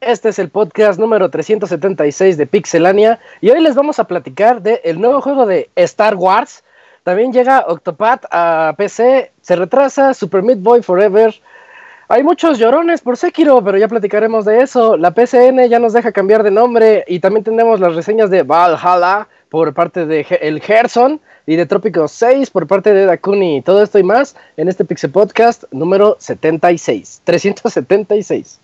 Este es el podcast número 376 de Pixelania y hoy les vamos a platicar del nuevo juego de Star Wars. También llega Octopath a PC, se retrasa Super Meat Boy Forever. Hay muchos llorones por Sekiro, pero ya platicaremos de eso. La PCN ya nos deja cambiar de nombre y también tenemos las reseñas de Valhalla por parte de El Gerson y de Trópico 6 por parte de Dakuni. Todo esto y más en este Pixel Podcast número 76, 376.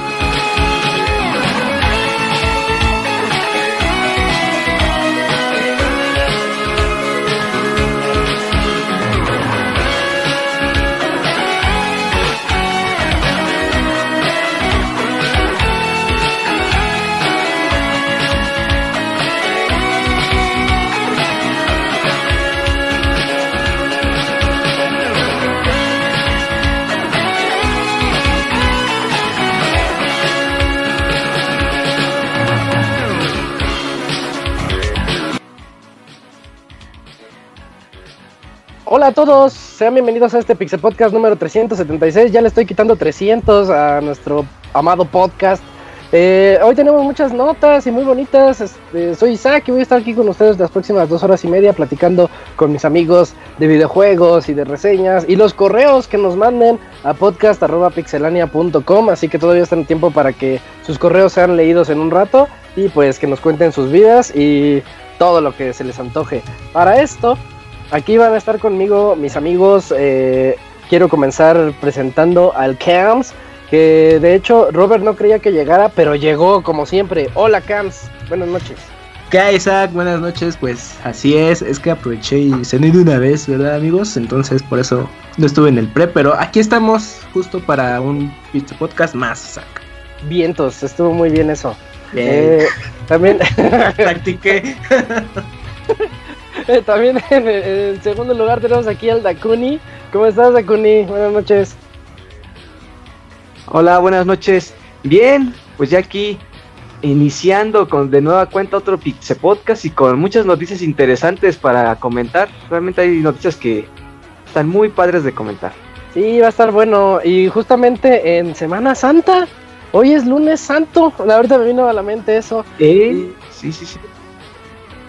Hola a todos, sean bienvenidos a este Pixel Podcast número 376. Ya le estoy quitando 300 a nuestro amado podcast. Eh, hoy tenemos muchas notas y muy bonitas. Este, soy Isaac y voy a estar aquí con ustedes las próximas dos horas y media platicando con mis amigos de videojuegos y de reseñas y los correos que nos manden a podcast.pixelania.com. Así que todavía están en tiempo para que sus correos sean leídos en un rato y pues que nos cuenten sus vidas y todo lo que se les antoje. Para esto Aquí van a estar conmigo mis amigos. Eh, quiero comenzar presentando al Cams, que de hecho Robert no creía que llegara, pero llegó como siempre. Hola Cams, buenas noches. ¿Qué Isaac? Buenas noches, pues así es, es que aproveché y cené de una vez, ¿verdad amigos? Entonces por eso no estuve en el pre, pero aquí estamos justo para un podcast más, Isaac. Vientos, estuvo muy bien eso. Eh, también practiqué. También en, segundo lugar tenemos aquí al Dakuni. ¿Cómo estás, Dakuni? Buenas noches. Hola, buenas noches. Bien, pues ya aquí iniciando con de nueva cuenta otro Pixel Podcast y con muchas noticias interesantes para comentar. Realmente hay noticias que están muy padres de comentar. Sí, va a estar bueno. Y justamente en Semana Santa, hoy es lunes santo. Verdad me vino a la mente eso. Sí, sí, sí.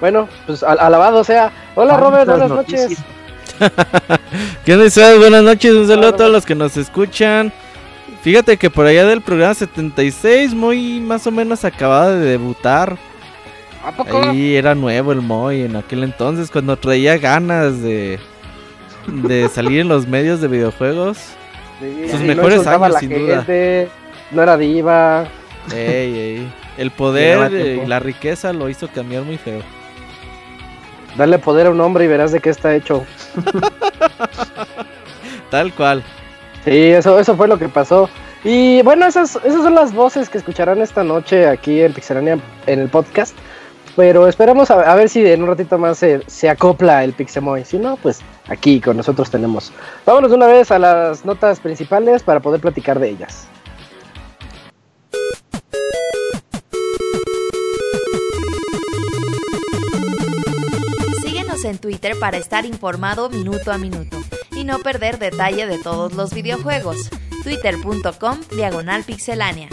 Bueno, pues alabado sea. Hola Robert, buenas noches. ¿Qué onda, Buenas noches, un saludo a todos los que nos escuchan. Fíjate que por allá del programa 76, muy más o menos acababa de debutar. ¿A poco? Y era nuevo el Moy en aquel entonces, cuando traía ganas de, de salir en los medios de videojuegos. Sus mejores años, sin duda. no era diva. El poder y la riqueza lo hizo cambiar muy feo. Dale poder a un hombre y verás de qué está hecho. Tal cual. Sí, eso, eso fue lo que pasó. Y bueno, esas, esas son las voces que escucharán esta noche aquí en Pixelania en el podcast. Pero esperamos a, ver si en un ratito más se, se acopla el Pixemoy. Si no, pues aquí con nosotros tenemos. Vámonos de una vez a las notas principales para poder platicar de ellas. En Twitter para estar informado minuto a minuto y no perder detalle de todos los videojuegos. Twitter.com Diagonal Pixelánea.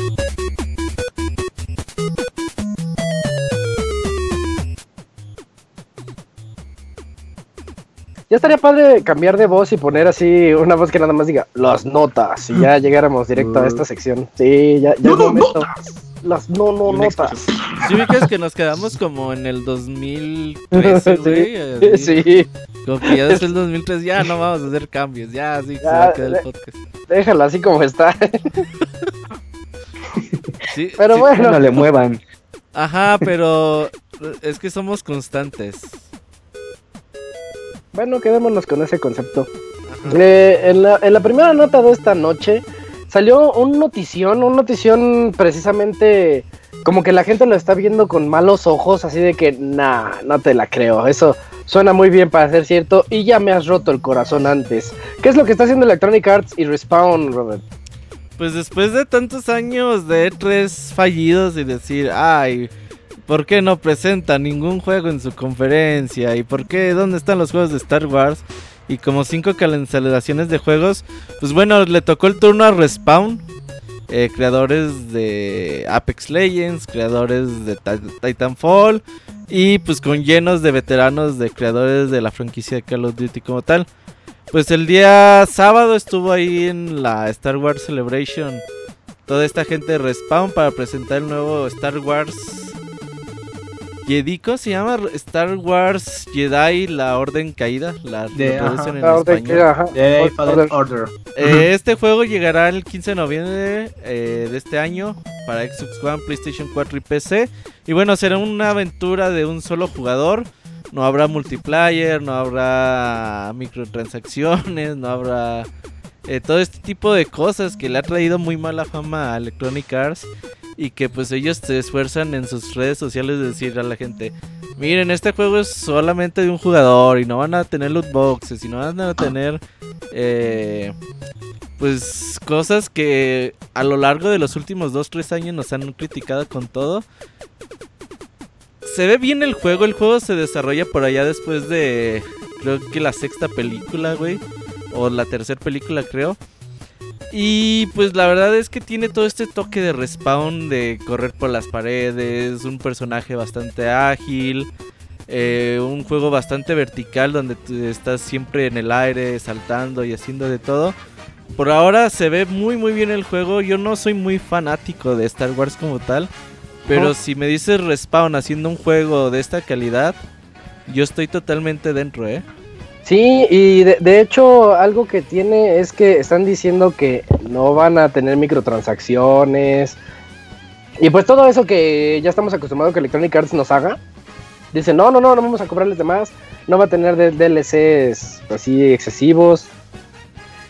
Ya estaría padre cambiar de voz y poner así una voz que nada más diga las notas y ya llegáramos directo a esta sección. Sí, ya, ya no, las no, no notas. Si ubicas que nos quedamos como en el 2013, güey. Sí. Como que ya desde el 2003 ya no vamos a hacer cambios, ya así se va a quedar el podcast. Déjalo así como está. sí, pero bueno. No le muevan. Ajá, pero es que somos constantes. Bueno, quedémonos con ese concepto. Eh, en, la, en la primera nota de esta noche salió un notición, un notición precisamente como que la gente lo está viendo con malos ojos, así de que, nah, no te la creo. Eso suena muy bien para ser cierto y ya me has roto el corazón antes. ¿Qué es lo que está haciendo Electronic Arts y Respawn, Robert? Pues después de tantos años de E3 fallidos y decir, ay, ¿por qué no presenta ningún juego en su conferencia? ¿Y por qué? ¿Dónde están los juegos de Star Wars? Y como cinco cancelaciones de juegos, pues bueno, le tocó el turno a Respawn, eh, creadores de Apex Legends, creadores de Titanfall y pues con llenos de veteranos de creadores de la franquicia de Call of Duty como tal. Pues el día sábado estuvo ahí en la Star Wars Celebration toda esta gente de Respawn para presentar el nuevo Star Wars Jedico se llama Star Wars Jedi La Orden Caída, la De- traducen en español. ajá. Jedi Fallen Order. Order. Eh, este juego llegará el 15 de noviembre eh, de este año para Xbox One, PlayStation 4 y PC. Y bueno, será una aventura de un solo jugador. No habrá multiplayer, no habrá microtransacciones, no habrá eh, todo este tipo de cosas que le ha traído muy mala fama a Electronic Arts. Y que pues ellos se esfuerzan en sus redes sociales de decir a la gente, miren, este juego es solamente de un jugador y no van a tener loot boxes y no van a tener... eh, pues cosas que a lo largo de los últimos 2-3 años nos han criticado con todo. Se ve bien el juego, el juego se desarrolla por allá después de creo que la sexta película, güey, o la tercera película creo. Y pues la verdad es que tiene todo este toque de respawn, de correr por las paredes, un personaje bastante ágil, eh, un juego bastante vertical donde estás siempre en el aire, saltando y haciendo de todo. Por ahora se ve muy muy bien el juego. Yo no soy muy fanático de Star Wars como tal. Pero si me dices Respawn haciendo un juego de esta calidad, yo estoy totalmente dentro, ¿eh? Sí, y de, de hecho algo que tiene es que están diciendo que no van a tener microtransacciones. Y pues todo eso que ya estamos acostumbrados que Electronic Arts nos haga. Dicen, no, no, no, no vamos a cobrarles de más. No va a tener DLCs así excesivos.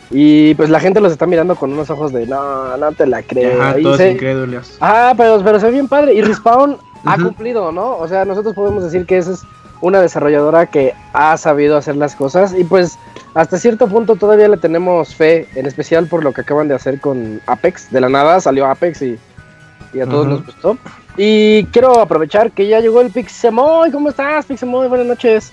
Y pues la gente los está mirando con unos ojos de, no, no te la creo. Ajá, todos se- incrédulos. Ah, pero, pero se ve bien padre. Y Respawn ha cumplido, ¿no? O sea, nosotros podemos decir que esa es una desarrolladora que ha sabido hacer las cosas. Y pues hasta cierto punto todavía le tenemos fe, en especial por lo que acaban de hacer con Apex. De la nada salió Apex y, y a todos nos gustó. Y quiero aprovechar que ya llegó el Pixemoy. ¿Cómo estás, Pixemoy? Buenas noches.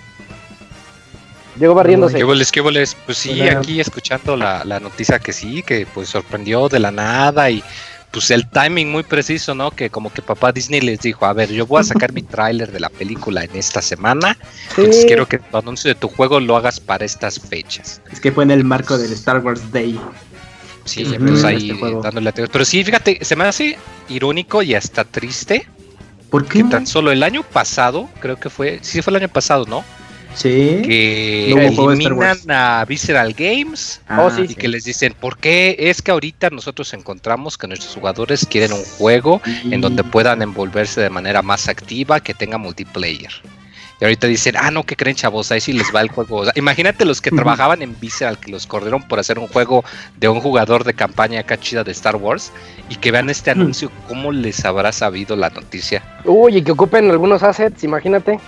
Llegó barriéndose. ¿Qué boles, qué boles? Pues sí, Hola. aquí escuchando la, la noticia que sí, que pues sorprendió de la nada y pues el timing muy preciso, ¿no? Que como que papá Disney les dijo, a ver, yo voy a sacar mi tráiler de la película en esta semana, entonces quiero que tu anuncio de tu juego lo hagas para estas fechas. Es que fue en el marco del Star Wars Day. Sí, ahí este dándole. Pero sí, fíjate, se me hace irónico y hasta triste ¿Por qué? que tan solo el año pasado, creo que fue, sí fue el año pasado, ¿no? Sí. Que No eliminan a Visceral Games Oh, sí, y que les dicen, ¿por qué es que ahorita nosotros encontramos que nuestros jugadores quieren un juego en donde puedan envolverse de manera más activa, que tenga multiplayer? Y ahorita dicen, ah, no, ¿qué creen, chavos? Ahí sí les va el juego. O sea, imagínate los que trabajaban en Visceral, que los corrieron por hacer un juego de un jugador de campaña acá chida de Star Wars, y que vean este anuncio, ¿cómo les habrá sabido la noticia? Uy, y que ocupen algunos assets, imagínate.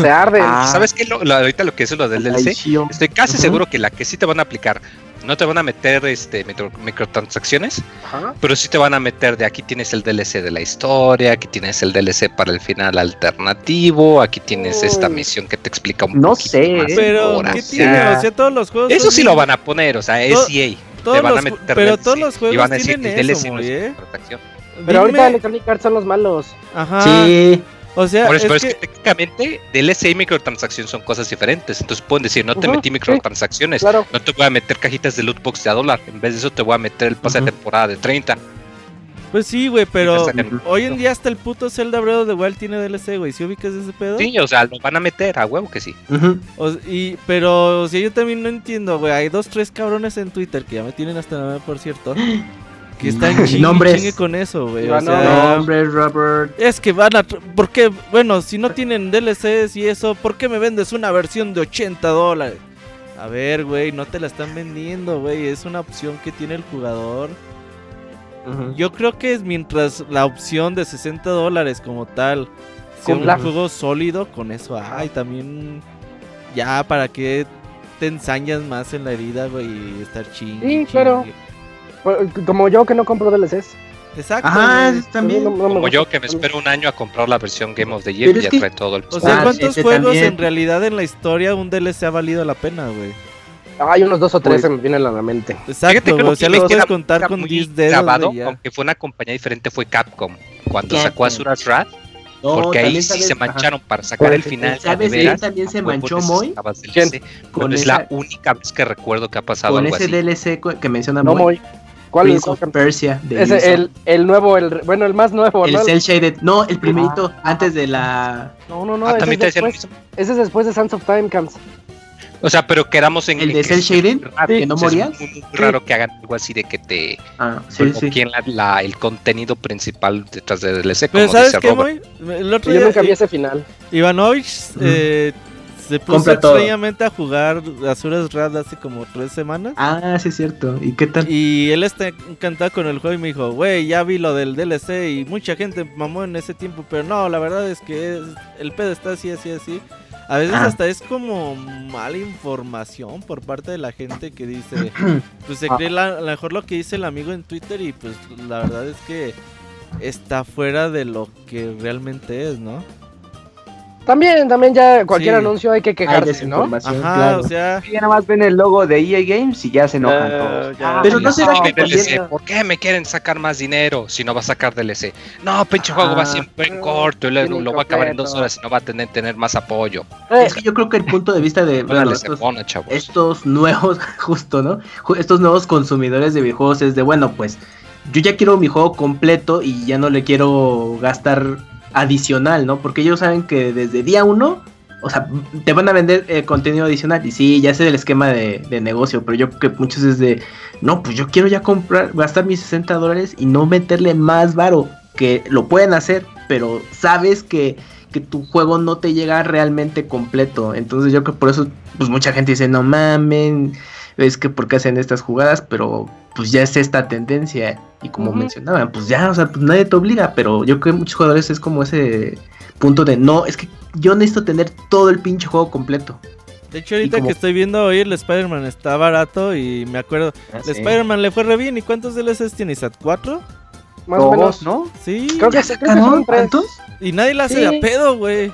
Se arden. Ah. ¿Sabes qué? Lo- lo- ahorita lo que es lo del DLC. Estoy casi Ujú. seguro que la que sí te van a aplicar, no te van a meter este micro- microtransacciones, Ajá. pero sí te van a meter de aquí tienes el DLC de la historia, aquí tienes el DLC para el final alternativo, aquí tienes esta misión que te explica un No poquito sé, más Pero, ahora, ¿qué o tiene? sea, O sea, todos los juegos. Eso sí bien- lo van a poner, o sea, es EA. todos te van a meter pero DLC, todos los y juegos van a decir tienen DLC eso, güey, ¿eh? microtransacción. Pero ahorita Dime- Electronic Arts son los malos. Ajá. Sí. O sea, Por eso, es pero es que- que técnicamente DLC y microtransacción son cosas diferentes. Entonces pueden decir, no te metí sí. microtransacciones, Claro. no te voy a meter cajitas de loot box de a dólar. En vez de eso te voy a meter el pase de temporada de 30. Pues sí, güey, pero hoy en día hasta el puto Zelda Breath of the Wild tiene DLC, güey. ¿Sí ubicas ese pedo? Sí, o sea, lo van a meter a huevo que sí. O- y, pero, o sea, yo también no entiendo, güey. Hay dos, tres cabrones en Twitter que ya me tienen hasta madre, por cierto. Que están chingue, Nombres. chingue con eso, güey. O sea, Hombre, Robert. es que van a... tr- ¿Por qué? Bueno, si no tienen DLCs y eso, ¿por qué me vendes una versión de 80 dólares? A ver, güey, no te la están vendiendo, güey. Es una opción que tiene el jugador. Yo creo que es mientras la opción de 60 dólares como tal sea un juego sólido, con eso hay también. Ya, ¿para qué te ensañas más en la herida, güey? Y estar ching. Sí, claro. Bueno, Como yo que no compro DLCs. Exacto. Ajá, también. No- no me Como yo que me espero un año a comprar la versión Game of the Year Pero y ya que- trae todo el O sea, Ah, ¿cuántos ese juegos también. en realidad en la historia un DLC ha valido la pena, güey? Hay unos dos o tres Pues- se me vienen a la mente. Exacto, Fíjate que güey. lo O sea, que los puedes contar con muy 10 dedos, grabado, aunque fue una compañía diferente, fue Capcom. Cuando Capcom. sacó Asuras Wrath, No, porque ahí sí sabes- se ajá. mancharon para sacar el Pues, final. ¿sabes de también se manchó? DLC, Con es esa- la única vez que recuerdo que ha pasado Con algo ese así. DLC que menciona No, Moy, muy. ¿Cuál Prince es? of Persia de Ese, Ubisoft. el, el nuevo, el, bueno, el más nuevo, El ¿no? Cell Shaded, no, el primerito, antes de la... No, no, no, Ah, ese, también es después, ese es después de Sands of Time Camps. O sea, pero quedamos en ¿El de Cell raro, ¿Que no morías? Es muy, muy raro que hagan algo así de que te Ah, sí, sí. bloqueen la- la- el contenido principal detrás de DLC, Pero como ¿sabes dice qué, Robert. Moy? El otro Yo día nunca vi I- ese final. Ivanovich eh, se puso todo. extrañamente a jugar Azuras Wrath hace como tres semanas. Ah, sí es cierto. ¿Y qué tal? Y él está encantado con el juego y me dijo, güey, ya vi lo del DLC y mucha gente mamó en ese tiempo, pero no, la verdad es que es- el pedo está así, así, así. A veces Ah. hasta es como mala información por parte de la gente que dice, pues se cree la- a lo mejor lo que dice el amigo en Twitter y pues la verdad es que está fuera de lo que realmente es, ¿no? También, también ya cualquier Sí. anuncio hay que Hay quejarse, ¿no? Ajá, claro. o sea, Ya nada más ven el logo de EA Games y ya se enojan Ah, todos. ya. Pero no será que DLC, ¿Por qué me quieren sacar más dinero si no va a sacar DLC? No, pinche juego va Ah, siempre en corto y lo va a acabar en dos horas y no va a tener, tener más apoyo. Eh, Es que yo creo que el punto de vista de bueno, estos, pone, estos nuevos, justo, ¿no? Estos nuevos consumidores de videojuegos es de, bueno, pues yo ya quiero mi juego completo y ya no le quiero gastar adicional, ¿no? Porque ellos saben que desde día uno, o sea, te van a vender eh, contenido adicional. Y sí, ya sé el esquema de, negocio, pero yo creo que muchos es de, no, pues yo quiero ya comprar, gastar mis 60 dólares y no meterle más varo, que lo pueden hacer, pero sabes que que tu juego no te llega realmente completo. Entonces yo creo que por eso pues mucha gente dice, no mamen, es que por qué hacen estas jugadas, pero pues ya es esta tendencia. Y como mencionaban, pues ya, o sea, pues nadie te obliga, pero yo creo que muchos jugadores es como ese punto de, no, es que yo necesito tener todo el pinche juego completo. de hecho ahorita como- que estoy viendo hoy el Spider-Man está barato y me acuerdo, el Spider-Man le fue re bien, ¿y cuántos DLCs tienes? ¿A cuatro? más o menos. ¿no? Sí. Creo que, ¿Ya sí, creo que son tres. tantos? Y nadie la hace Sí. de a pedo, güey.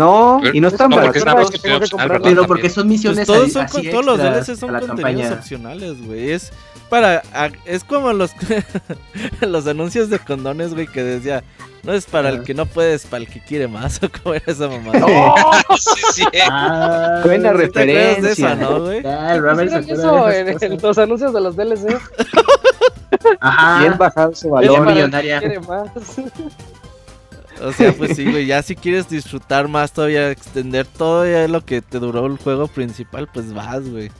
No, Pero- y no están no, porque baratos. es una que que. Pero porque son misiones Pues todos son así con- todos los DLCs son contenidos campaña. opcionales, güey. Es para a- es como los los anuncios de condones, güey, que decía, no es para el Ajá. que no puede, es para el que quiere más o cómo era esa mamada. Sí, sí. Ah, Buena ¿Sí acuerdas de referencia. esa, no, güey? Eso de en, en los anuncios de los DLC. Ajá. Bien bajado su valor. millonaria. O sea, pues sí, güey, ya si quieres disfrutar más todavía, extender todo ya lo que te duró el juego principal, pues vas, güey.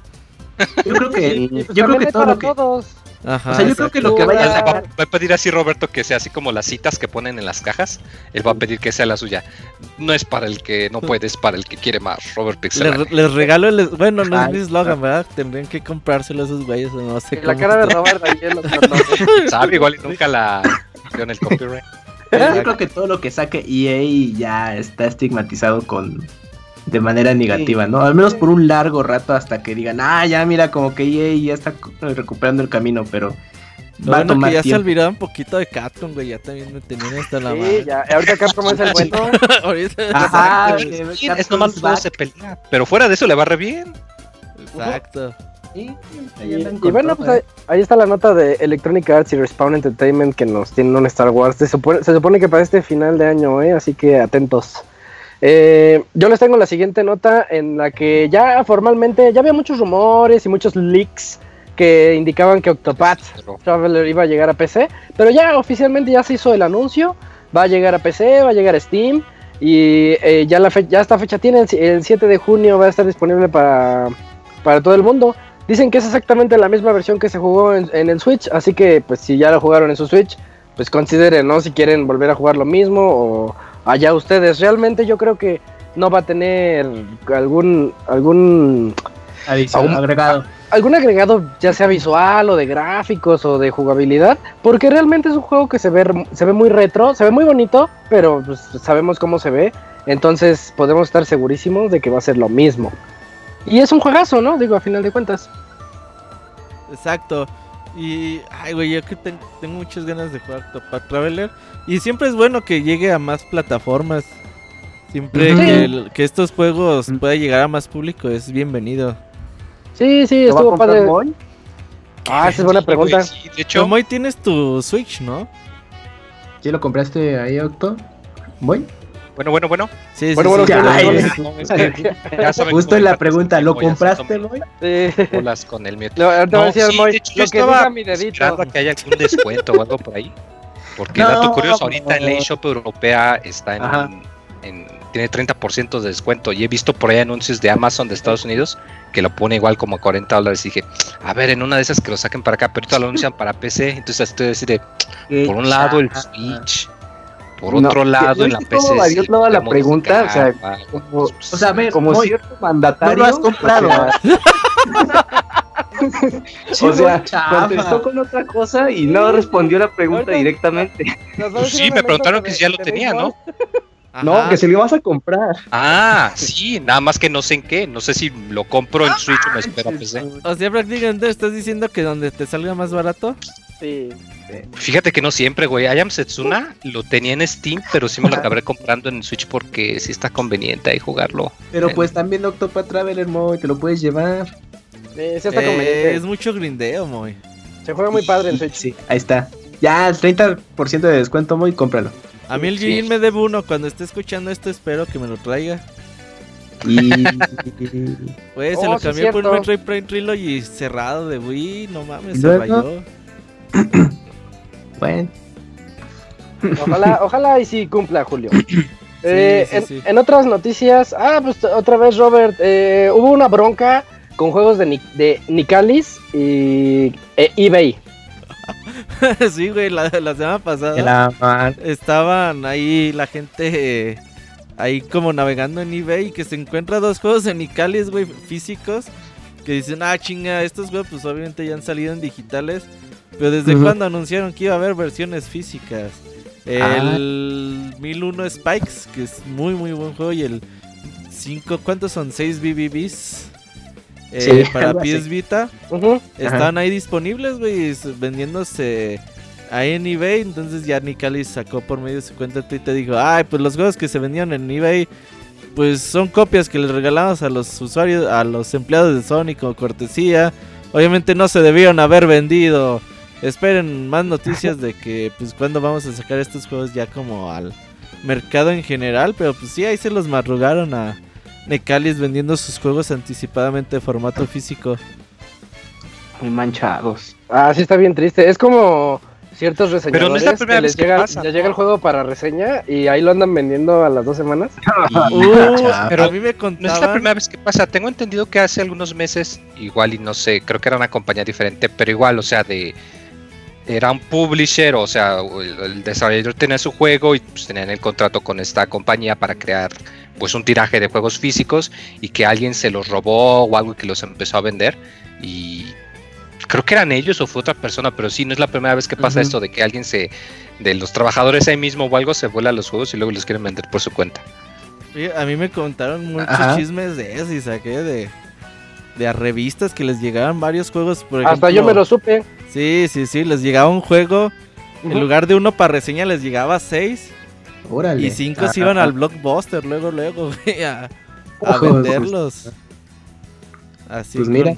Yo creo que, pues, yo creo también que todo para lo que, todos. Ajá. o sea, yo creo que lo que vaya a va, a pedir así Roberto que sea así como las citas que ponen en las cajas. Él va a pedir que sea la suya. No es para el que no puede, es para el que quiere más. Robert Pixel. Les, les regalo el... Bueno, no es mi slogan, ¿verdad? Tendrían que comprárselo a esos güeyes o no sé la cara de está. Robert ahí en los. Sabe, igual y nunca la dio el copyright. Yo creo que todo lo que saque EA ya está estigmatizado con de manera negativa, ¿no? Al menos por un largo rato hasta que digan, ah, ya mira, como que EA ya está recuperando el camino, pero a bueno tomar que ya se tiempo. olvidaron un poquito de Capcom, güey. Ya también me tenían hasta la Sí, madre. ya. Ahorita Capcom es el bueno. Ahorita- Ajá, es nomás se pelea. Pero fuera de eso le va re bien. Exacto. Sí, Y, bueno, pues ahí, ¿eh? ahí está la nota de Electronic Arts y Respawn Entertainment que nos tienen un Star Wars. Se supone, se supone que para este final de año, ¿eh? así que atentos. Eh, yo les tengo la siguiente nota en la que ya formalmente, ya había muchos rumores y muchos leaks que indicaban que Octopath Traveler iba a llegar a PC, pero ya oficialmente ya se hizo el anuncio, va a llegar a PC, va a llegar a Steam y eh, ya la fe- ya esta fecha tiene el, el 7 de junio va a estar disponible para, para todo el mundo. Dicen que es exactamente la misma versión que se jugó en, en el Switch, así que pues si ya lo jugaron en su Switch, pues consideren, ¿no? Si quieren volver a jugar lo mismo o allá ustedes. Realmente yo creo que no va a tener algún algún Adición, Aún- agregado. algún agregado ya sea visual o de gráficos o de jugabilidad, porque realmente es un juego que se ve se ve muy retro, se ve muy bonito, pero pues, sabemos cómo se ve, entonces podemos estar segurísimos de que va a ser lo mismo. Y es un juegazo, ¿no? Digo, a final de cuentas. Exacto. Y, ay, güey, yo que ten- tengo muchas ganas de jugar Octopath Traveler. Y siempre es bueno que llegue a más plataformas. Siempre que, el- que estos juegos Ujú. pueda llegar a más público es bienvenido. Sí, sí, ¿Lo va a estuvo padre. Moy? Ah, esa es buena pregunta. sí, de hecho, hoy tienes tu Switch, ¿no? ¿Sí lo compraste ahí, Octo? ¿Voy? Bueno, bueno, bueno. Sí, sí, Bueno, bueno, sí. No, saben Justo en la pregunta, ¿lo compraste, Moy? Sí. bolas con el mío. No, el sí, Moy, de hecho, yo estaba mi dedito. esperando a que haya algún descuento o algo por ahí. Porque No, dato curioso, ahorita en la no. eShop europea está en, en- tiene 30% de descuento y he visto por ahí anuncios de Amazon de Estados Unidos que lo pone igual como a 40 dólares y dije, a ver, en una de esas que lo saquen para acá, pero ahorita lo anuncian para PC, entonces estoy así de, por un lado el Switch, por No, otro lado en la ¿viste cómo PC. varió sí, toda la pregunta? O sea. Como, O sea, a ver, como Moy, cierto mandatario. no lo has comprado. O sea, contestó con otra cosa y no respondió la pregunta directamente. Pues sí, me preguntaron que si ya lo tenía, ¿no? béisbol. No, Ajá. que se lo ibas a comprar. Ah, sí, nada más que no sé en qué, no sé si lo compro en Switch o me espero a PC. O sea, prácticamente estás diciendo que donde te salga más barato. Sí. Fíjate que no siempre, güey. Ayam Setsuna lo tenía en Steam, pero sí me lo acabé comprando en Switch porque sí está conveniente ahí jugarlo. Pero pues también Octopath Traveler, Moy, te lo puedes llevar. Sí, sí está Eh, conveniente. es mucho grindeo, muy. Se juega muy padre en Switch. Sí, ahí está. Ya, el 30% de descuento, Moy, cómpralo. A mí el Sí. Jin me debe uno. Cuando esté escuchando esto, espero que me lo traiga. Y... Pues se Oh, lo sí, cambié por un. Metroid Prime Trilogy cerrado de Wii. No mames, ¿Y se rayó. bueno, Ojalá, ojalá y sí cumpla, Julio. Eh, sí, en, sí. en otras noticias, ah, pues otra vez, Robert, eh, hubo una bronca con juegos de, Ni- de Nicalis y eh, eBay. sí, güey, la, la semana pasada. que la man- estaban ahí la gente eh, ahí como navegando en eBay y que se encuentra dos juegos en Icalis, güey, físicos. Que dicen, ah, chinga, estos güey, pues obviamente ya han salido en digitales. Pero desde Ujú. cuando anunciaron que iba a haber versiones físicas. Ah. El 1001 Spikes, que es muy, muy buen juego. Y el 5, ¿cuántos son? 6 BBBs. eh, Sí, para. PS Vita. Ujú. Están ahí disponibles, güey, vendiéndose ahí en eBay. Entonces ya Nicalis sacó por medio de su cuenta de Twitter y dijo, ay, pues los juegos que se vendían en eBay, pues son copias que les regalamos a los usuarios, a los empleados de Sony como cortesía. Obviamente no se debieron haber vendido. Esperen más noticias de que, pues, cuando vamos a sacar estos juegos ya como al mercado en general. Pero pues sí, ahí se los marrugaron a Nicalis vendiendo sus juegos anticipadamente de formato físico. Muy manchados. Ah, sí está bien triste. Es como ciertos reseñadores Pero no es la primera que les vez que llega, pasa, les ¿no? llega el juego para reseña y ahí lo andan vendiendo a las dos semanas. Uh, pero a mí me No es la contaban. primera vez que pasa. Tengo entendido que hace algunos meses, igual y no sé, creo que era una compañía diferente, pero igual, o sea, de era un publisher, o sea, el, el desarrollador tenía su juego y pues, tenían el contrato con esta compañía para crear pues un tiraje de juegos físicos y que alguien se los robó o algo que los empezó a vender y creo que eran ellos o fue otra persona, pero sí, no es la primera vez que pasa esto de que alguien se de los trabajadores ahí mismo o algo se vuela los juegos y luego los quieren vender por su cuenta. A mí me contaron muchos Ajá. chismes de eso y saqué de, de a revistas que les llegaban varios juegos. Por Hasta yo me lo supe. Sí, sí, sí, les llegaba un juego. En lugar de uno para reseña les llegaba seis. Órale. Y cinco se iban al blockbuster luego, luego, güey, a, venderlos. Así Pues con- mira.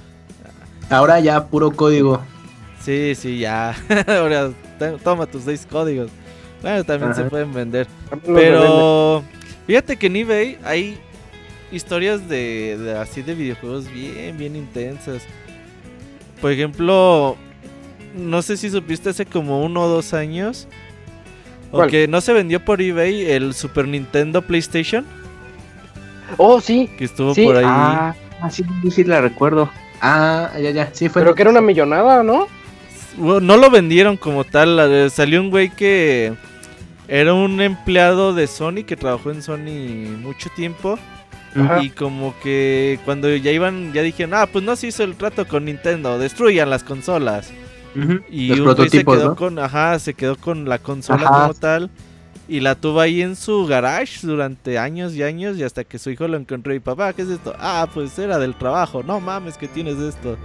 Ahora ya puro código. Sí, sí, ya. Ahora toma tus seis códigos. Bueno, también se pueden vender. Pero fíjate que en eBay hay historias de, de- así de videojuegos bien, bien intensas. Por ejemplo, no sé si supiste hace como uno o dos años. O ¿Cuál? que no se vendió por eBay el Super Nintendo PlayStation. Oh, sí. Que estuvo Sí, por ahí. Ah, sí, sí, la recuerdo. Ah, ya, ya, sí fue. Pero que era una millonada, ¿no? No lo vendieron como tal. la- Salió un güey que era un empleado de Sony que trabajó en Sony mucho tiempo. Ajá. Y como que cuando ya iban, ya dijeron, ah, pues no se hizo el trato con Nintendo, destruyan las consolas. Ujú, Y Los un güey se quedó ¿no? con, ajá, se quedó con la consola Ajá. como tal. Y la tuvo ahí en su garage durante años y años y hasta que su hijo lo encontró y papá, ¿qué es esto? Ah, pues era del trabajo, no mames que tienes esto.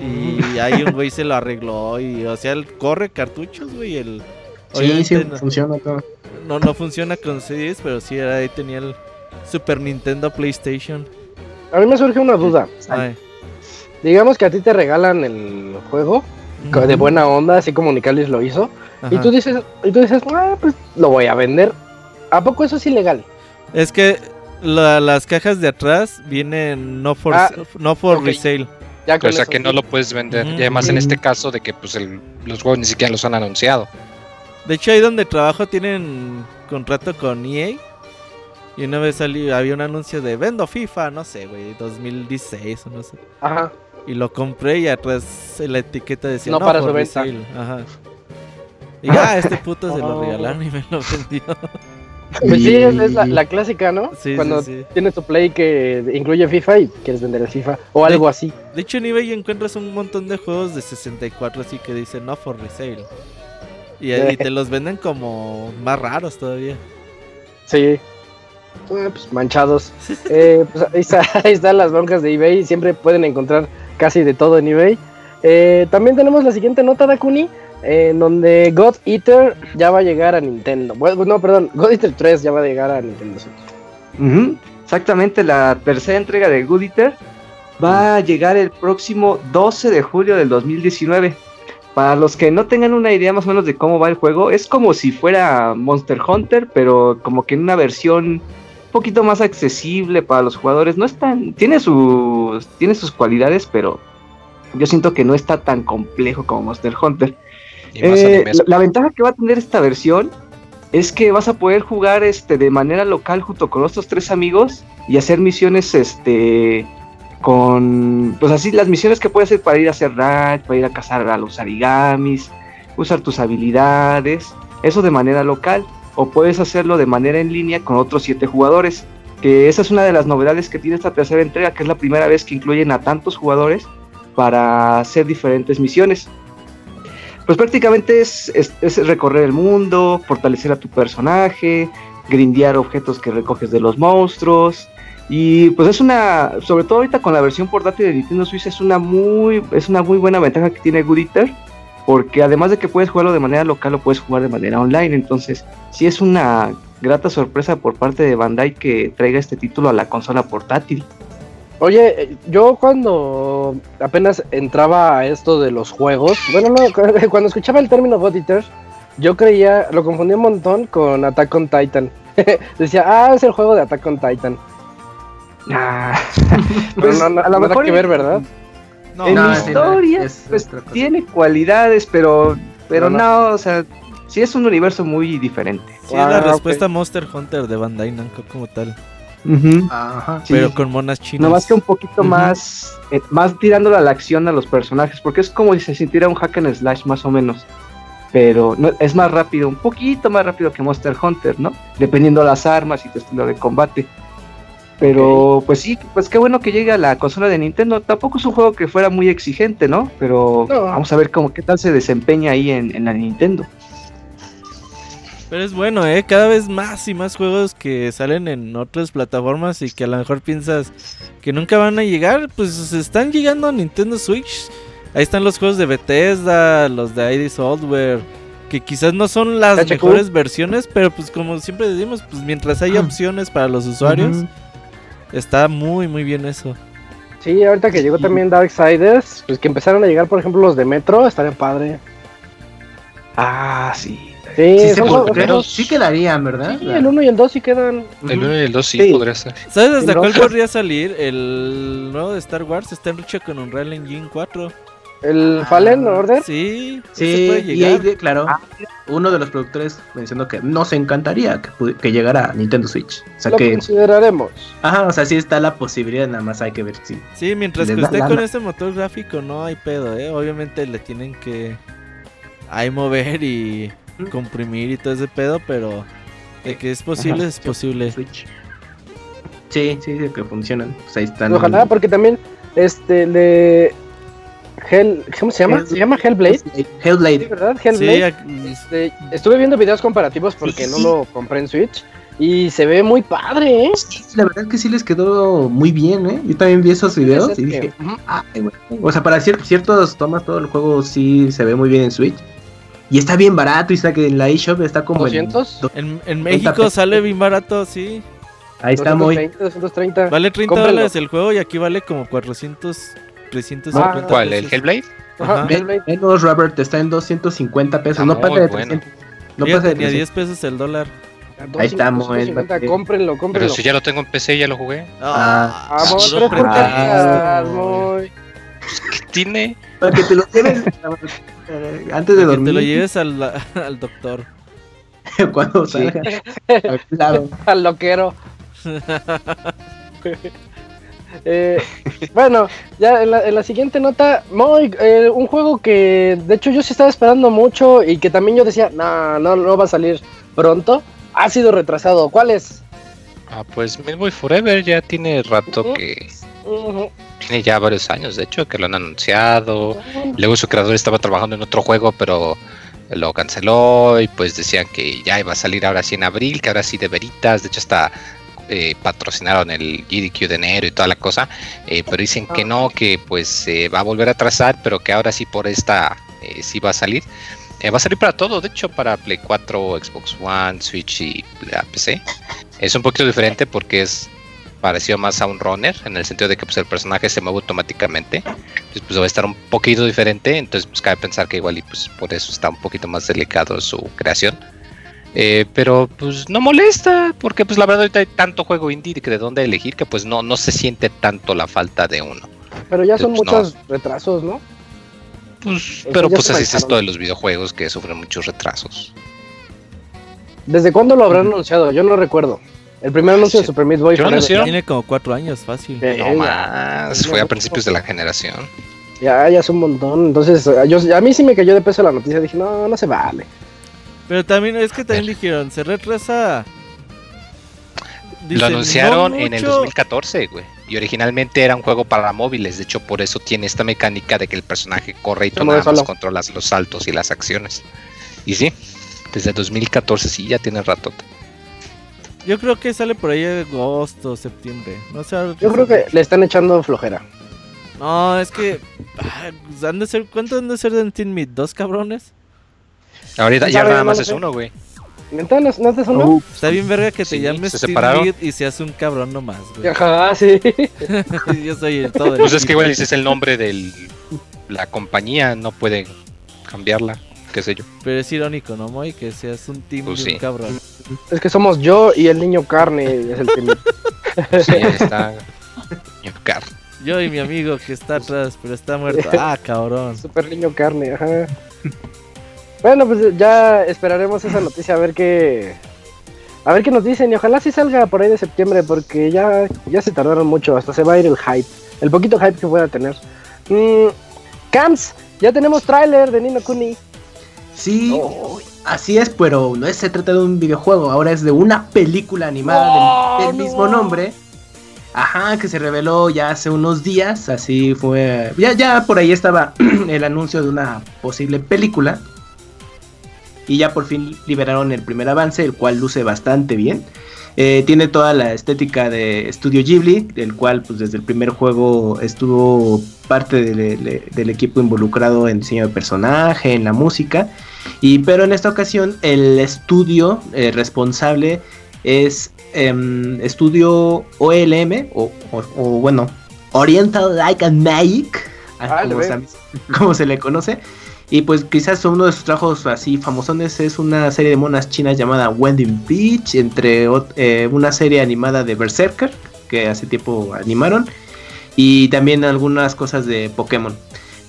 Y ahí un güey se lo arregló y, o sea, él corre cartuchos, güey, el... Sí, sí, no- funciona todo. no, no funciona con CDs, pero sí era- ahí tenía el Super Nintendo PlayStation. A mí me surge una duda. Ay. Digamos que a ti te regalan el juego co- de Ujú. buena onda, así como Nicalis lo hizo. Y Ajá. tú dices, y tú dices, ah, pues lo voy a vender. ¿A poco eso es ilegal? Es que la- las cajas de atrás vienen no for, Ah, no for ok. resale. Ya con O sea eso. que no lo puedes vender. Ujú. Y además en este caso de que pues el- los juegos ni siquiera los han anunciado. De hecho, ahí donde trabajo tienen contrato con EA. Y una vez salió, había un anuncio de vendo FIFA, no sé, güey, 2016 o no sé. Ajá. Y lo compré y atrás la etiqueta decía No no, para for su venta". resale". Ajá. Y ah, este puto se lo Oh. regalaron y me lo vendió. Pues sí, es, es la, la clásica, ¿no? Sí, Cuando sí, sí. tienes tu play que incluye FIFA y quieres vender el FIFA o algo así. De hecho, en eBay encuentras un montón de juegos de 64 así que dicen no for resale. Y, y te los venden como más raros todavía. Sí. Ah, pues manchados. Eh, pues ahí, está- ahí están las broncas de eBay. Siempre pueden encontrar casi de todo en eBay. Eh, también tenemos la siguiente nota, Dakuni. En donde God Eater ya va a llegar a Nintendo. Bueno, no, perdón. God Eater 3 ya va a llegar a Nintendo Switch. Exactamente, la tercera entrega de Good Eater va a llegar el próximo 12 de julio del 2019. Para los que no tengan una idea más o menos de cómo va el juego, es como si fuera Monster Hunter, pero como que en una versión poquito más accesible para los jugadores. No es tan. Tiene sus, tiene sus cualidades, pero yo siento que no está tan complejo como Monster Hunter. Eh, la, la ventaja que va a tener esta versión es que vas a poder jugar este de manera local junto con otros tres amigos y hacer misiones este con pues así las misiones que puedes hacer para ir a hacer raid, para ir a cazar a los origamis, usar tus habilidades, eso de manera local o puedes hacerlo de manera en línea con otros siete jugadores. Que esa es una de las novedades que tiene esta tercera entrega, que es la primera vez que incluyen a tantos jugadores para hacer diferentes misiones pues prácticamente es recorrer el mundo, fortalecer a tu personaje, grindear objetos que recoges de los monstruos. Y pues es una, sobre todo ahorita con la versión portátil de Nintendo Switch, es una muy, es una muy buena ventaja que tiene Good Eater, porque además de que puedes jugarlo de manera local, lo puedes jugar de manera online. Entonces, sí es una grata sorpresa por parte de Bandai que traiga este título a la consola portátil. Oye, eh, yo cuando apenas entraba a esto de los juegos, bueno, no, cu- cuando escuchaba el término God yo creía, lo confundía un montón con Attack on Titan. Decía, ah, es el juego de Attack on Titan. Ah, Pero pues, no, no, a lo mejor que ver, ¿verdad? No, en no, historia, es pues tiene cualidades, pero, pero No, no, o sea, sí es un universo muy diferente. sí es la Ah, respuesta a Monster Hunter de Bandai Namco como tal. Ajá. Sí. Pero con monas chinas. No más que un poquito más, eh, más tirándole a la acción a los personajes, porque es como si se sintiera un hack and slash más o menos. Pero no, es más rápido, un poquito más rápido que Monster Hunter, ¿no? Dependiendo las armas y tu estilo de combate. Pero pues sí, pues qué bueno que llegue a la consola de Nintendo. Tampoco es un juego que fuera muy exigente, ¿no? Pero No. vamos a ver cómo qué tal se desempeña ahí en, en la Nintendo. Pero es bueno, ¿eh? Cada vez más y más juegos que salen en otras plataformas y que a lo mejor piensas que nunca van a llegar, pues están llegando a Nintendo Switch. Ahí están los juegos de Bethesda, los de ID Software, que quizás no son las HQ. mejores versiones, pero pues como siempre decimos, pues mientras haya opciones para los usuarios. Está muy muy bien eso. Sí, ahorita que llegó también Darksiders, pues que empezaron a llegar, por ejemplo, los de Metro, estaría padre. Ah, sí. Sí, Sí, son pero sí quedarían, ¿verdad? sí, el 1 y el 2 sí quedan. El 1 y el 2 sí, Sí. podría ser. ¿Sabes hasta cuál podría salir? El nuevo de Star Wars está hecho con Unreal Engine 4. ¿El Ah. Fallen Order? Sí, Sí, sí puede y ahí llegar. declaró uno de los productores mencionó que nos encantaría que, que llegara a Nintendo Switch. O sea Lo que, consideraremos. ajá, o sea, sí está la posibilidad, nada más hay que ver si. Sí, mientras Le que esté con este motor gráfico no hay pedo, ¿eh? Obviamente le tienen que ahí mover y comprimir y todo ese pedo, pero de que es posible, Ajá. es posible. Switch. Sí, sí, sí, que funcionan. Pues ahí están. Ojalá, porque también, este, de... Hell, ¿Cómo se llama? Hell- ¿Se llama Hellblade? Sí, Hellblade. ¿verdad? Hellblade. Este, estuve viendo videos comparativos porque no lo compré en Switch y se ve muy padre, ¿eh? Sí, la verdad es que sí les quedó muy bien, ¿eh? Yo también vi esos videos Es y dije, Ujú. "Ay, güey". o sea, para cier- ciertos tomas todo el juego sí se ve muy bien en Switch. Y está bien barato, y está que en la eShop está como en 200. do- en, en México pesos. sale bien barato, sí. Ahí está muy 220, 230. Vale 30 Cómprenlo. dólares el juego y aquí vale como 400, 350 Ah, ¿Cuál? ¿El. Hellblade? Ajá, Ajá. Hellblade. menos Robert está en 250 pesos, Está no muy pasa de bueno. 300. No Fíjate, pasa de ni a 300. 10 pesos el dólar. Ahí estamos, 250. Cómprenlo, Pero si ya lo tengo en PC, ya lo jugué. Ah, Ah, güey. muy. ¿Qué tiene? Para que te lo lleves eh, antes de Que dormir. te lo lleves al, al doctor. cuando Sí. salga. Claro. Al loquero. Eh, bueno, ya en la, en la siguiente nota, Moy, eh, un juego que de hecho yo sí estaba esperando mucho y que también yo decía, no, no, no va a salir pronto, ha sido retrasado. ¿Cuál es? Ah, pues Midway Forever ya tiene rato que. Tiene ya varios años, de hecho, que lo han anunciado. Luego su creador estaba trabajando en otro juego, pero lo canceló y pues decían que ya iba a salir ahora sí en abril, que ahora sí de veritas. De hecho, hasta eh, patrocinaron el GDQ de enero y toda la cosa. eh, pero dicen que no, que pues se va a volver a atrasar, pero que ahora sí por esta eh, sí va a salir. Eh, va a salir para todo, de hecho, para Play 4, Xbox One, Switch y la PC. Es un poquito diferente porque es parecido más a un runner, en el sentido de que pues, el personaje se mueve automáticamente. Entonces, pues va a estar un poquito diferente. Entonces, pues cabe pensar que igual y pues por eso está un poquito más delicado su creación. Eh, pero pues no molesta, porque pues la verdad ahorita hay tanto juego indie que de dónde elegir que pues no, no se siente tanto la falta de uno. Pero ya son Pues no. muchos retrasos, ¿no? Pues, Eso pero pues así es esto de los videojuegos que sufren muchos retrasos. ¿Desde cuándo lo habrán anunciado? Yo no recuerdo. El primer anuncio de. Super Meat Boy Yo anunciaron. Tiene como 4 años, fácil. Eh, No más, fue a principios de la generación. Ya, ya es un montón. Entonces, a- yo, a mí sí me cayó de peso la noticia. Dije, no, no se vale. Pero también es que también dijeron, se retrasa. Lo anunciaron "No en el mucho". 2014, güey. Y originalmente era un juego para móviles. De hecho, por eso tiene esta mecánica de que el personaje corre y tú nada más controlas los saltos y las acciones. Y sí, desde 2014 sí ya tiene rato. Yo creo que sale por ahí en agosto, septiembre. No sé. Yo creo que le están echando flojera. No, es que. ah, han de ser, ¿Cuántos han de ser de Team Meat? ¿Dos cabrones? Ahorita ¿Quién ya nada más es uno, güey. ¿Neta? ¿No, no te sonó? Uh, Está bien verga que te Sí, llames se separaron. Y seas un cabrón nomás, güey. Ajá, sí. Yo soy el todo. Pues es que igual ese es el nombre de la compañía, no puede cambiarla, qué sé yo. Pero es irónico, ¿no, Moy? Que seas un team Pues de sí. un cabrón. Es que somos yo y el niño carne. Es el team. Sí, ahí está. Ño, car- Yo y mi amigo que está atrás, pero está muerto. Ah, cabrón. Super niño carne, ajá. Bueno, pues ya esperaremos esa noticia a ver qué. A ver qué nos dicen y ojalá sí salga por ahí de septiembre porque ya, ya se tardaron mucho, hasta se va a ir el hype, el poquito hype que pueda tener. Mm, Camps, ya tenemos tráiler de Nino Kuni. Sí, así es, pero no es, se trata de un videojuego, ahora es de una película animada del, del mismo nombre. Ajá, que se reveló ya hace unos días, así fue. Ya, ya por ahí estaba el anuncio de una posible película. Y ya por fin liberaron el primer avance, el cual luce bastante bien. Eh, tiene toda la estética de Studio Ghibli, del cual pues desde el primer juego estuvo parte de- de- del equipo involucrado en diseño de personaje, en la música. Y pero en esta ocasión el estudio eh, responsable es em, estudio OLM o, o- o, bueno Oriental Like a Magic, ah, se, como se le conoce. Y pues quizás uno de sus trabajos así famosones es una serie de monas chinas llamada Wendy Beach, entre eh, una serie animada de Berserker, que hace tiempo animaron, y también algunas cosas de Pokémon.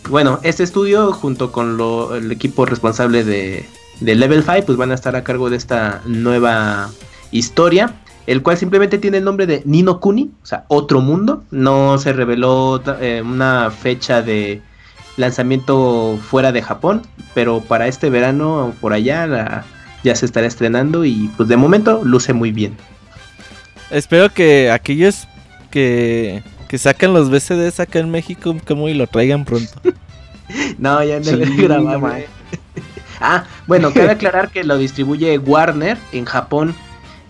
bueno, este estudio junto con lo- el equipo responsable de, de Level 5 pues van a estar a cargo de esta nueva historia, el cual simplemente tiene el nombre de Nino Kuni, o sea, otro mundo. No se reveló eh, una fecha de lanzamiento fuera de Japón, pero para este verano por allá la- ya se estará estrenando y pues de momento luce muy bien. Espero que aquellos que, que sacan los BCDs acá en México como y lo traigan pronto. No, ya no Sí, le ah, bueno, cabe aclarar que lo distribuye Warner en Japón.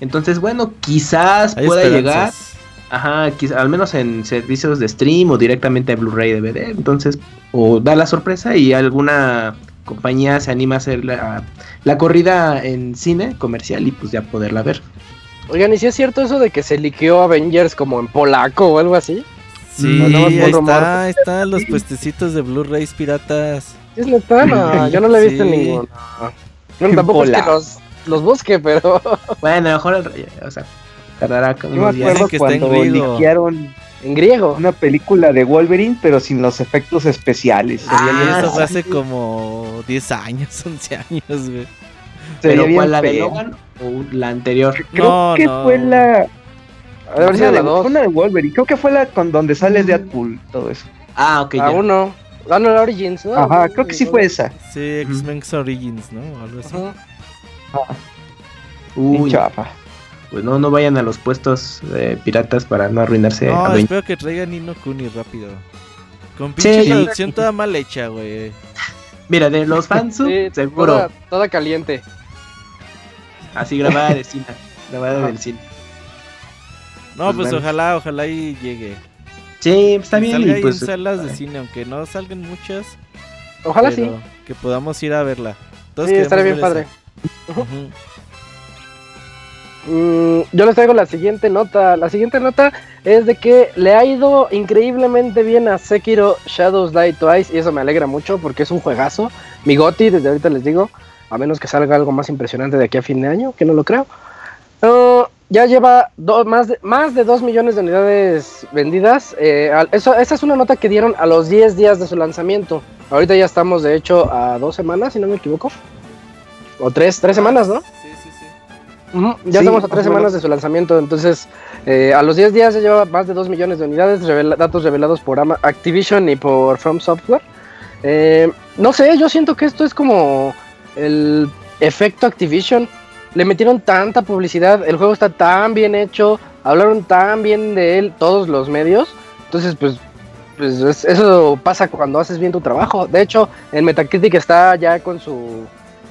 Entonces, bueno, quizás Hay pueda llegar. Ajá, quizá- al menos en servicios de stream o directamente a Blu-ray DVD. Entonces, o da la sorpresa y alguna compañía se anima a hacer la, la corrida en cine comercial y pues ya poderla ver. Oigan, ¿y si es cierto eso de que se liqueó Avengers como en polaco o algo así? Sí, No, más ahí rumor. está, ahí están los puestecitos de Blu-rays piratas. ¿Es neta? No, yo no lo he visto Sí. ninguno. Bueno, tampoco es que los, los busque, pero... Bueno, a lo mejor, el- o sea, tardará como Yo me unos acuerdo que está en cuando griego. liquearon en griego. una película de Wolverine, pero sin los efectos especiales. Ah, eso fue hace como 10 años, 11 años, güey. Pero ¿cuál, la de. Logan o la anterior? Creo No, que no. fue la. De haber sido una, la de, dos. fue una de Wolverine. Creo que fue la con donde sale Deadpool, todo eso. Ah, ok, A ya. uno. Ah, no, la Origins, ¿no? Ajá, creo que sí fue esa. Sí, X-Men Origins, ¿no? Algo así. Ajá. Uy, Bien chafa. Pues no, no vayan a los puestos eh, piratas para no arruinarse. No, espero que traigan Nino Kuni rápido. Con Sí. pinche traducción toda mal hecha, güey. Mira, de los fans, Sí, seguro. Toda, toda caliente. Así grabada de cine. Grabada Ajá. del cine. No, Pues pues, ojalá, ojalá y llegue. Sí, está Que bien. salga Y ahí pues, en salas de cine, aunque no salgan muchas. Ojalá sí. Que podamos ir a verla. Todos Sí, estaría bien padre. esa. Mm, yo les traigo la siguiente nota. La siguiente nota es de que le ha ido increíblemente bien a Sekiro Shadows Die Twice y eso me alegra mucho porque es un juegazo. Mi Goti, desde ahorita les digo, a menos que salga algo más impresionante de aquí a fin de año, que no lo creo. Ya lleva más, de, más de 2 millones de unidades vendidas. Eh, esa es una nota que dieron a los 10 días de su lanzamiento. Ahorita ya estamos, de hecho, a dos semanas, si no me equivoco. O tres, tres semanas, ¿no? Ya Sí, estamos a tres menos. semanas de su lanzamiento, entonces eh, a los 10 días ya lleva más de 2 millones de unidades, revela- datos revelados por Ama- Activision y por From Software. Eh, no sé, yo siento que esto es como el efecto Activision. Le metieron tanta publicidad, el juego está tan bien hecho, hablaron tan bien de él todos los medios, entonces pues, pues es- eso pasa cuando haces bien tu trabajo. De hecho, en Metacritic está ya con su...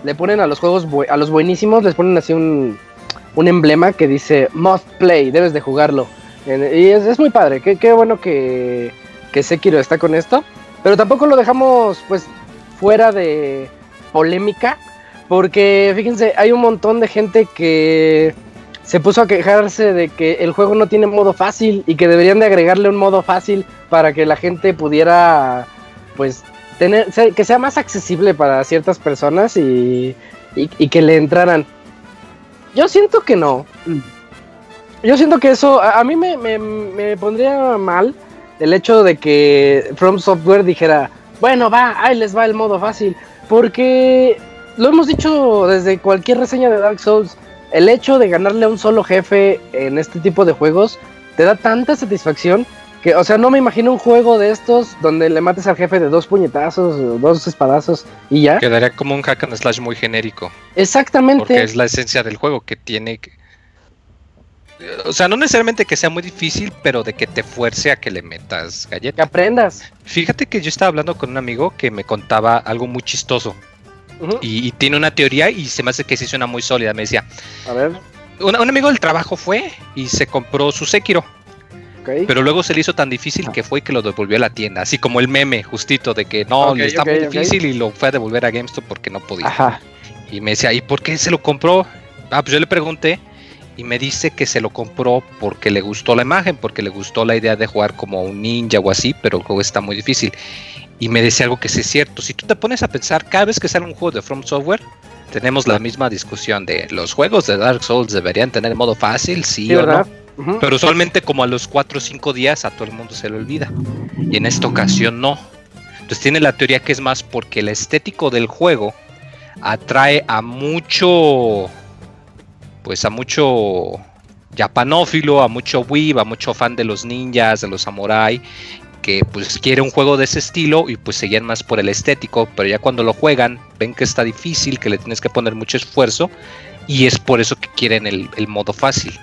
Le ponen a los juegos, a los buenísimos, les ponen así un, un emblema que dice Must Play, debes de jugarlo. Y es, es muy padre, qué, bueno que, que Sekiro está con esto. Pero tampoco lo dejamos pues fuera de polémica. Porque fíjense, hay un montón de gente que se puso a quejarse de que el juego no tiene modo fácil y que deberían de agregarle un modo fácil para que la gente pudiera pues tener que sea más accesible para ciertas personas y- y que le entraran. Yo siento que no. Yo siento que eso a, a mí me, me- me pondría mal el hecho de que From Software dijera, bueno, va, ahí les va el modo fácil. Porque lo hemos dicho desde cualquier reseña de Dark Souls, el hecho de ganarle a un solo jefe en este tipo de juegos te da tanta satisfacción que, o sea, no me imagino un juego de estos donde le mates al jefe de dos puñetazos, dos espadazos y ya. Quedaría como un hack and slash muy genérico. Exactamente. Porque es la esencia del juego que tiene que... O sea, no necesariamente que sea muy difícil, pero de que te fuerce a que le metas Que galleta. aprendas. Fíjate que yo estaba hablando con un amigo que me contaba algo muy chistoso. Y tiene una teoría y se me hace que sí suena muy sólida. Me decía, A ver, un, un amigo del trabajo fue y se compró su Sekiro. Pero luego se le hizo tan difícil que fue y que lo devolvió a la tienda. Así como el meme justito de que no, está muy difícil y lo fue a devolver a GameStop porque no podía. Ajá. Y me decía, ¿y por qué se lo compró? Ah, pues yo le pregunté y me dice que se lo compró porque le gustó la imagen, porque le gustó la idea de jugar como un ninja o así, pero el juego está muy difícil. Y me decía algo que sí es cierto. Si tú te pones a pensar, cada vez que sale un juego de From Software, tenemos la misma discusión de los juegos de Dark Souls deberían tener modo fácil, sí, Sí, o ¿verdad? no. Pero usualmente como a los 4 o 5 días a todo el mundo se le olvida. Y en esta ocasión no. Entonces tiene la teoría que es más porque el estético del juego atrae a mucho, pues a mucho japanófilo, a mucho weeb, a mucho fan de los ninjas, de los samurai, que pues quiere un juego de ese estilo y pues seguían más por el estético, pero ya cuando lo juegan ven que está difícil, que le tienes que poner mucho esfuerzo y es por eso que quieren el modo fácil.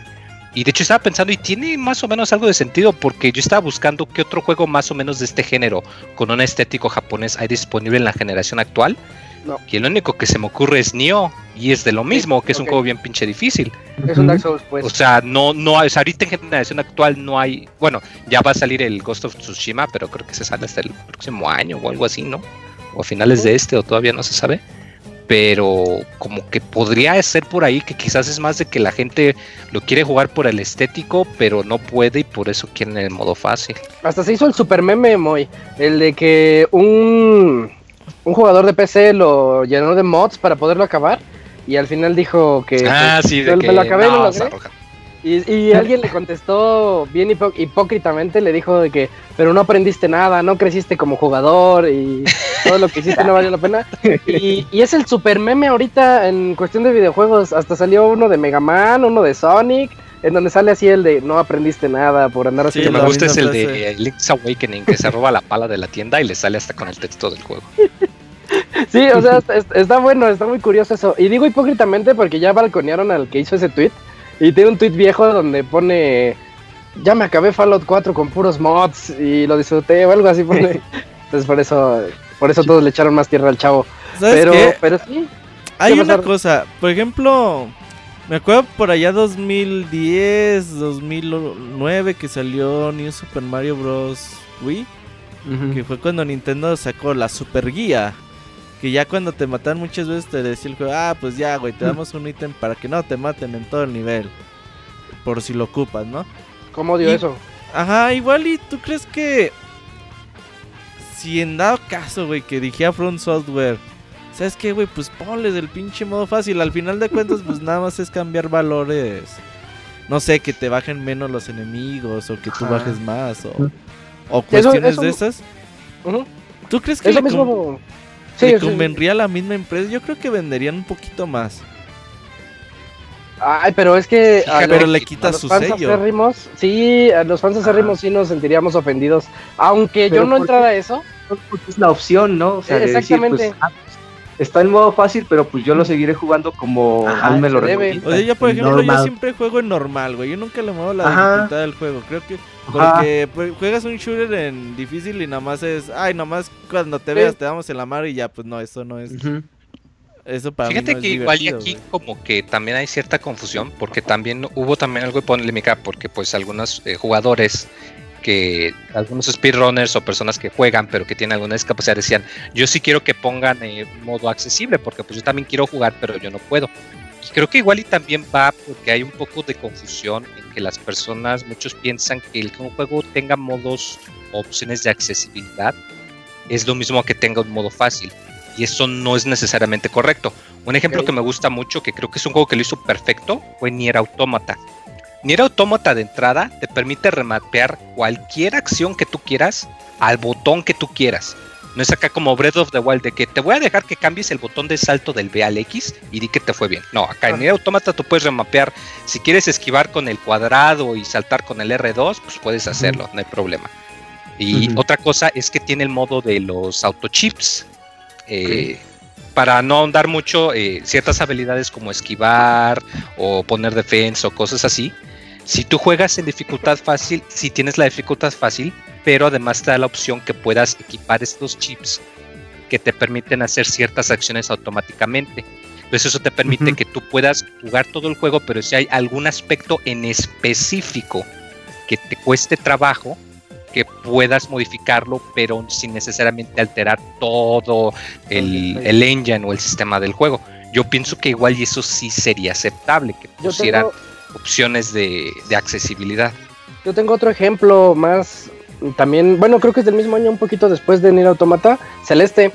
Y de hecho estaba pensando, y tiene más o menos algo de sentido, porque yo estaba buscando qué otro juego más o menos de este género, con un estético japonés, hay disponible en la generación actual. No. Y el único que se me ocurre es Nioh, y es de lo mismo, que es un juego bien pinche difícil. Es un Dark Souls, pues. O sea, no, no hay, o sea, ahorita en generación actual no hay, bueno, ya va a salir el Ghost of Tsushima, pero creo que se sale hasta el próximo año o algo así, ¿no? O a finales de este, o todavía no se sabe. Pero como que podría ser por ahí que quizás es más de que la gente lo quiere jugar por el estético, pero no puede y por eso quieren el modo fácil. Hasta se hizo el super meme, Moy. El de que un, un jugador de PC lo llenó de mods para poderlo acabar. Y al final dijo que. ah, pues, sí, me lo acabé y no lo. Y, y alguien le contestó bien hipó- hipócritamente, le dijo de que, pero no aprendiste nada, no creciste como jugador y todo lo que hiciste no valió la pena. Y, y es el super meme ahorita en cuestión de videojuegos. Hasta salió uno de Mega Man, uno de Sonic, en donde sale así el de no aprendiste nada por andar Sí, que haciendo me gusta es el de Link's Awakening, que se roba la pala de la tienda y le sale hasta con el texto del juego. Sí, o sea, está, está bueno, está muy curioso eso. Y digo hipócritamente porque ya balconearon al que hizo ese tweet. Y tiene un tweet viejo donde pone, ya me acabé Fallout 4 con puros mods y lo disfruté o algo así pone. Entonces por eso, por eso todos le echaron más tierra al chavo. ¿Sabes Pero, qué? pero sí, Hay ¿Qué una cosa, por ejemplo, me acuerdo por allá 2010, 2009 que salió New Super Mario Bros. Wii, que fue cuando Nintendo sacó la Super Guía. Que ya cuando te matan muchas veces te decía el juego, ah, pues ya, güey, te damos un ítem para que no te maten en todo el nivel. Por si lo ocupas, ¿no? ¿cómo dio Y- eso? Ajá, igual y tú crees que si en dado caso, güey, que dijera Front Software, ¿sabes qué, güey? Pues ponles el pinche modo fácil. Al final de cuentas, pues nada más es cambiar valores. No sé, que te bajen menos los enemigos o que tú Ajá. bajes más o, o cuestiones eso- de esas. ¿Tú crees que le, lo con- mismo. le Sí, sí. convendría a la misma empresa? Yo creo que venderían un poquito más. Ay, pero es que a Pero los- le a quita los su fans sello. acérrimos, sí, a los fans acérrimos sí nos sentiríamos ofendidos. Aunque Pero yo no entrara a eso, Porque es la opción, ¿no? O sea, de decir, Exactamente. pues, ah, pues, está en modo fácil, pero pues yo lo seguiré jugando como Ajá, me lo recomienda. O sea, yo por ejemplo, yo siempre juego en normal, güey. Yo nunca le muevo la Ajá. dificultad del juego. Creo que porque pues, juegas un shooter en difícil y nada más es, ay, nada más cuando te Sí. veas te damos en la mano y ya, pues no, eso no es, Ujú. Eso para Fíjate mí no que es igual y aquí como que también hay cierta confusión porque también hubo también algo de polémica porque pues algunos eh, jugadores que algunos speedrunners o personas que juegan pero que tienen alguna discapacidad decían yo sí quiero que pongan eh, modo accesible porque pues yo también quiero jugar pero yo no puedo y creo que igual y también va porque hay un poco de confusión en que las personas muchos piensan que el que un juego tenga modos opciones de accesibilidad es lo mismo que tenga un modo fácil y eso no es necesariamente correcto un ejemplo que me gusta mucho, que creo que es un juego que lo hizo perfecto, fue Nier Automata. Nier Automata de entrada te permite remapear cualquier acción que tú quieras al botón que tú quieras. No es acá como Breath of the Wild de que te voy a dejar que cambies el botón de salto del B al X y di que te fue bien. No, acá en Nier Automata tú puedes remapear. Si quieres esquivar con el cuadrado y saltar con el R2, pues puedes hacerlo, no hay problema. Y otra cosa es que tiene el modo de los autochips. Eh, Para no ahondar mucho, eh, ciertas habilidades como esquivar o poner defensa o cosas así. Si tú juegas en dificultad fácil, si tienes la dificultad fácil, pero además te da la opción que puedas equipar estos chips que te permiten hacer ciertas acciones automáticamente. Entonces eso te permite que tú puedas jugar todo el juego, pero si hay algún aspecto en específico que te cueste trabajo, que puedas modificarlo, pero sin necesariamente alterar todo el, el engine o el sistema del juego. Yo pienso que igual y eso sí sería aceptable, que pusieran tengo, opciones de, de accesibilidad. yo tengo otro ejemplo más. También, bueno, creo que es del mismo año, un poquito después de Nier Automata. Celeste.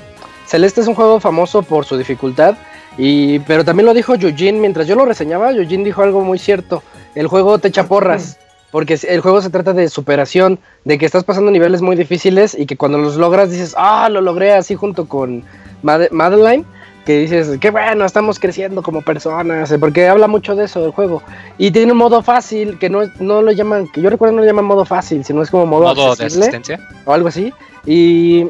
Celeste es un juego famoso por su dificultad. Y, pero también lo dijo Yujin, mientras yo lo reseñaba, Yujin dijo algo muy cierto. El juego te echa porras. Porque el juego se trata de superación, de que estás pasando niveles muy difíciles y que cuando los logras dices, ah, lo logré así junto con Madeline, que dices, qué bueno, estamos creciendo como personas, eh, porque habla mucho de eso del juego. Y tiene un modo fácil, que no, no lo llaman, que yo recuerdo no lo llaman modo fácil, sino es como modo, ¿Modo de asistencia o algo así. Y,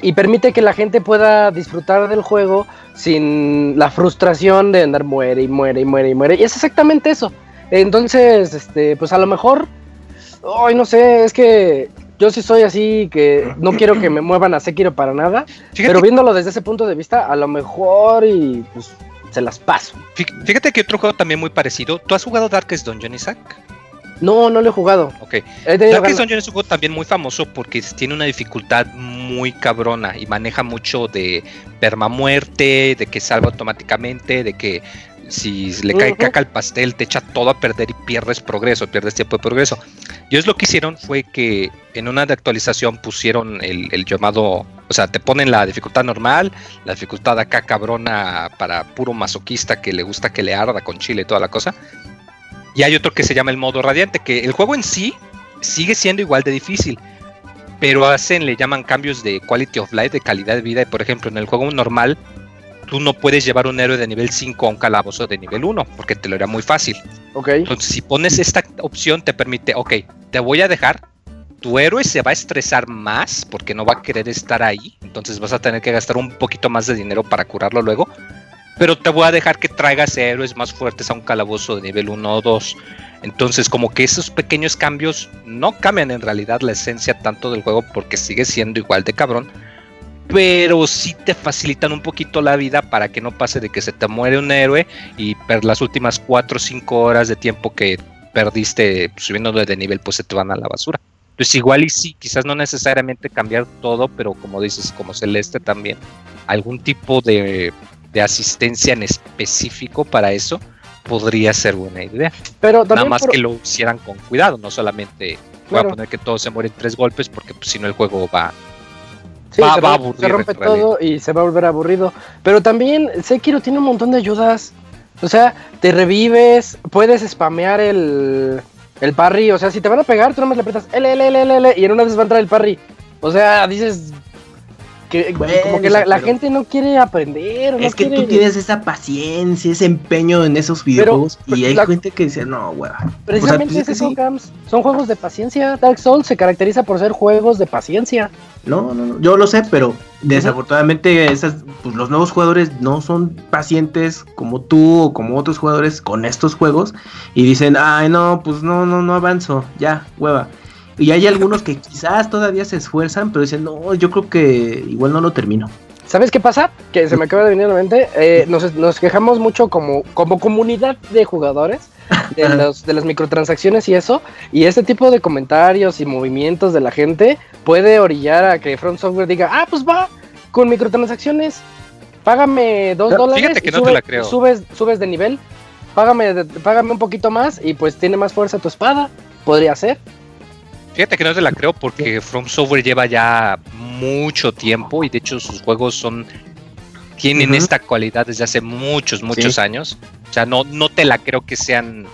y permite que la gente pueda disfrutar del juego sin la frustración de andar muere y muere y muere y muere. Y es exactamente eso. Entonces, este, pues a lo mejor, ay, no sé, es que yo sí soy así que no quiero que me muevan a Sekiro para nada, pero viéndolo desde ese punto de vista, a lo mejor y pues se las paso. Fíjate que otro juego también muy parecido. ¿Tú has jugado Darkest Dungeon, Isaac? No, no lo he jugado. Ok. Darkest Dungeon es un juego también muy famoso porque tiene una dificultad muy cabrona y maneja mucho de permamuerte, de que salva automáticamente, de que si le cae caca al pastel, te echa todo a perder y pierdes progreso, pierdes tiempo de progreso. Ellos lo que hicieron fue que en una de actualización pusieron el, llamado, o sea, te ponen la dificultad normal, la dificultad acá cabrona para puro masoquista que le gusta que le arda con chile y toda la cosa. Y hay otro que se llama el modo radiante, que el juego en sí sigue siendo igual de difícil, pero hacen, le llaman cambios de quality of life, de calidad de vida. Y por ejemplo, en el juego normal tú no puedes llevar un héroe de nivel 5 a un calabozo de nivel 1, porque te lo era muy fácil. Ok. Entonces, si pones esta opción, te permite, ok, te voy a dejar, tu héroe se va a estresar más porque no va a querer estar ahí, entonces vas a tener que gastar un poquito más de dinero para curarlo luego, pero te voy a dejar que traigas héroes más fuertes a un calabozo de nivel 1 o 2. Entonces, como que esos pequeños cambios no cambian en realidad la esencia tanto del juego porque sigue siendo igual de cabrón, pero sí te facilitan un poquito la vida para que no pase de que se te muere un héroe y per las últimas 4 o 5 horas de tiempo que perdiste subiendo de nivel pues se te van a la basura. Entonces igual y sí, quizás no necesariamente cambiar todo, pero como dices, como Celeste también, algún tipo de, asistencia en específico para eso podría ser buena idea. Pero Nada más que lo hicieran con cuidado, no solamente voy a poner que todos se mueren tres golpes porque pues, si no el juego va, se, rompe todo y se va a volver aburrido. Pero también Sekiro tiene un montón de ayudas. O sea, te revives, puedes spamear el, el parry. O sea, si te van a pegar, tú nomás le apretas L, L, L, L, y en una vez va a entrar el parry. O sea, dices, que, como que la, gente no quiere aprender. es que tú tienes esa paciencia, ese empeño en esos videojuegos y hay gente que dice, no, hueva. Precisamente pues son, son juegos de paciencia. Dark Souls se caracteriza por ser juegos de paciencia. No, no, no, yo lo sé, pero desafortunadamente esas, pues, los nuevos jugadores no son pacientes como tú o como otros jugadores con estos juegos y dicen, ay, no, pues no, no, no avanzo, ya, hueva. Y hay algunos que quizás todavía se esfuerzan, pero dicen, no, yo creo que igual no lo termino. ¿Sabes qué pasa? Que se me acaba de venir a la mente. Eh, nos, quejamos mucho como, como comunidad de jugadores de, los, de las microtransacciones y eso. Y este tipo de comentarios y movimientos de la gente puede orillar a que Front Software diga, ah, pues va, con microtransacciones, págame dos dólares que no te la creo. subes, subes de nivel, págame, págame un poquito más y pues tiene más fuerza tu espada. Podría ser. Fíjate que no te la creo porque From Software lleva ya mucho tiempo y de hecho sus juegos son tienen esta cualidad desde hace muchos, muchos años. O sea, no, no te la creo que sean.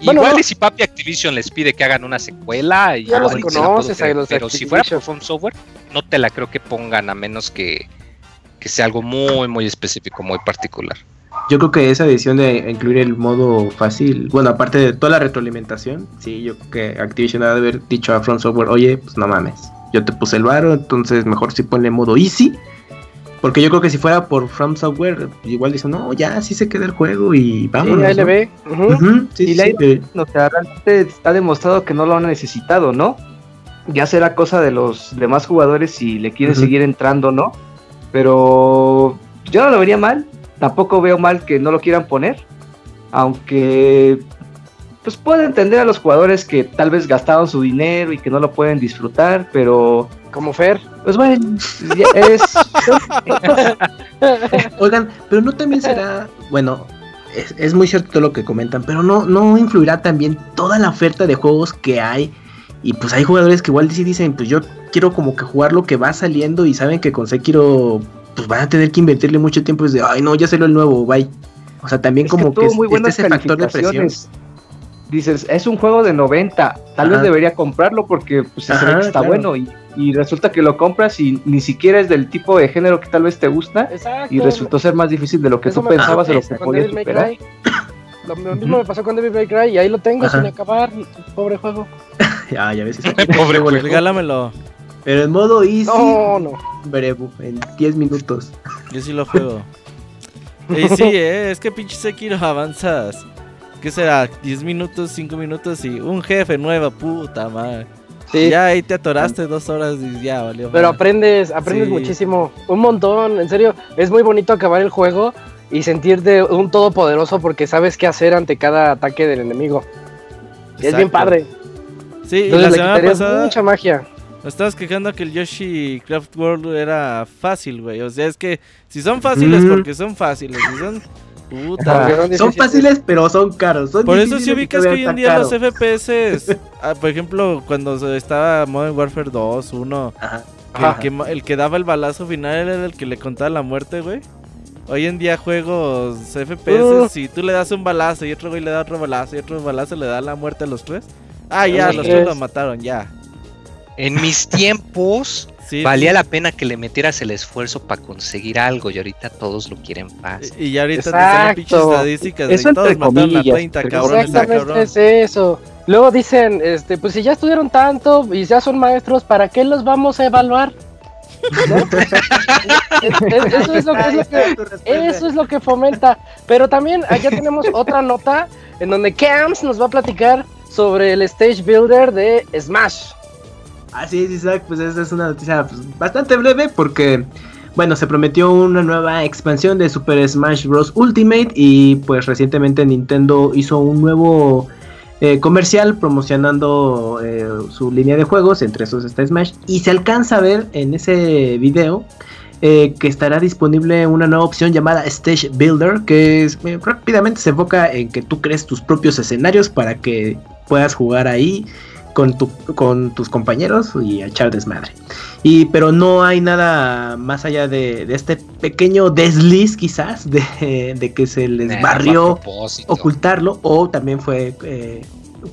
Igual y si Papi Activision les pide que hagan una secuela y ya los conoces, pero si fuera por From Software, no te la creo que pongan a menos que, que sea algo muy, muy específico, muy particular. Yo creo que esa decisión de incluir el modo fácil, bueno, aparte de toda la retroalimentación, sí, yo creo que Activision ha de haber dicho a Front Software, oye, pues no mames, yo te puse el varo, entonces mejor si ponle modo easy. Porque yo creo que si fuera por From Software, igual dicen, no, ya sí se queda el juego y vamos. Sí, ahí le ve. sí, y sí, no, realmente está demostrado que no lo han necesitado, ¿no? Ya será cosa de los demás jugadores si le quieren seguir entrando, ¿no? Pero yo no lo vería mal Tampoco veo mal que no lo quieran poner, aunque pues puedo entender a los jugadores que tal vez gastaron su dinero y que no lo pueden disfrutar, pero como Fer, pues bueno, es Oigan, pero no también será, bueno, es, muy cierto todo lo que comentan, pero no no influirá también toda la oferta de juegos que hay. Y pues hay jugadores que igual sí dicen, pues yo quiero como que jugar lo que va saliendo y saben que con Sekiro pues van a tener que invertirle mucho tiempo desde, ay no, ya salió el nuevo, bye. O sea, también como que, muy buenas ese factor de presión. dices, es un juego de 90, tal vez Ajá. debería comprarlo porque pues, se ve Ajá, que está claro. bueno y, y resulta que lo compras y ni siquiera es del tipo de género que tal vez te gusta Exacto. y resultó ser más difícil de lo que Eso tú pensabas de lo con que podías superar. Cry. Lo, mismo me pasó con Devil May Cry y ahí lo tengo Ajá. sin acabar, pobre juego. Ah, ya ves. Pobre juego. Regálamelo. Pero en modo easy, No, no. brevo, en 10 minutos. Yo sí lo juego. Y sí, eh, es que pinche Sekiro avanzas. ¿Qué será? 10 minutos, 5 minutos y un jefe nuevo, puta madre. Sí. Ya ahí te atoraste dos horas y ya valió. Pero madre. aprendes, aprendes Sí. muchísimo. Un montón, en serio. Es muy bonito acabar el juego y sentirte un todopoderoso porque sabes qué hacer ante cada ataque del enemigo. Y es bien padre. Sí, y Entonces la le semana pasada mucha magia. Me estabas quejando que el Yoshi Craft World era fácil, güey. O sea, es que si son fáciles, Mm. porque son fáciles. Si son. Puta. Son fáciles, pero son caros. Son Por eso sí y ubicas que hoy en día los. FPS, ah, por ejemplo, cuando estaba Modern Warfare 2, 1, Ajá. que Ajá. el, que, ma- el que daba el balazo final era el que le contaba la muerte, güey. Hoy en día juegos FPS, Uh. si tú le das un balazo y otro güey le da otro balazo y otro balazo le da la muerte a los tres. Ah, ya, Los tres lo mataron, ya. En mis tiempos Sí, valía sí. la pena que le metieras el esfuerzo para conseguir algo y ahorita todos lo quieren fácil. Y, ahorita te salen pinches Exacto. estadísticas de Eso que todos entre mataron a comillas, 30 entre cabrones, Exactamente cabrón. es eso. Luego dicen, este, pues si ya estudiaron tanto y ya son maestros, ¿para qué los vamos a evaluar? Eso, es lo que, es lo que- eso es lo que fomenta. Pero también allá tenemos otra nota en donde Camps nos va a platicar sobre el stage builder de Smash. Así es, Isaac, pues esta es una noticia pues, bastante breve porque, bueno, se prometió una nueva expansión de Super Smash Bros. Ultimate y pues recientemente Nintendo hizo un nuevo eh, comercial promocionando eh, su línea de juegos, entre esos está Smash, y se alcanza a ver en ese video eh, que estará disponible una nueva opción llamada Stage Builder, que rápidamente se enfoca en que tú crees tus propios escenarios para que puedas jugar ahí con, tu, con tus compañeros y a echar desmadre. Y, pero no hay nada más allá de, de este pequeño desliz quizás de, de que se les Nah, barrió ocultarlo o también fue eh,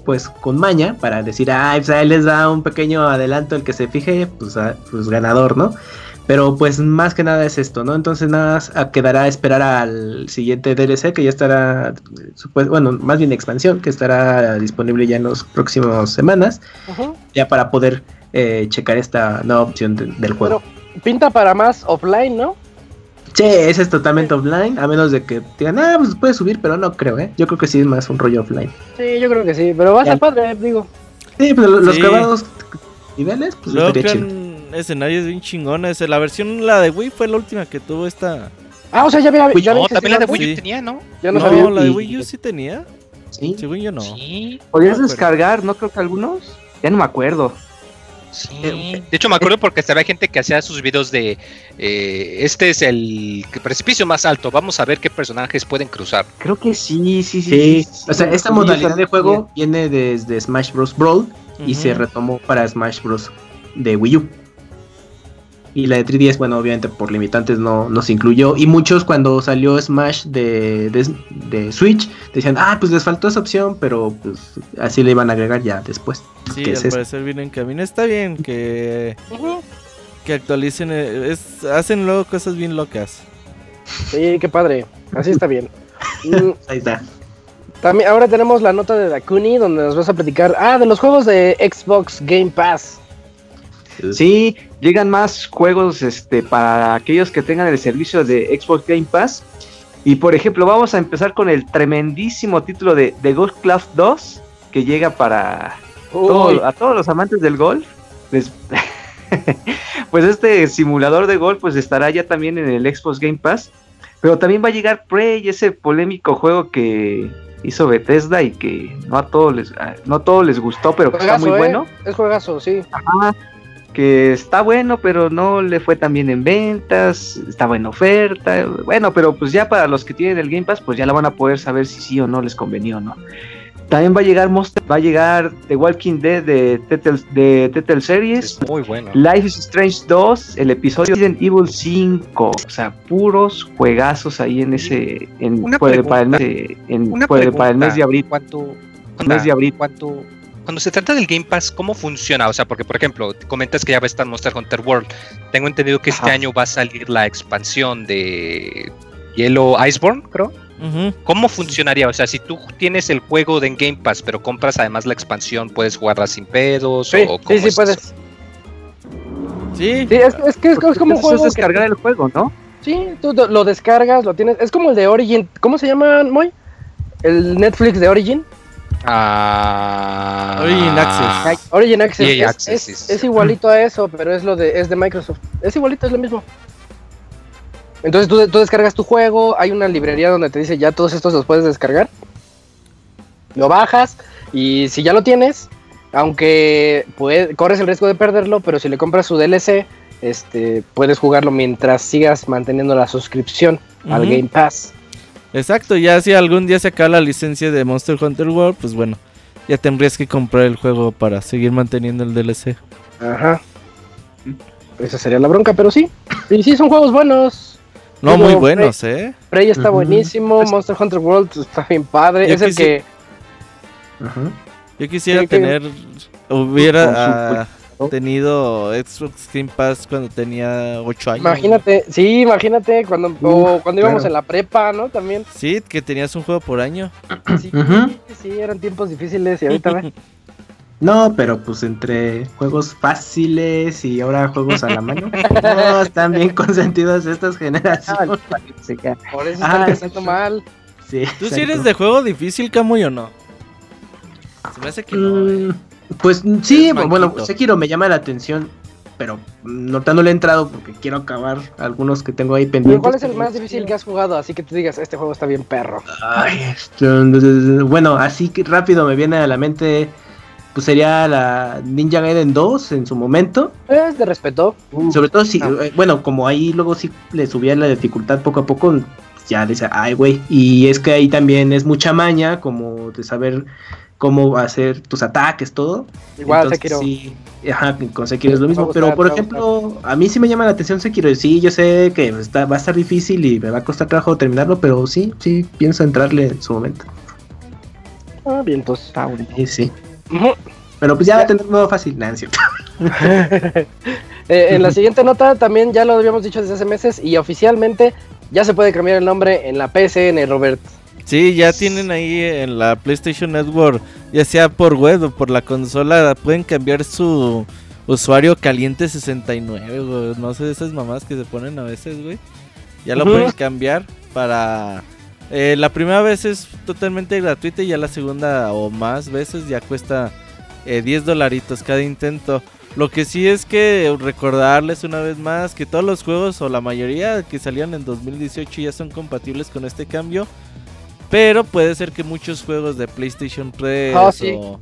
pues con maña para decir, ay, pues ahí les da un pequeño adelanto el que se fije, pues, ah, pues ganador, ¿no? Pero pues más que nada es esto, ¿no? Entonces nada más ah, quedará a esperar al siguiente DLC que ya estará, bueno, más bien expansión, que estará disponible ya en las próximas semanas, ya para poder eh, checar esta nueva opción de- del juego. Pero pinta para más offline, ¿no? Sí, ese es totalmente offline, a menos de que digan, ah, pues puedes subir, pero no creo, ¿eh? Yo creo que sí es más un rollo offline. Sí, yo creo que sí, pero va a ser padre, digo. Sí, pues lo- los Sí. grabados niveles, pues estaría chido. Escenarios bien chingones. La versión, la de Wii, fue la última que tuvo esta. Ah, o sea, ya había. Uy, ya No, también la de Wii U Sí. tenía, ¿no? Ya no, no, sabía. la de Wii U sí tenía. Sí. Según yo no. Sí, Podías No, pero- descargar, ¿no? Creo que algunos. Ya no me acuerdo. sí. De hecho, me acuerdo porque había gente que hacía sus videos de eh, este es el precipicio más alto. Vamos a ver qué personajes pueden cruzar. Creo que sí, sí, sí. Sí, sí, o sea, esta sí, modalidad de juego viene desde Smash Bros. Brawl y se retomó para Smash Bros. de Wii U. Y la de 3DS, bueno, obviamente por limitantes no, no se incluyó. Y muchos cuando salió Smash de, de, de Switch decían, ah, pues les faltó esa opción, pero pues así le iban a agregar ya después. Sí, ¿Qué al es parecer viene en camino. Está bien que, que actualicen. eh, es- hacen luego cosas bien locas. Sí, qué padre. Así está bien. Mm, Ahí está. También, ahora tenemos la nota de Dakuni donde nos vas a platicar, ah, de los juegos de Xbox Game Pass. Sí, llegan más juegos este, para aquellos que tengan el servicio de Xbox Game Pass. Y por ejemplo, vamos a empezar con el tremendísimo título de, de Golfcraft 2, que llega para todo- a todos los amantes del golf. Les- pues este simulador de golf pues estará ya también en el Xbox Game Pass. Pero también va a llegar Prey, ese polémico juego que hizo Bethesda y que no a todos les, no a todos les gustó, pero que está muy ¿eh? bueno. Es juegazo, sí. Ajá, que está bueno, pero no le fue tan bien en ventas, estaba en oferta, bueno, pero pues ya para los que tienen el Game Pass, pues ya la van a poder saber si sí o no les convenió, ¿no? También va a llegar Monster, va a llegar The Walking Dead de Telltale, de Telltale Series, Es muy bueno. Life is Strange 2, el episodio Resident Evil 5, o sea, puros juegazos ahí en ese, en, Una pues, para, el pregunta. mes, de- en, Una pues, para el mes pregunta, de abril. Cuando, Mes de abril. Cuando, cuando se trata del Game Pass, ¿cómo funciona? O sea, porque por ejemplo, comentas que ya va a estar Monster Hunter World. Tengo entendido que este año va a salir la expansión de Yellow Iceborne, creo. ¿Cómo funcionaría? O sea, si tú tienes el juego de en Game Pass, pero compras además la expansión, ¿puedes jugarla sin pedos? Sí, o sí, cómo sí es puedes. eso? Sí, Sí, es, es que es, es como un juego. es que- descargar el juego, ¿no? Sí, tú lo lo descargas, lo tienes. Es como el de Origin. ¿Cómo se llama, Moy? El Netflix de Origin. Ah, Origin Access. Origin Access. EA es, Access, es- sí, sí, es sí. igualito a eso, pero es lo de es de Microsoft. Es igualito, es lo mismo. Entonces tú, tú descargas tu juego, hay una librería donde te dice ya todos estos los puedes descargar. Lo bajas y si ya lo tienes, aunque puede- corres el riesgo de perderlo, pero si le compras su DLC, este, puedes jugarlo mientras sigas manteniendo la suscripción al. Game Pass. Exacto. Ya si algún día se acaba la licencia de Monster Hunter World, pues bueno, ya tendrías que comprar el juego para seguir manteniendo el DLC. Ajá. Esa sería la bronca, pero sí. Y sí, son juegos buenos. No, Digo, muy buenos, ¿eh? Prey está buenísimo, Monster Hunter World está bien padre. Yo es el que. Ajá. Yo quisiera Sí, que- tener, hubiera. Tenido Xbox Game Pass cuando tenía 8 años. Imagínate, sí, imagínate cuando, o cuando íbamos claro. en la prepa, ¿no? También. Sí, que tenías un juego por año. Sí, Ujú. sí, eran tiempos difíciles y ahorita ve. No, pero pues entre juegos fáciles y ahora juegos a la mano. No, están bien consentidos estas generaciones. Por eso Ah, está empezando exacto. mal. Sí, ¿Tú sí eres de juego difícil, Camuy, o no? Se me hace que no, eh. Pues sí, bueno. Sekiro me llama la atención, pero mm, no, no le he entrado porque quiero acabar algunos que tengo ahí pendientes. ¿Cuál es el más difícil que has jugado? Así que tú digas, este juego está bien perro. Ay, este, bueno, así que rápido me viene a la mente, pues sería la Ninja Gaiden 2 en su momento. Es de respeto. Sobre todo si, eh, bueno, como ahí luego sí le subía la dificultad poco a poco, ya decía, ay, güey. Y es que ahí también es mucha maña, como de saber cómo hacer tus ataques, todo. Igual, Entonces, Sekiro. Sí, ajá, con Sekiro es lo mismo. Pero por va a ejemplo, a mí sí me llama la atención Sekiro. Sí, yo sé que está, va a estar difícil y me va a costar trabajo terminarlo, pero sí, sí, pienso entrarle en su momento. Ah, bien, entonces. Está bueno. Sí, sí. Pero pues ya va a tener modo fácil, nada. Eh, en la siguiente nota también ya lo habíamos dicho desde hace meses y oficialmente ya se puede cambiar el nombre en la PSN, Robert. Sí, ya tienen ahí en la PlayStation Network, ya sea por web o por la consola, pueden cambiar su usuario caliente 69, güey. No sé, esas mamás que se ponen a veces, güey. Ya lo pueden cambiar para... eh, la primera vez es totalmente gratuita y ya la segunda o más veces ya cuesta eh, 10 dolaritos cada intento. Lo que sí es que recordarles una vez más que todos los juegos o la mayoría que salían en 2018 ya son compatibles con este cambio. Pero puede ser que muchos juegos de PlayStation 3 Ah, sí. o,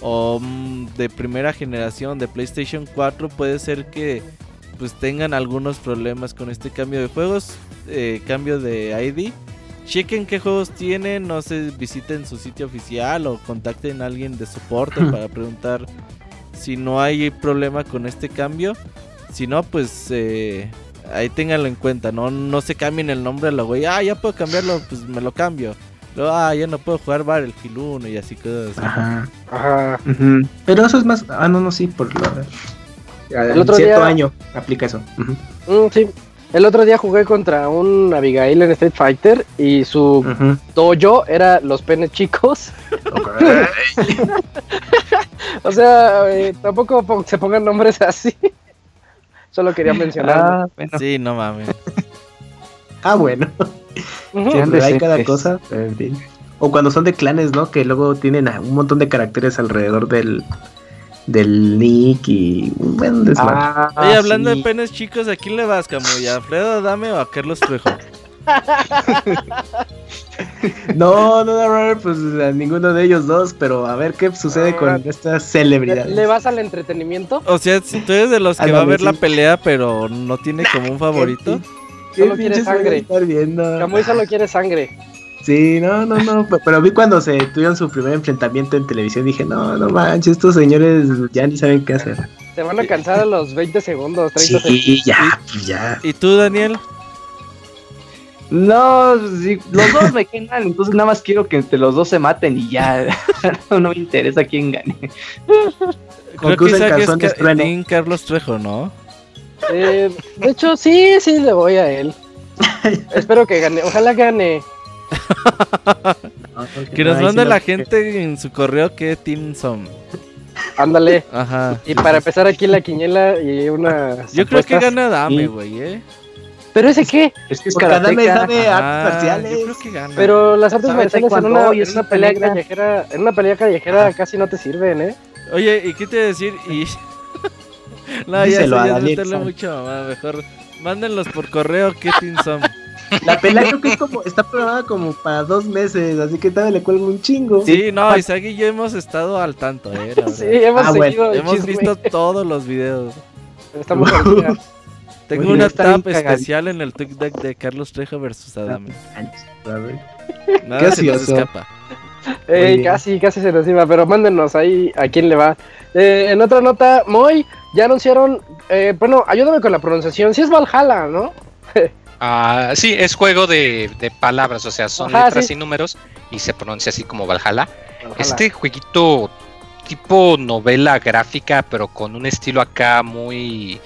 o, mm, de primera generación de PlayStation 4 puede ser que pues tengan algunos problemas con este cambio de juegos, eh, cambio de ID. Chequen qué juegos tienen, no sé, visiten su sitio oficial o contacten a alguien de soporte para preguntar si no hay problema con este cambio. Si no, pues eh, ahí ténganlo en cuenta, no, no se cambien el nombre a la güey. Ah, ya puedo cambiarlo, pues me lo cambio. Ah, ya no puedo jugar Battlefield 1 y así cosas. Ajá. Ajá. Pero eso es más. Ah, no, no, sí, por lo. El otro cierto día- año aplica eso. Mm, sí. El otro día jugué contra un Abigail en Street Fighter y su Ujú. dojo era los penes chicos. O sea, eh, tampoco po- se pongan nombres así. Solo quería mencionar. Ah, bueno. Sí, no mames. Ah, bueno. Hay cada cosa. pero en fin. O cuando son de clanes, ¿no? Que luego tienen a- un montón de caracteres alrededor del, del nick y un buen desmadre. Ah, Oye, hablando sí. de penes chicos, ¿a quién le vas, Camuy? ¿A Alfredo Dame o a Carlos Trejo? No, no, no, Robert, pues a ninguno de ellos dos, pero a ver qué sucede con estas ¿Le, celebridades. le vas al entretenimiento? O sea, si tú eres de los que va a ver la pelea, pero no tiene como un favorito. ¿Qué Solo quiere sangre. estar viendo? Camuy solo quiere sangre. Sí, no, no, no, pe- pero vi cuando se tuvieron su primer enfrentamiento en televisión, dije, no, no manches, estos señores ya ni saben qué hacer. Te van a cansar a los 20 segundos, 30 segundos. Sí, ya, pues ya. ¿Y tú, Daniel? No, sí, los dos me mal, entonces nada más quiero que entre los dos se maten y ya. no, no me interesa quién gane. Creo que en Isaac es Ca- trueno. Carlos Trejo, ¿no? Eh, de hecho, sí, sí le voy a él. Espero que gane, ojalá gane. Que nos mande la gente en su correo qué team son. Ándale. Ajá. Y para empezar aquí la quiniela y una. Yo creo que gana Dame, güey, ¿eh? ¿Pero ese qué? Es que es karateca. sabe artes marciales. Yo creo que gana. Pero las artes marciales en una, y en es una pelea callejera, en una pelea callejera casi no te sirven, ¿eh? Oye, ¿y qué te iba a decir? Y... no, ya, Díselo sé, a ya es meterle mucho, mamá. Mejor mándenlos por correo qué son. La pelea creo que es como, está programada como para dos meses, así que todavía le cuelgo un chingo. Sí, no, Isaac y yo hemos estado al tanto, ¿eh? La Sí, hemos Ah, seguido Hemos chisme. visto todos los videos. Estamos al día. Tengo Oye, una tab especial en el TikTok de Carlos Trejo versus Adame. A ver. Nada Qué se nos escapa. Bien. casi, casi se nos iba, pero mándenos ahí a quién le va. Eh, en otra nota, Moy, ya anunciaron, eh, bueno, ayúdame con la pronunciación, si es Valhalla, ¿no? Ah, sí, es juego de, de palabras, o sea, son Ajá, letras sí. y números y se pronuncia así como Valhalla. Valhalla. Este jueguito tipo novela gráfica, pero con un estilo acá muy...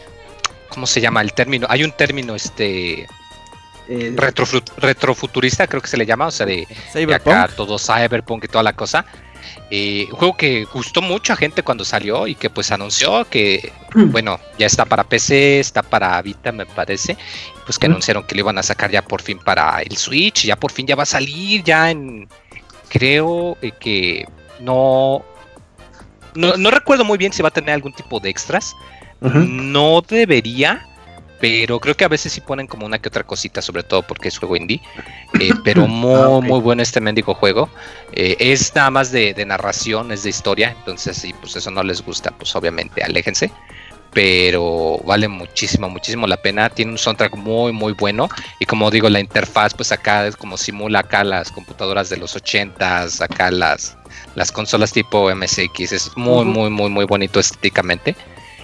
¿Cómo se llama el término? Hay un término este Eh, retrofut- retrofuturista, creo que se le llama, o sea, de, de acá todo cyberpunk y toda la cosa. Eh, un juego que gustó mucho a gente cuando salió y que pues anunció que, bueno, ya está para PC, está para Vita, me parece. Pues que Mm. anunciaron que lo iban a sacar ya por fin para el Switch, ya por fin ya va a salir, ya en. Creo eh, que no, no. No recuerdo muy bien si va a tener algún tipo de extras. No debería, pero creo que a veces sí ponen como una que otra cosita, sobre todo porque es juego indie. Eh, pero muy, Ah, ok. muy bueno este mendigo juego. Eh, es nada más de, de narración, es de historia. Entonces, si pues eso no les gusta, pues obviamente aléjense. Pero vale muchísimo, muchísimo la pena. Tiene un soundtrack muy, muy bueno. Y como digo, la interfaz, pues acá es como simula acá las computadoras de los 80s, acá las, las consolas tipo MSX. Es muy, muy, muy, muy bonito estéticamente.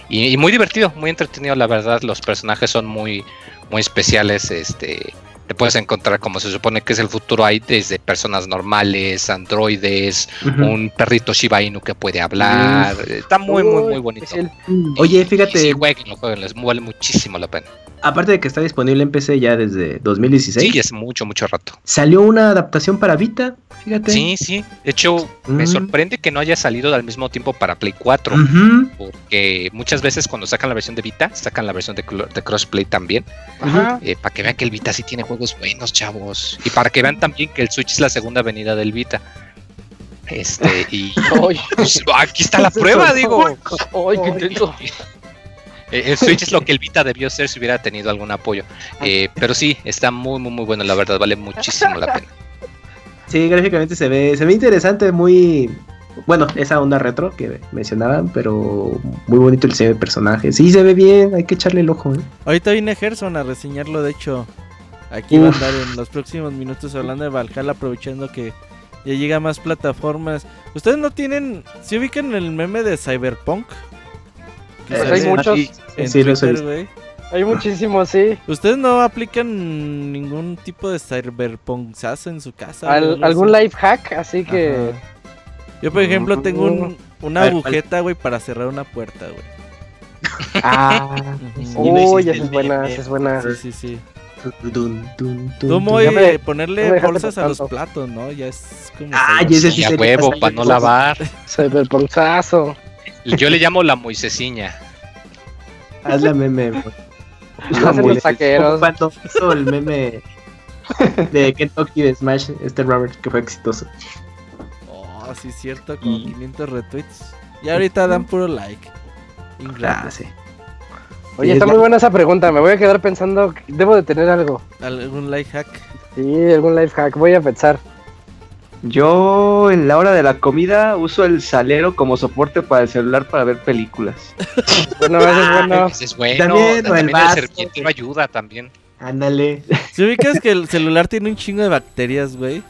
Y, y muy divertido, muy entretenido, la verdad. Los personajes son muy, muy especiales. Este, te puedes encontrar como se supone que es el futuro. Hay desde personas normales, androides, un perrito Shiba Inu que puede hablar. Está muy, muy, muy Uy, bonito. el- Oye, fíjate, sí, jueguenlo, jueguenlo, les vale muchísimo la pena. aparte de que está disponible en PC ya desde 2016, Sí, es mucho, mucho rato. salió una adaptación para Vita, fíjate. Sí, sí. De hecho, me sorprende que no haya salido al mismo tiempo para Play 4. Ujú. Porque muchas veces cuando sacan la versión de Vita, sacan la versión de, crossplay también. Ajá. eh, para que vean que el Vita sí tiene juegos buenos, chavos. Y para que vean también que el Switch es la segunda venida del Vita. Este, y pues, aquí está la prueba, digo. ay, qué intenso. Eh, El Switch es lo que el Vita debió ser si hubiera tenido algún apoyo. Eh, pero sí, está muy, muy, muy bueno, la verdad, vale muchísimo la pena. Sí, gráficamente se ve, se ve interesante, muy bueno, esa onda retro que mencionaban, pero muy bonito el diseño de personajes. Sí, se ve bien, hay que echarle el ojo. ¿eh? Ahorita viene Gerson a reseñarlo, de hecho. Aquí va a andar en los próximos minutos hablando de Valhalla, aprovechando que ya llega más plataformas. ¿Ustedes no tienen... ¿Se ubican el meme de Cyberpunk? Que Eh, Pues hay muchos. en sí, Twitter. Hay muchísimos, sí. ¿Ustedes no aplican ningún tipo de cyberpunkazo en su casa? Al- algún así? life hack, así que. Ajá. Yo, por ejemplo, tengo un- una agujeta, güey, para cerrar una puerta, güey. Ah. Uy, esa es buena, esa es buena. Sí, sí, sí. Dun, dun, dun, ¿Cómo dun. Ya me- ponerle ya me bolsas a los platos, no? Ya es como... Ah, cyber- y ese sí Y a sería huevo, para no cosa. lavar. Cyberpunkazo. Yo le llamo la Moisesiña. Hazle meme. güey. Lo hacen los taqueros. Como Cuando hizo el meme de Kentucky de Smash, este Robert, que fue exitoso. Oh, sí, cierto, con Y- 500 retweets. Y ahorita dan puro like. Ah, sí. Oye, Sí, está es muy la- buena esa pregunta. Me voy a quedar pensando. que Debo de tener algo. ¿Algún life hack? Sí, algún life hack. Voy a pensar. Yo en la hora de la comida uso el salero como soporte para el celular para ver películas. Bueno, eso es bueno. Ese es bueno. También, o el También, el vaso, servilletiero ayuda también. Ándale. ¿Se ubicas que el celular tiene un chingo de bacterias, güey?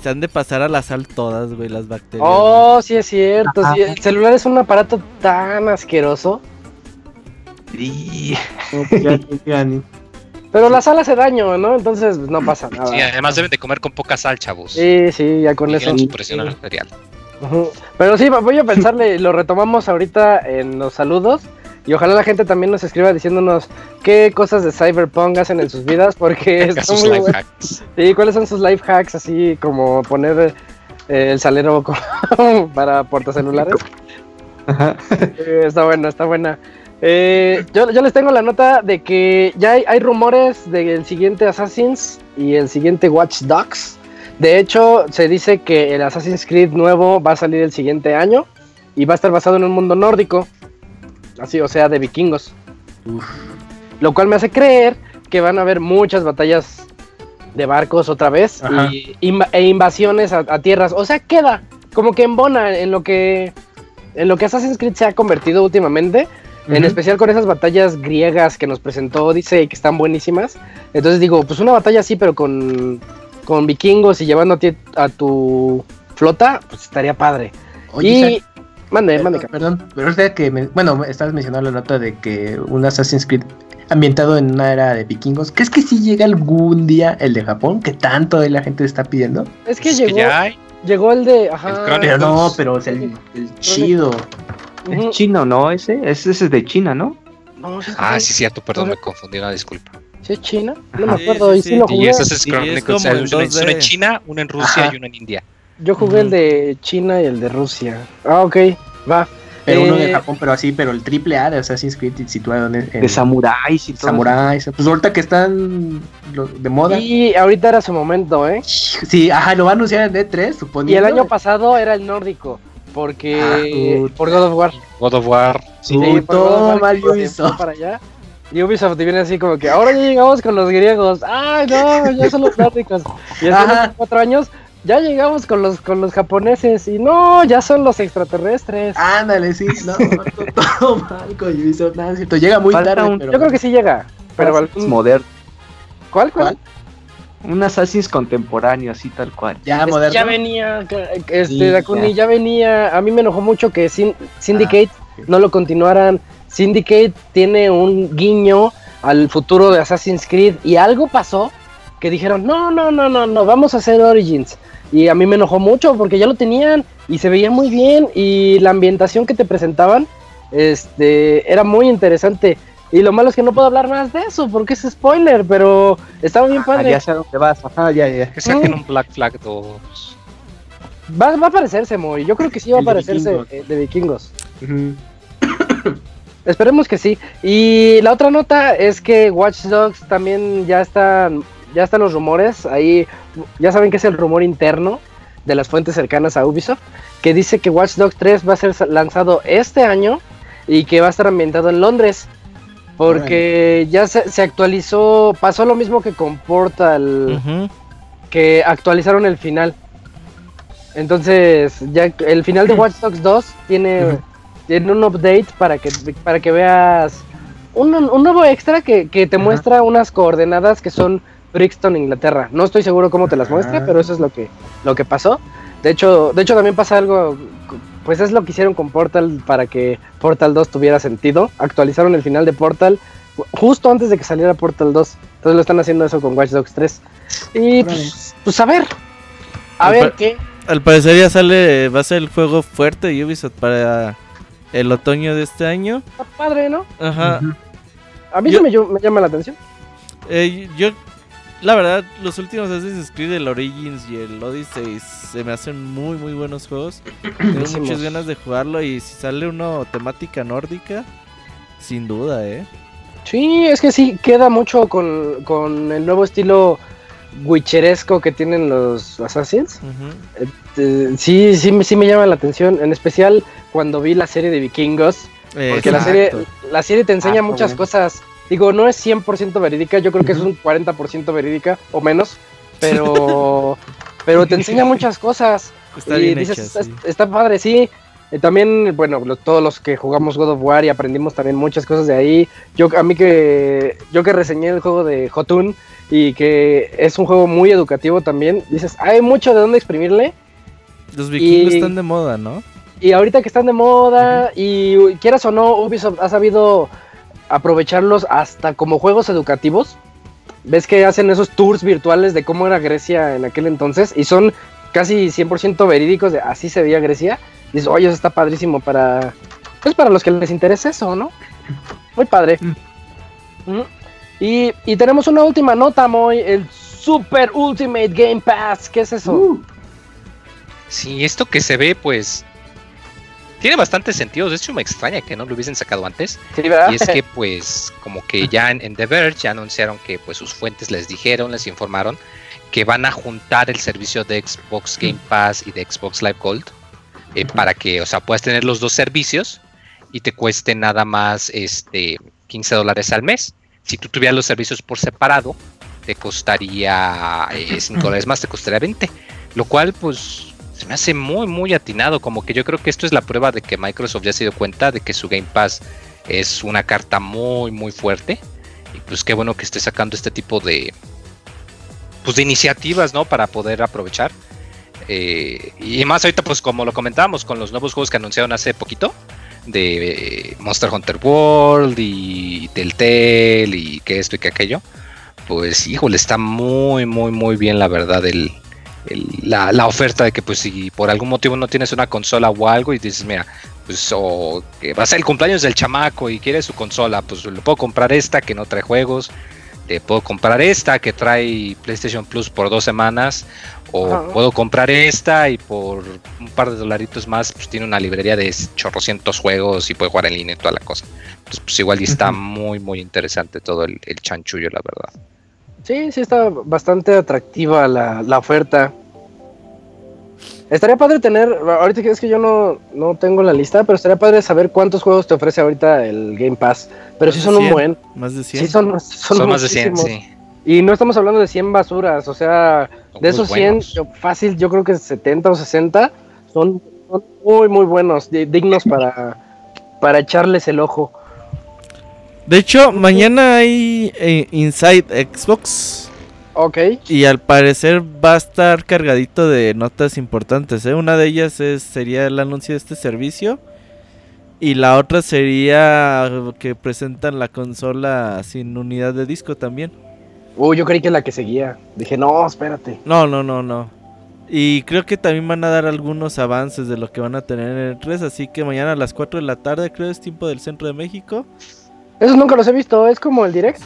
Se han de pasar a la sal todas, güey, las bacterias. güey. Oh, sí es cierto. sí, el celular es un aparato tan asqueroso. Ya, Pero la sal hace daño, ¿no? Entonces no pasa nada. Sí, además deben de comer con poca sal, chavos. Sí, sí, ya con Y eso. presión arterial. Pero sí, voy a pensarle, lo retomamos ahorita en los saludos. Y ojalá la gente también nos escriba diciéndonos qué cosas de Cyberpunk hacen en sus vidas, porque están sus muy life hacks. Sí, ¿cuáles son sus life hacks? Así como poner eh, el salero para portacelulares. Ajá. Está buena, está buena. Eh, yo, yo les tengo la nota de que ya hay, hay rumores del siguiente Assassin's y el siguiente Watch Dogs. De hecho, se dice que el Assassin's Creed nuevo va a salir el siguiente año y va a estar basado en un mundo nórdico. Así, o sea, de vikingos. Uf. Lo cual me hace creer que van a haber muchas batallas de barcos otra vez y, e invasiones a, a tierras. O sea, queda como que embona en lo que en lo que Assassin's Creed se ha convertido últimamente. En especial con esas batallas griegas que nos presentó Odyssey que están buenísimas. Entonces digo, pues una batalla así, pero con, con vikingos y llevando a, ti, a tu flota, pues estaría padre. Oye, y Isaac, mande, perdón, mande. perdón, pero ahorita que, me- bueno, estabas mencionando la nota de que un Assassin's Creed ambientado en una era de vikingos, ¿crees que sí llega algún día el de Japón, que tanto la gente está pidiendo? Es que Es llegó, ya hay. llegó el de. Ajá, El no, pero sea, el, el chido. Es chino, ¿no? Ese, ese, ese es de China, ¿no? No, sí es Ah, sí, cierto, perdón, me confundí, una disculpa. ¿Sí es China? No me acuerdo. Sí, y sí, sí, sí. lo Y jugué. ese es Sí, es Chronicles, en uno en- uno 2D. en China, uno en Rusia Ajá. y uno en India. Yo jugué el Ujú. de China y el de Rusia. Ah, ok, va. Pero uno Eh, de Japón, pero así, pero el triple A de Assassin's Creed situado en, en De samuráis y todo. samuráis. Pues ahorita que están de moda. Y ahorita era su momento, ¿eh? Sí, ajá, lo va a anunciar en E3, Y suponiendo. el año pasado era el nórdico. Porque. Ah, uh, por God of War. God of War. Sí, Sí, por God of War Ubisoft. para allá. Y Ubisoft te viene así como que ahora ya llegamos con los griegos. ¡Ay, no! Ya son los nórdicos. Y después de Ajá. cuatro años, ya llegamos con los, con los japoneses. Y no, ya son los extraterrestres. Ándale, sí, no, todo, todo mal con Ubisoft, nada, es cierto. Llega muy Falta tarde, un- pero... Yo creo que sí llega. Pero algún- moderno. ¿Cuál, cuál? ¿Cuál? Un Assassin's contemporáneo, así tal cual. Ya Es que moderno. Ya venía, este, Sí, Dakuni, ya. ya venía. A mí me enojó mucho que Syn- Syndicate Ah, no lo continuaran. Syndicate tiene un guiño al futuro de Assassin's Creed y algo pasó que dijeron, no, no, no, no, no, vamos a hacer Origins. Y a mí me enojó mucho porque ya lo tenían y se veía muy bien y la ambientación que te presentaban este, era muy interesante. Y lo malo es que no puedo hablar más de eso porque es spoiler, pero estaba bien Ah, padre. ya sé a dónde vas. Ajá, ya, ya. Que saquen Mm. un Black Flag 2. Va, va a aparecerse, Moy. Yo creo que sí va a de aparecerse vikingos. eh, de vikingos. Esperemos que sí. Y la otra nota es que Watch Dogs también ya están, ya están los rumores. Ahí ya saben que es el rumor interno de las fuentes cercanas a Ubisoft, que dice que Watch Dogs 3 va a ser lanzado este año y que va a estar ambientado en Londres. Porque ya se, se actualizó, pasó lo mismo que con Portal, que actualizaron el final. Entonces, ya el final de Watch Dogs 2 tiene, tiene un update para que, para que veas un, un nuevo extra que, que te muestra unas coordenadas que son Brixton, Inglaterra. No estoy seguro cómo te las muestra, pero eso es lo que, lo que pasó. De hecho, de hecho también pasa algo, pues es lo que hicieron con Portal para que Portal 2 tuviera sentido. Actualizaron el final de Portal justo antes de que saliera Portal 2. Entonces lo están haciendo eso con Watch Dogs 3. Y pues, pues a ver. A Al ver qué. Al parecer ya sale, va a ser el juego fuerte de Ubisoft para el otoño de este año. Está padre, ¿no? Ajá. A mí Yo- sí me, me llama la atención. Eh, yo, la verdad, los últimos Assassin's Creed, el Origins y el Odyssey, se me hacen muy, muy buenos juegos. Tengo muchas ganas de jugarlo y si sale uno temática nórdica, sin duda, ¿eh? Sí, es que sí, queda mucho con, con el nuevo estilo witcheresco que tienen los Assassins. Eh, sí, sí, me- sí me llama la atención, en especial cuando vi la serie de vikingos. Porque la serie, la serie te enseña Ah, muchas bueno. cosas. Digo, no es 100% verídica, yo creo que es un 40% verídica o menos. Pero, pero te enseña muchas cosas. Está y bien dices, hecha, está, sí. está padre, sí. Eh, también, bueno, lo- todos los que jugamos God of War y aprendimos también muchas cosas de ahí. Yo, a mí que, yo que reseñé el juego de Jotun y que es un juego muy educativo también, dices, hay mucho de dónde exprimirle. Los vikingos y- están de moda, ¿no? Y ahorita que están de moda y quieras o no, Ubisoft ha sabido aprovecharlos hasta como juegos educativos. ves que hacen esos tours virtuales de cómo era Grecia en aquel entonces y son casi 100% verídicos de así se veía Grecia. Y dices, oye, eso está padrísimo para, pues para los que les interesa eso, ¿no? Muy padre. Ujú. Y, y tenemos una última nota, Moy, el Super Ultimate Game Pass. ¿Qué es eso? Sí, esto que se ve, pues. Tiene bastante sentido. De hecho, me extraña que no lo hubiesen sacado antes. Sí, ¿verdad? Y es que, pues, como que ya en, en The Verge ya anunciaron que pues sus fuentes les dijeron, les informaron que van a juntar el servicio de Xbox Game Pass y de Xbox Live Gold eh, para que, o sea, puedas tener los dos servicios y te cueste nada más este 15 dólares al mes. Si tú tuvieras los servicios por separado, te costaría eh, 5 dólares más, te costaría 20. Lo cual, pues, se me hace muy, muy atinado. Como que yo creo que esto es la prueba de que Microsoft ya se dio cuenta de que su Game Pass es una carta muy, muy fuerte. Y pues qué bueno que esté sacando este tipo de, pues, de iniciativas, ¿no? Para poder aprovechar. Eh, y más ahorita, pues como lo comentábamos con los nuevos juegos que anunciaron hace poquito, de eh, Monster Hunter World y Telltale y que esto y que aquello, pues híjole, está muy, muy, muy bien la verdad el, el- la, la oferta de que pues si por algún motivo no tienes una consola o algo y dices, mira, pues o que va a ser el cumpleaños del chamaco y quiere su consola, pues le puedo comprar esta que no trae juegos, te puedo comprar esta que trae PlayStation Plus por dos semanas, o puedo comprar esta y por un par de dolaritos más, pues tiene una librería de chorrocientos juegos y puede jugar en línea y toda la cosa. Entonces, pues igual y está muy, muy interesante todo el, el chanchullo, la verdad. Sí, sí está bastante atractiva la, la oferta. Estaría padre tener, ahorita que es que yo no, no tengo la lista, pero estaría padre saber cuántos juegos te ofrece ahorita el Game Pass. Pero sí son un 100. buen. Más de 100. Sí son, son, Son, más de 100, muchísimos. sí. Y no estamos hablando de 100 basuras, o sea, de esos 100, buenos. yo- fácil, yo creo que 70 o 60 son, son muy, muy buenos, di- dignos para, para echarles el ojo. De hecho, mañana hay eh, Inside Xbox. Ok, Y al parecer va a estar cargadito de notas importantes. ¿eh? Una de ellas es, sería el anuncio de este servicio. Y la otra sería que presentan la consola sin unidad de disco también. uy, yo creí que la que seguía. Dije, no, espérate. No, no, no, no. Y creo que también van a dar algunos avances de lo que van a tener en el 3. Así que mañana a las 4 de la tarde, creo es tiempo del centro de México. Esos nunca los he visto, es como el direct.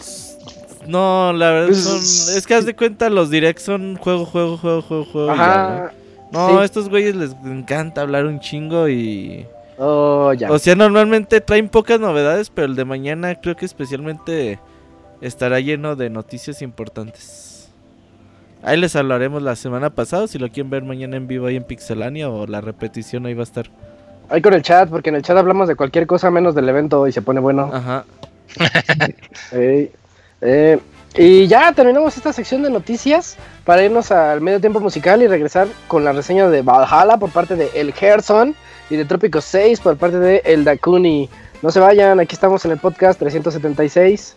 No, la verdad son. Es que haz de cuenta, los directs son juego, juego, juego, juego, juego. ya, Ajá. ¿no? No, sí. estos güeyes les encanta hablar un chingo y... Oh, ya. O sea, normalmente traen pocas novedades, pero el de mañana creo que especialmente estará lleno de noticias importantes. Ahí les hablaremos la semana pasada, si lo quieren ver mañana en vivo ahí en Pixelania o la repetición ahí va a estar. Ahí con el chat, porque en el chat hablamos de cualquier cosa menos del evento y se pone bueno. Ajá. Eh, y ya terminamos esta sección de noticias para irnos al medio tiempo musical y regresar con la reseña de Valhalla por parte de El Gerson y de Trópico 6 por parte de El Dakuni. No se vayan, aquí estamos en el podcast 376.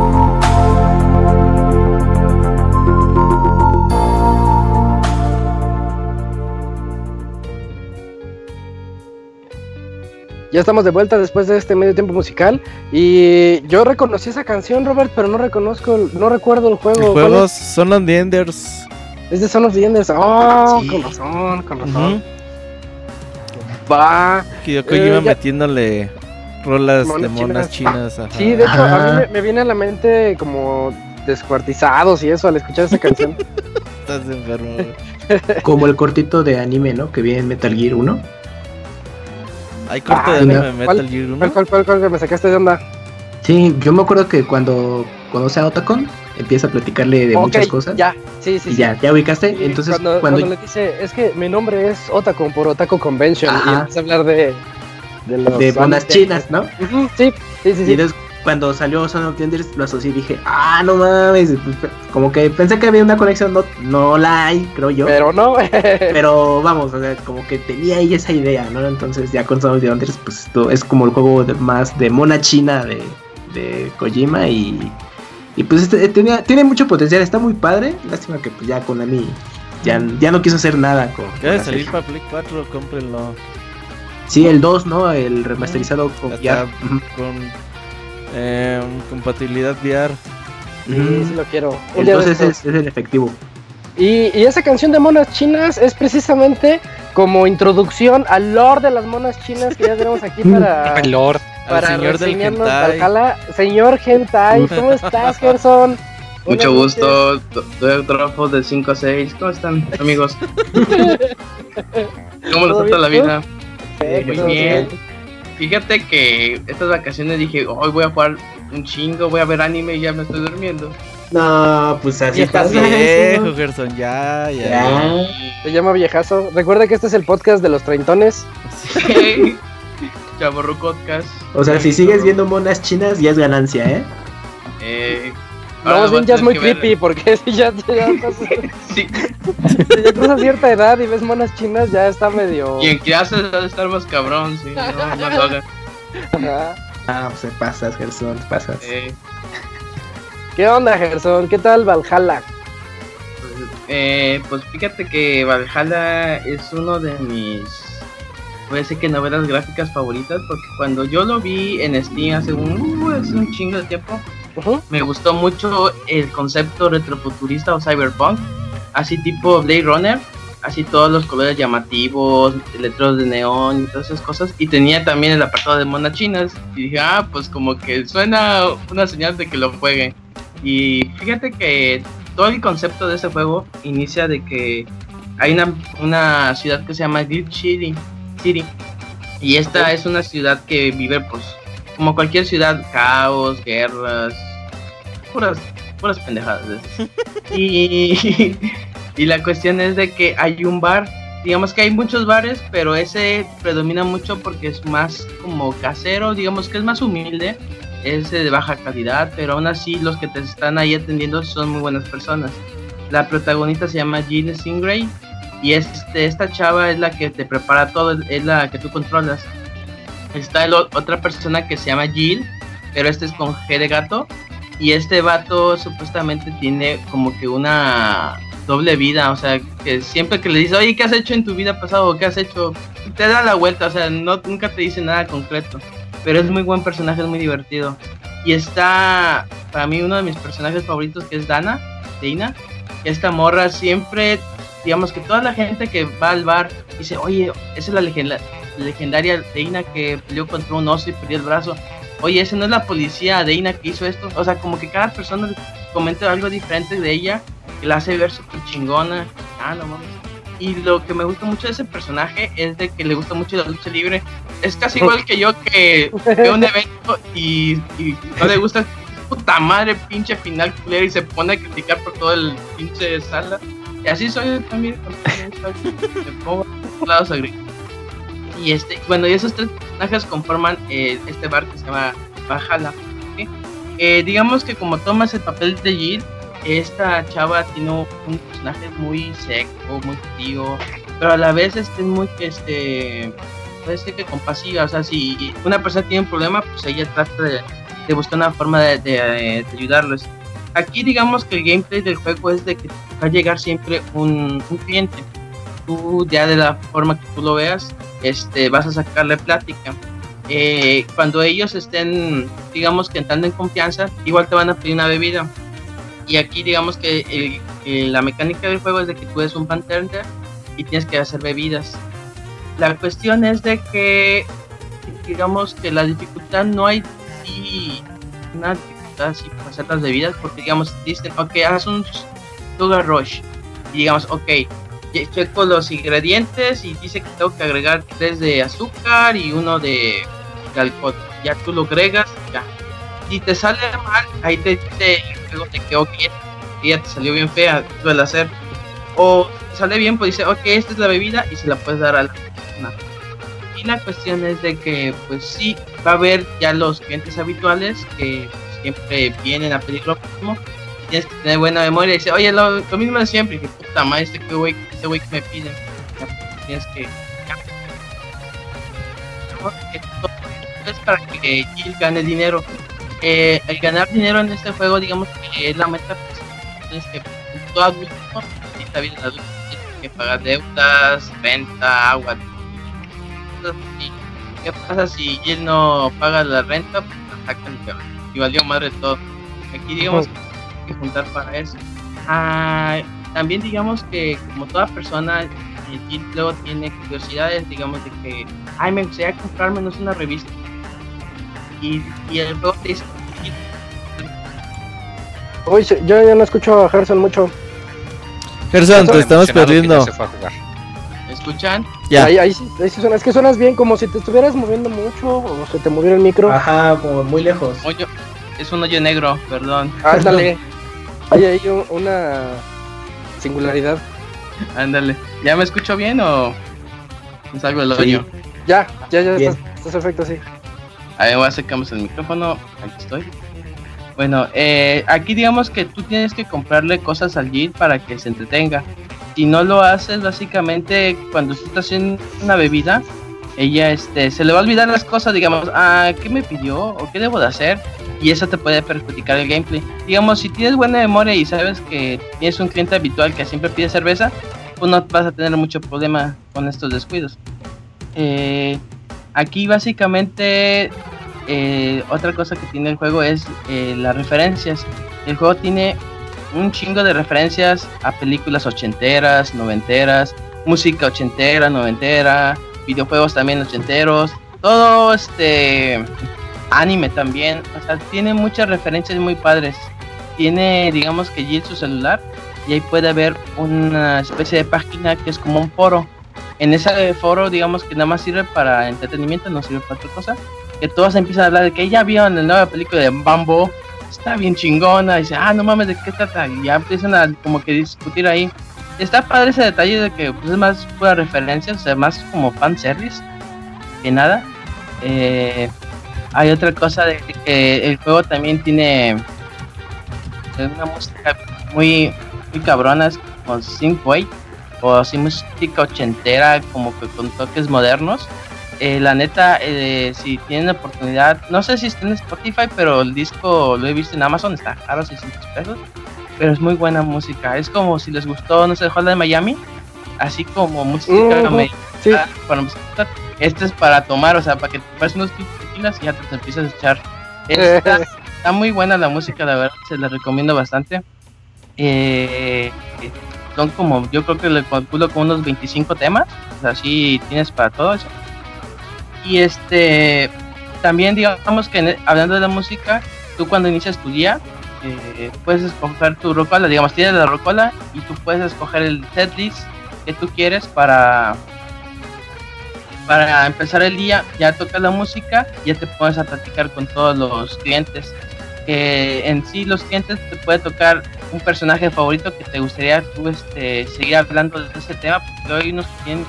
Ya estamos de vuelta después de este medio tiempo musical y yo reconocí esa canción, Robert, pero no reconozco, no recuerdo el juego. Los ¿Cuál juegos son los The Enders. es? Es de Son of the Enders. Oh, Sí. con razón, con razón. Ujú. Va. Que yo Eh, iba ya- metiéndole rolas de Monas chinas. chinas. Sí, de hecho, a mí me, me viene a la mente como descuartizados y eso al escuchar esa canción. Estás enfermo. Como el cortito de anime, ¿no? Que viene en Metal Gear 1. Hay corte Ah, de anime no. de ¿Cuál- Metal Gear 1. ¿Cuál, cuál, cuál, cuál que me sacaste de onda? Sí, yo me acuerdo que cuando conoce a Otacon, empieza a platicarle de Ok, muchas cosas. Ya, sí, sí. y sí. ya, ya ubicaste. Sí, Entonces, cuando, cuando, cuando le dice, es que mi nombre es Otaku por Otaku Convention y Ajá. empieza a hablar de de, los de monas chinas, ¿no? Ujú, sí, sí, sí, Y sí. Cuando salió Son of the Enders, lo asocié y dije, ah, no mames. pues, Como que pensé que había una conexión, no, no la hay, creo yo. Pero no. Pero vamos, o sea, como que tenía ahí esa idea, ¿no? Entonces ya con Son of the Enders, pues esto es como el juego de- más de mona china de, de Kojima y, y pues este, tenía, tiene mucho potencial, está muy padre. Lástima que pues ya Konami ya, ya no quiso hacer nada con... Salir para Play 4, cómprenlo. Sí, el 2, ¿no? El remasterizado con em, compatibilidad VR. Sí, Ujú. sí lo quiero. Entonces es, es el efectivo. Y, y esa canción de monas chinas es precisamente como introducción al lore de las monas chinas que ya tenemos aquí para. Al para señor del hentai. Señor Hentai, ¿cómo estás, Gerson? Mucho gusto, doy autógrafos de 5 a 6. ¿Cómo están, amigos? ¿Cómo les trata la vida? Muy bien. Fíjate que estas vacaciones dije, hoy voy a jugar un chingo, voy a ver anime y ya me estoy durmiendo. No, pues así Ya estás viejo, Gerson, ya, ya. Ya. Se llama viejazo. Recuerda que este es el podcast de los treintones. Chaborro Podcast. O sea, si sigues viendo monas chinas, ya es ganancia, ¿eh? Eh, ahora más bien voy a ya es muy creepy porque si ya, ya, pasas- Sí, si ya cruzas cierta edad y ves monas chinas, ya está medio. y en clases ha de estar más cabrón, sí. No, no lo hagan. Ajá. Ah, pues te pasas, Gerson, te pasas. Eh, ¿Qué onda, Gerson? ¿Qué tal Valhalla? pues, eh, pues fíjate que Valhalla es uno de mis. Voy a decir que novelas gráficas favoritas porque cuando yo lo vi en Steam hace un, uh, hace un chingo de tiempo, Me gustó mucho el concepto retrofuturista o cyberpunk, así tipo Blade Runner, así todos los colores llamativos, letreros de neón y todas esas cosas. Y tenía también el apartado de monas chinas. Y dije, ah, pues como que suena una señal de que lo jueguen. Y fíjate que todo el concepto de ese juego inicia de que hay una, una ciudad que se llama Glitch City, City. Y esta es una ciudad que vive pues como cualquier ciudad, caos, guerras, puras, puras pendejadas. y, y la cuestión es de que hay un bar, digamos que hay muchos bares, pero ese predomina mucho porque es más como casero, digamos que es más humilde, es de baja calidad, pero aún así los que te están ahí atendiendo son muy buenas personas. La protagonista se llama Jill Stingray y este, esta chava es la que te prepara todo, es la que tú controlas. Está el otra persona que se llama Jill, pero este es con G de gato. Y este vato supuestamente tiene como que una doble vida, o sea, que siempre que le dices, oye, ¿qué has hecho en tu vida pasado? ¿Qué has hecho? Te da la vuelta, o sea, no, nunca te dice nada concreto. Pero es muy buen personaje, es muy divertido. Y está, para mí, uno de mis personajes favoritos, que es Dana, Dana. Esta morra siempre, digamos que toda la gente que va al bar dice, oye, esa es la legenda- legendaria Dana que peleó contra un oso y perdió el brazo. Oye, ese no es la policía Dana que hizo esto. O sea, como que cada persona comenta algo diferente de ella que la hace ver súper chingona. Ah, no mames. Y lo que me gusta mucho de ese personaje es de que le gusta mucho la lucha libre. Es casi igual que yo que veo un evento y, y no le gusta puta madre pinche final culero y se pone a criticar por todo el pinche sala. Y así soy también. Me pongo lados. Y este, bueno, y esos tres personajes conforman eh, este bar que se llama. ¿ok? Eh, digamos que como tomas el papel de Jill, esta chava tiene un personaje muy seco, muy frío, pero a la vez este, muy este, ser que compasiva. O sea, si una persona tiene un problema, pues ella trata de, de buscar una forma de, de, de ayudarles. Aquí digamos que el gameplay del juego es de que va a llegar siempre un, un cliente. Tú ya de la forma que tú lo veas, este, vas a sacarle plática. Eh, cuando ellos estén, digamos que entrando en confianza, igual te van a pedir una bebida. Y aquí digamos que el- el- la mecánica del juego es de que tú eres un bartender y tienes que hacer bebidas. La cuestión es de que, digamos que la dificultad no hay sí, una dificultad así para hacer las bebidas, porque digamos, dicen, ok, haz un sugar rush. Y digamos, ok, checo los ingredientes y dice que tengo que agregar tres de azúcar y uno de, de alcohol. Ya tú lo agregas, ya. Si te sale mal, ahí te dice te quedó bien, ya te salió bien fea, suele hacer. O sale bien, pues dice, ok, esta es la bebida y se la puedes dar a la persona. Y la cuestión es de que, pues sí, va a haber ya los clientes habituales que siempre vienen a pedir lo mismo. Tienes que tener buena memoria y dice, oye, lo, lo mismo de siempre. Y que puta madre, este güey, este que me pide. Ya, pues, tienes que. Es para que Jill gane dinero. Eh, el ganar dinero en este juego, digamos que es la meta. Pues, tienes que, todo adulto, necesita bien el adulto, tienes que pagar deudas, renta, agua, y ¿Qué pasa si Jill no paga la renta? Pues la sacan y y valió madre todo. Aquí digamos que que juntar para eso. Ah, también digamos que como toda persona, eh, Jill luego tiene curiosidades, digamos de que, ay, me gustaría comprarme no sé, una revista. Y, y el juego te dice, Uy, yo ya no escucho a Gerson mucho. Gerson, te estamos perdiendo. se fue a jugar. ¿Me escuchan? Ya. Ahí, ahí, sí, ahí suena. Es que suenas bien como si te estuvieras moviendo mucho o se te moviera el micro. Ajá, como muy lejos. Es un hoyo negro, perdón. Ándale. Hay ahí un- una singularidad. Ándale. ¿Ya me escucho bien o me salgo del Sí. hoyo? Ya, ya, ya Bien. estás, estás perfecto, sí. A ver, voy a acercarnos el micrófono. Aquí estoy. Bueno, eh, aquí digamos que tú tienes que comprarle cosas al Jit para que se entretenga. Si no lo haces, básicamente, cuando tú estás haciendo una bebida, ella este, se le va a olvidar las cosas, digamos, ah, ¿qué me pidió? ¿O qué debo de hacer? Y eso te puede perjudicar el gameplay. Digamos, si tienes buena memoria y sabes que tienes un cliente habitual que siempre pide cerveza, pues no vas a tener mucho problema con estos descuidos. Eh, aquí básicamente eh, otra cosa que tiene el juego es eh, las referencias. El juego tiene un chingo de referencias a películas ochenteras, noventeras, música ochentera, noventera, videojuegos también ochenteros, todo este anime también, o sea, tiene muchas referencias muy padres. Tiene, digamos que allí su celular y ahí puede haber una especie de página que es como un foro. En ese foro, digamos que nada más sirve para entretenimiento, no sirve para otra cosa. Que todos empiezan a hablar de que ya vieron la nueva película de Bambo, está bien chingona. Y dicen, ah, no mames, ¿de qué trata? Y ya empiezan a como que discutir ahí. Está padre ese detalle de que pues, es más pura referencia, o sea, más como fanservice que nada. Eh, hay otra cosa de que el juego también tiene una música muy, muy cabrona, con synthwave o así música ochentera, como que con toques modernos. Eh, la neta, eh, si tienen la oportunidad, no sé si está en Spotify, pero el disco lo he visto en Amazon, está caro, 600 pesos, pero es muy buena música. Es como si les gustó, no sé, Hola de Miami, así como música me- Sí, para este es para tomar, o sea, para que te pases unos y ya te, te empiezas a echar. Está, está muy buena la música, la verdad, se la recomiendo bastante. Eh, son como, yo creo que le calculo con unos 25 temas, o sea, sí tienes para todo eso. Y este, también digamos que en- hablando de la música, tú cuando inicias tu día, eh, puedes escoger tu rocola, digamos, tienes la rocola y tú puedes escoger el setlist que tú quieres para para empezar el día, ya tocas la música, ya te pones a platicar con todos los clientes. Que en sí los clientes te puede tocar un personaje favorito que te gustaría tú este, seguir hablando de ese tema, porque hay unos que tienen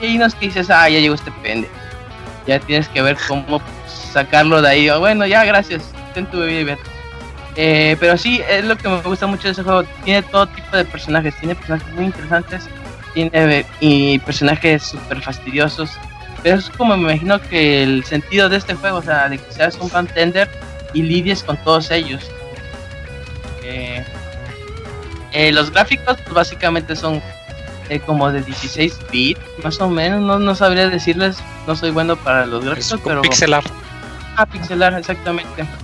y hay unos que dices, ah, ya llegó este pende. Ya tienes que ver cómo sacarlo de ahí. Bueno, ya, gracias. Ten tu bebida y. Eh, pero sí, es lo que me gusta mucho de ese juego. Tiene todo tipo de personajes. Tiene personajes muy interesantes. Tiene y personajes súper fastidiosos. Pero es como me imagino que el sentido de este juego, o sea, de que seas un fan tender y lidies con todos ellos. Eh, eh, los gráficos, pues básicamente son eh, como de 16 bits, más o menos. No, no sabría decirles, no soy bueno para los Es gráficos, con pero. pixel art. Ah, pixelar, exactamente.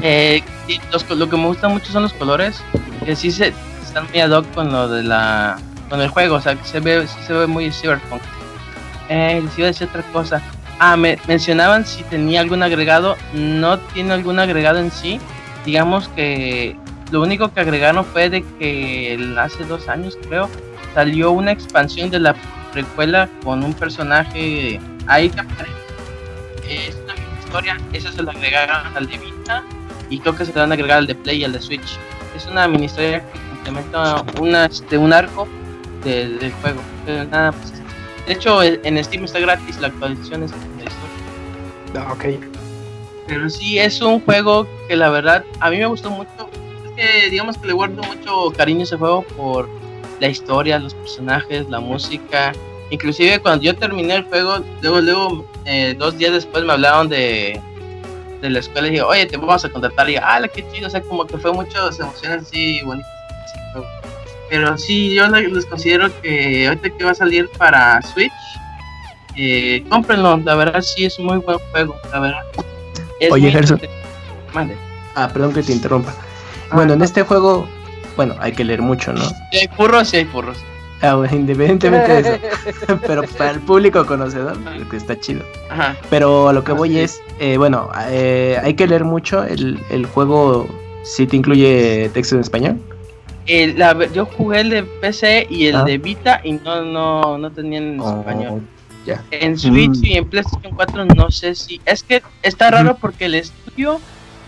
Eh, los lo que me gusta mucho son los colores, que sí se están muy ad hoc con lo de la con el juego, o sea, que se ve se ve muy cyberpunk. Eh, les iba a decir otra cosa. Ah, me mencionaban si tenía algún agregado, no tiene algún agregado en sí. Digamos que lo único que agregaron fue de que hace dos años creo salió una expansión de la precuela con un personaje ahí que aparece. Es una historia, eso se lo agregaron al de Vita y creo que se le van a agregar al de Play y al de Switch. Es una mini historia que complementa una, este, un arco de- del juego. Pero nada, pues, de hecho, en Steam está gratis la actualización historia. Ah, ok. Pero sí, es un juego que la verdad a mí me gustó mucho. Es que digamos que le guardo mucho cariño a ese juego por la historia, los personajes, la música. Inclusive cuando yo terminé el juego, luego, luego, eh, dos días después me hablaron de, de la escuela y dije, oye, te vamos a contratar. Y ah, qué chido, o sea, como que fue muchas emociones así bonitas. Pero sí, yo le- les considero que ahorita que va a salir para Switch, eh, cómprenlo. La verdad, sí es un muy buen juego, la verdad. Es Oye, Gerson. Mande. Ah, perdón que te interrumpa. Ah, Bueno, en este juego, bueno, hay que leer mucho, ¿no? Si hay furros, sí hay furros. Ah, bueno, independientemente de eso. Pero para el público conocedor, que está chido. Ajá. Pero a lo que voy Así es, eh, bueno, eh, hay que leer mucho. El, el juego ¿Sí te incluye texto en español? El- la- yo jugué el de PC y el Ah. de Vita y no, no, no tenían en Oh, español. En Switch Mm. y en PlayStation 4 no sé si... Es que está raro porque el estudio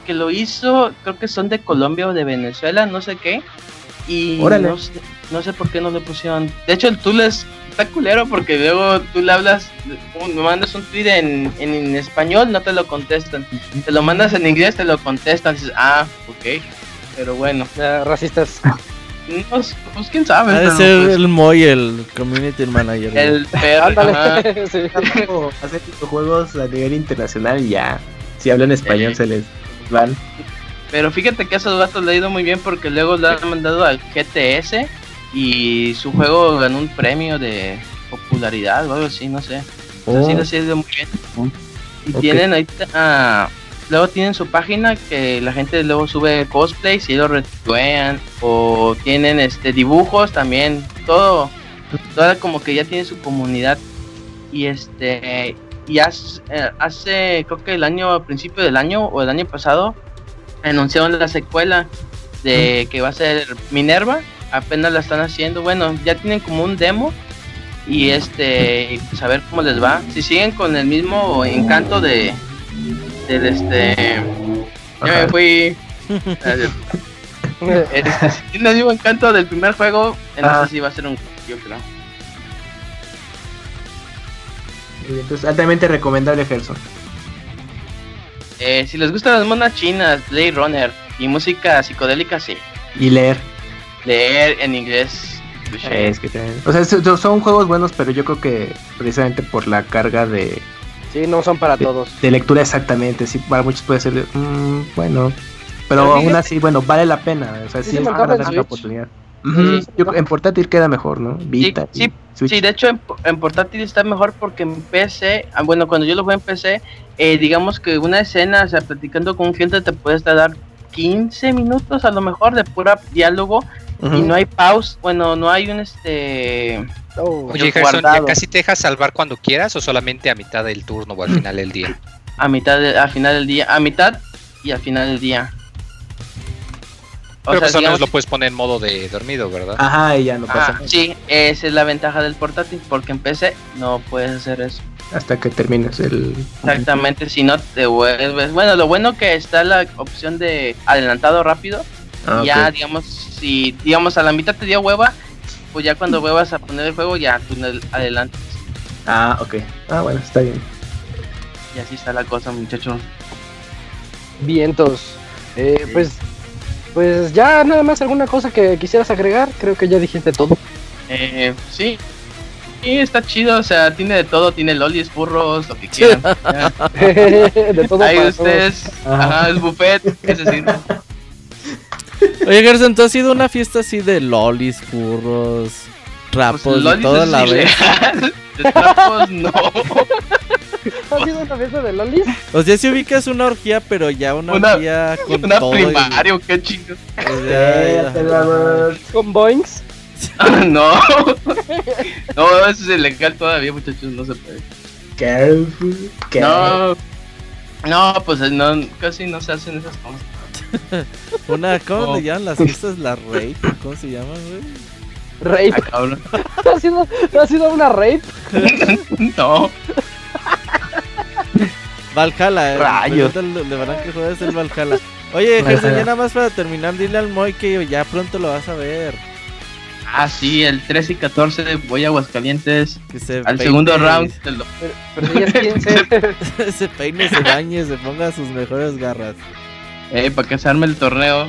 que lo hizo creo que son de Colombia o de Venezuela, no sé qué. Y Órale. no sé, no sé por qué no le pusieron... De hecho el tool es, está culero porque luego tú le hablas, me mandas un tweet en, en, en español, no te lo contestan. Te lo mandas en inglés, te lo contestan. Dices, ah, ok. Pero bueno, Ya, racistas. no, sé, pues quién sabe. Ha de pero, ser pues, el Moy, el community manager. el perro, ajá. Ándale. sí. Hacer juegos a nivel internacional y ya. Si hablan español se les van. Pero fíjate que a esos gatos le ha ido muy bien porque luego le han mandado al GTS y su juego ganó un premio de popularidad o algo así, no sé. O sea, sí les ha ido muy bien. Y Ok. tienen ahorita. ah, luego tienen su página que la gente luego sube cosplays y lo retuean. O tienen este dibujos también. Todo. Toda como que ya tiene su comunidad. Y este. Y hace, eh, hace, creo que el año, a principio del año o el año pasado, anunciaron la secuela de que va a ser Minerva. Apenas la están haciendo. Bueno, ya tienen como un demo. Y este, y pues cómo les va. Si siguen con el mismo encanto de. Del este. Ya me fui. Si el mismo encanto del primer juego, Ah. entonces sí va a ser un. Yo creo. Entonces, altamente recomendable, Gerson. Eh, si les gustan las monas chinas, Blade Runner y música psicodélica, sí. Y leer. Leer en inglés. Es que O sea, so- son juegos buenos, pero yo creo que precisamente por la carga de, Sí, no son para de, todos. de lectura exactamente, sí, para muchos puede ser, de, "Mm, bueno, pero Pero aún así, bueno, vale la pena, o sea, Sí sí, es para antoja en dar Switch. una oportunidad. Sí. yo- en portátil queda mejor, ¿no? Vita sí, Switch. Sí, de hecho en, en portátil está mejor porque en PC, ah, bueno, cuando yo lo jugué en PC, eh, digamos que una escena, o sea, platicando con un cliente te puedes dar 15 minutos a lo mejor de pura diálogo Y no hay pause, bueno, no hay un este... Oh, Oye, Gerson, ¿ya guardado. casi te dejas salvar cuando quieras o solamente a mitad del turno o al final del día? a mitad de- a final del día, a mitad y al final del día. O Pero sea, pues digamos- lo puedes poner en modo de dormido, ¿verdad? Ajá, y ya no pasa Ah, sí, esa es la ventaja del portátil, porque en PC no puedes hacer eso. hasta que termines el... Exactamente, si no te vuelves. Bueno, lo bueno que está la opción de adelantado rápido. Ah. Ya, digamos, si digamos a la mitad te dio hueva, pues ya cuando vuelvas a poner el juego, ya tú le adelantas. Ah, ok. Ah, bueno, está bien. Y así está la cosa, muchachos. vientos. Eh, pues, pues ya nada más alguna cosa que quisieras agregar. Creo que ya dijiste todo. Eh, sí. Sí, está chido, o sea, tiene de todo, tiene lolis, burros, lo que quieran. De todo Ahí ustedes, ajá, es buffet, ¿qué se sirve? Oye, Gerson, ¿tú has ido a una fiesta así de lolis, furros, trapos Pues y toda la vez? De trapos, no. ¿Has ido a una fiesta de Lolis? O sea, si ubicas una orgía, pero ya una, Una- orgía con Una todo. y- qué chingo. o sea, ya- Con Boinks. no. No, eso es ilegal todavía, muchachos, no se puede. Careful. No. No, pues no, casi no se hacen esas cosas. Una, ¿cómo No. le llaman las fiestas? La rape, ¿cómo se llaman, güey? Rape. Ah, cabrón. ¿Ha sido, ¿Ha sido una rape? No. Valhalla, eh. Rayos. Le van a que juegas el Valhalla. Oye, Gerson, ya nada más para terminar, dile al Moy que ya pronto lo vas a ver. Ah, sí, el 13 y 14 voy a Aguascalientes. Que se Al peine segundo round. te lo- Pero si ya es 15. se peine, se bañe, se ponga sus mejores garras. Eh, para que se arme el torneo.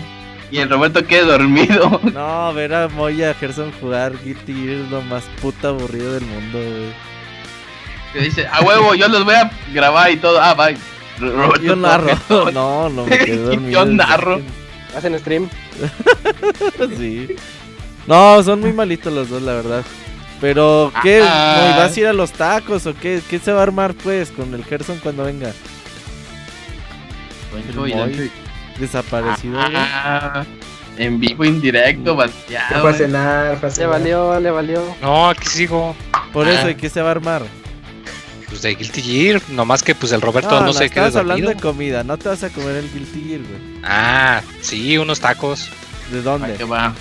Y el Roberto quede dormido. No, ver a Moy y a Gerson jugar Guilty Gear es lo más puta aburrido del mundo, güey. Que dice, a huevo, yo los voy a grabar y todo. Ah, bye. Roberto Yo narro. todo- No, no me quedé dormido. Yo narro. Hacen stream. Sí. No, son muy malitos los dos, la verdad. Pero, ¿qué? Ah. Moy, ¿Vas a ir a los tacos o qué? ¿Qué se va a armar, pues, con el Gerson cuando venga? Dante. Desaparecido. Ah, en vivo, indirecto, Ya bateado. fue a cenar, fue a Le cenar. valió, le valió. No, aquí sigo. Por eso, Ah. ¿y qué se va a armar? Pues de Guilty Gear, nomás que pues el Roberto no, sé qué Estás hablando de comida, no te vas a comer el Guilty Gear, güey. Ah, sí, unos tacos. ¿De dónde? ¿A qué va?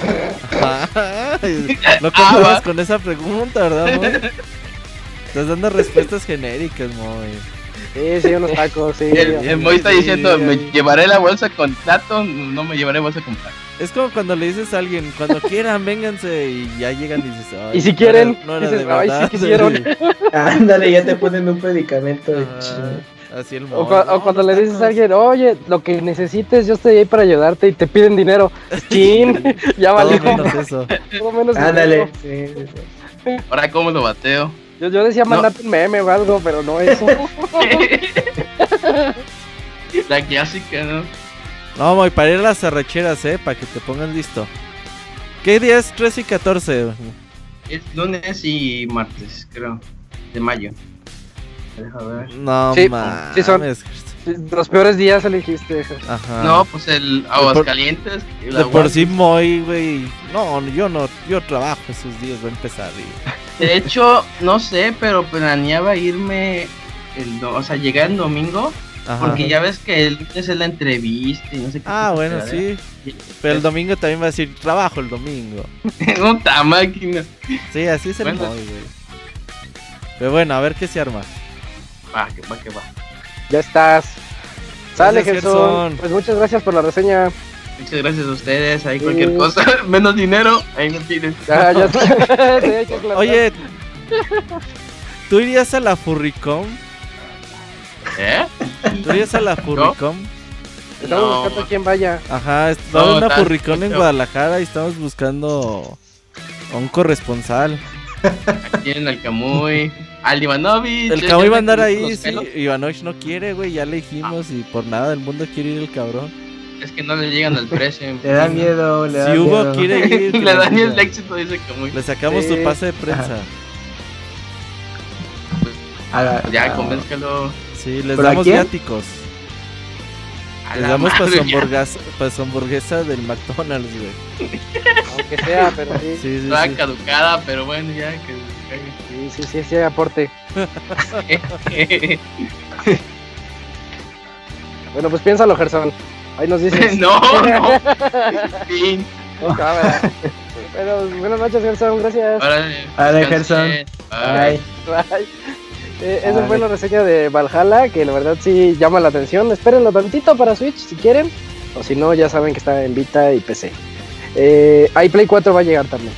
no confundas con esa pregunta, ¿verdad, Moy? Estás dando respuestas genéricas, Moy. Sí, sí, unos tacos, sí. El, el Moy está diciendo, sí. ¿me llevaré la bolsa con plato? No me llevaré bolsa con plato. Es como cuando le dices a alguien, cuando quieran, vénganse y ya llegan y dices, "Ay, Y si no quieren, era- no era dices, de "Ay, sí verdad". quisieron. Ándale, ya te ponen un predicamento. de Así el O, Moy, cua- o "No, cuando le dices a tacos". alguien, oye, lo que necesites, yo estoy ahí para ayudarte y te piden dinero. Chin, ya Todo valió. menos eso. Todo menos Ándale. Sí, sí, sí. Ahora, ¿cómo lo bateo? Yo, yo decía No. mandarte un meme o algo, pero no eso. La clásica, ¿no? No, Moy, para ir a las arrecheras, eh, para que te pongan listo. ¿Qué día es 13 y 14? Es lunes y martes, creo. De mayo. Deja ver. No, Sí, mames. sí son. Los peores días elegiste. Ajá. No, pues el Aguascalientes. y De por Guas- sí Moy, güey. No, yo no, yo trabajo esos días, va a empezar. y- De hecho, no sé, pero planeaba irme. El, do- o sea, llegar el domingo. Ajá. Porque ya ves que el lunes es la entrevista y no sé qué. Ah, bueno, de sí. Pero el domingo también va a decir trabajo el domingo. Puta máquina. Sí, así es el Bueno. Moy, güey. Pero bueno, a ver qué se arma. Va, que va, que va. Ya estás. Sale, Gerson. Pues muchas gracias por la reseña. Muchas gracias a ustedes. Ahí Sí. cualquier cosa, menos dinero, ahí me piden. Ya, ya está. Sí, hay. Oye, ¿tú irías a la Furricom? ¿Eh? ¿Tú irías a la Furricom? Estamos No. buscando a quién vaya. Ajá, es- va a haber No, una Furricom en. Guadalajara y estamos buscando a un corresponsal. Aquí en el Camuy. Al Ivanovich. El cabrón iba a andar ahí, sí. pelos. Ivanovich no quiere, güey, ya le dijimos y por nada del mundo quiere ir el cabrón. Es que no le llegan al precio. Le da miedo, le da Si Hugo miedo. quiere ir, que Le dan el éxito, dice Camuy. le sacamos Sí. su pase de prensa. A la- Ya, a- convénzcalo. Sí, les ¿Pero a damos viáticos. Les damos hamburguesa, hamburguesa del McDonald's, güey. Aunque sea, pero sí. Sí, sí. caducada, pero bueno, ya que Sí, sí, sí, sí, aporte. Bueno, pues piénsalo, Gerson. Ahí nos dices. no, no. Fin. Pero buenas noches, Gerson. Gracias. Vale. Gerson. Bye. Bye. Eh, esa fue la reseña de Valhalla, que la verdad sí llama la atención. Espérenlo tantito para Switch si quieren. O si no, ya saben que está en Vita y PC. Eh, ahí Play 4 va a llegar también.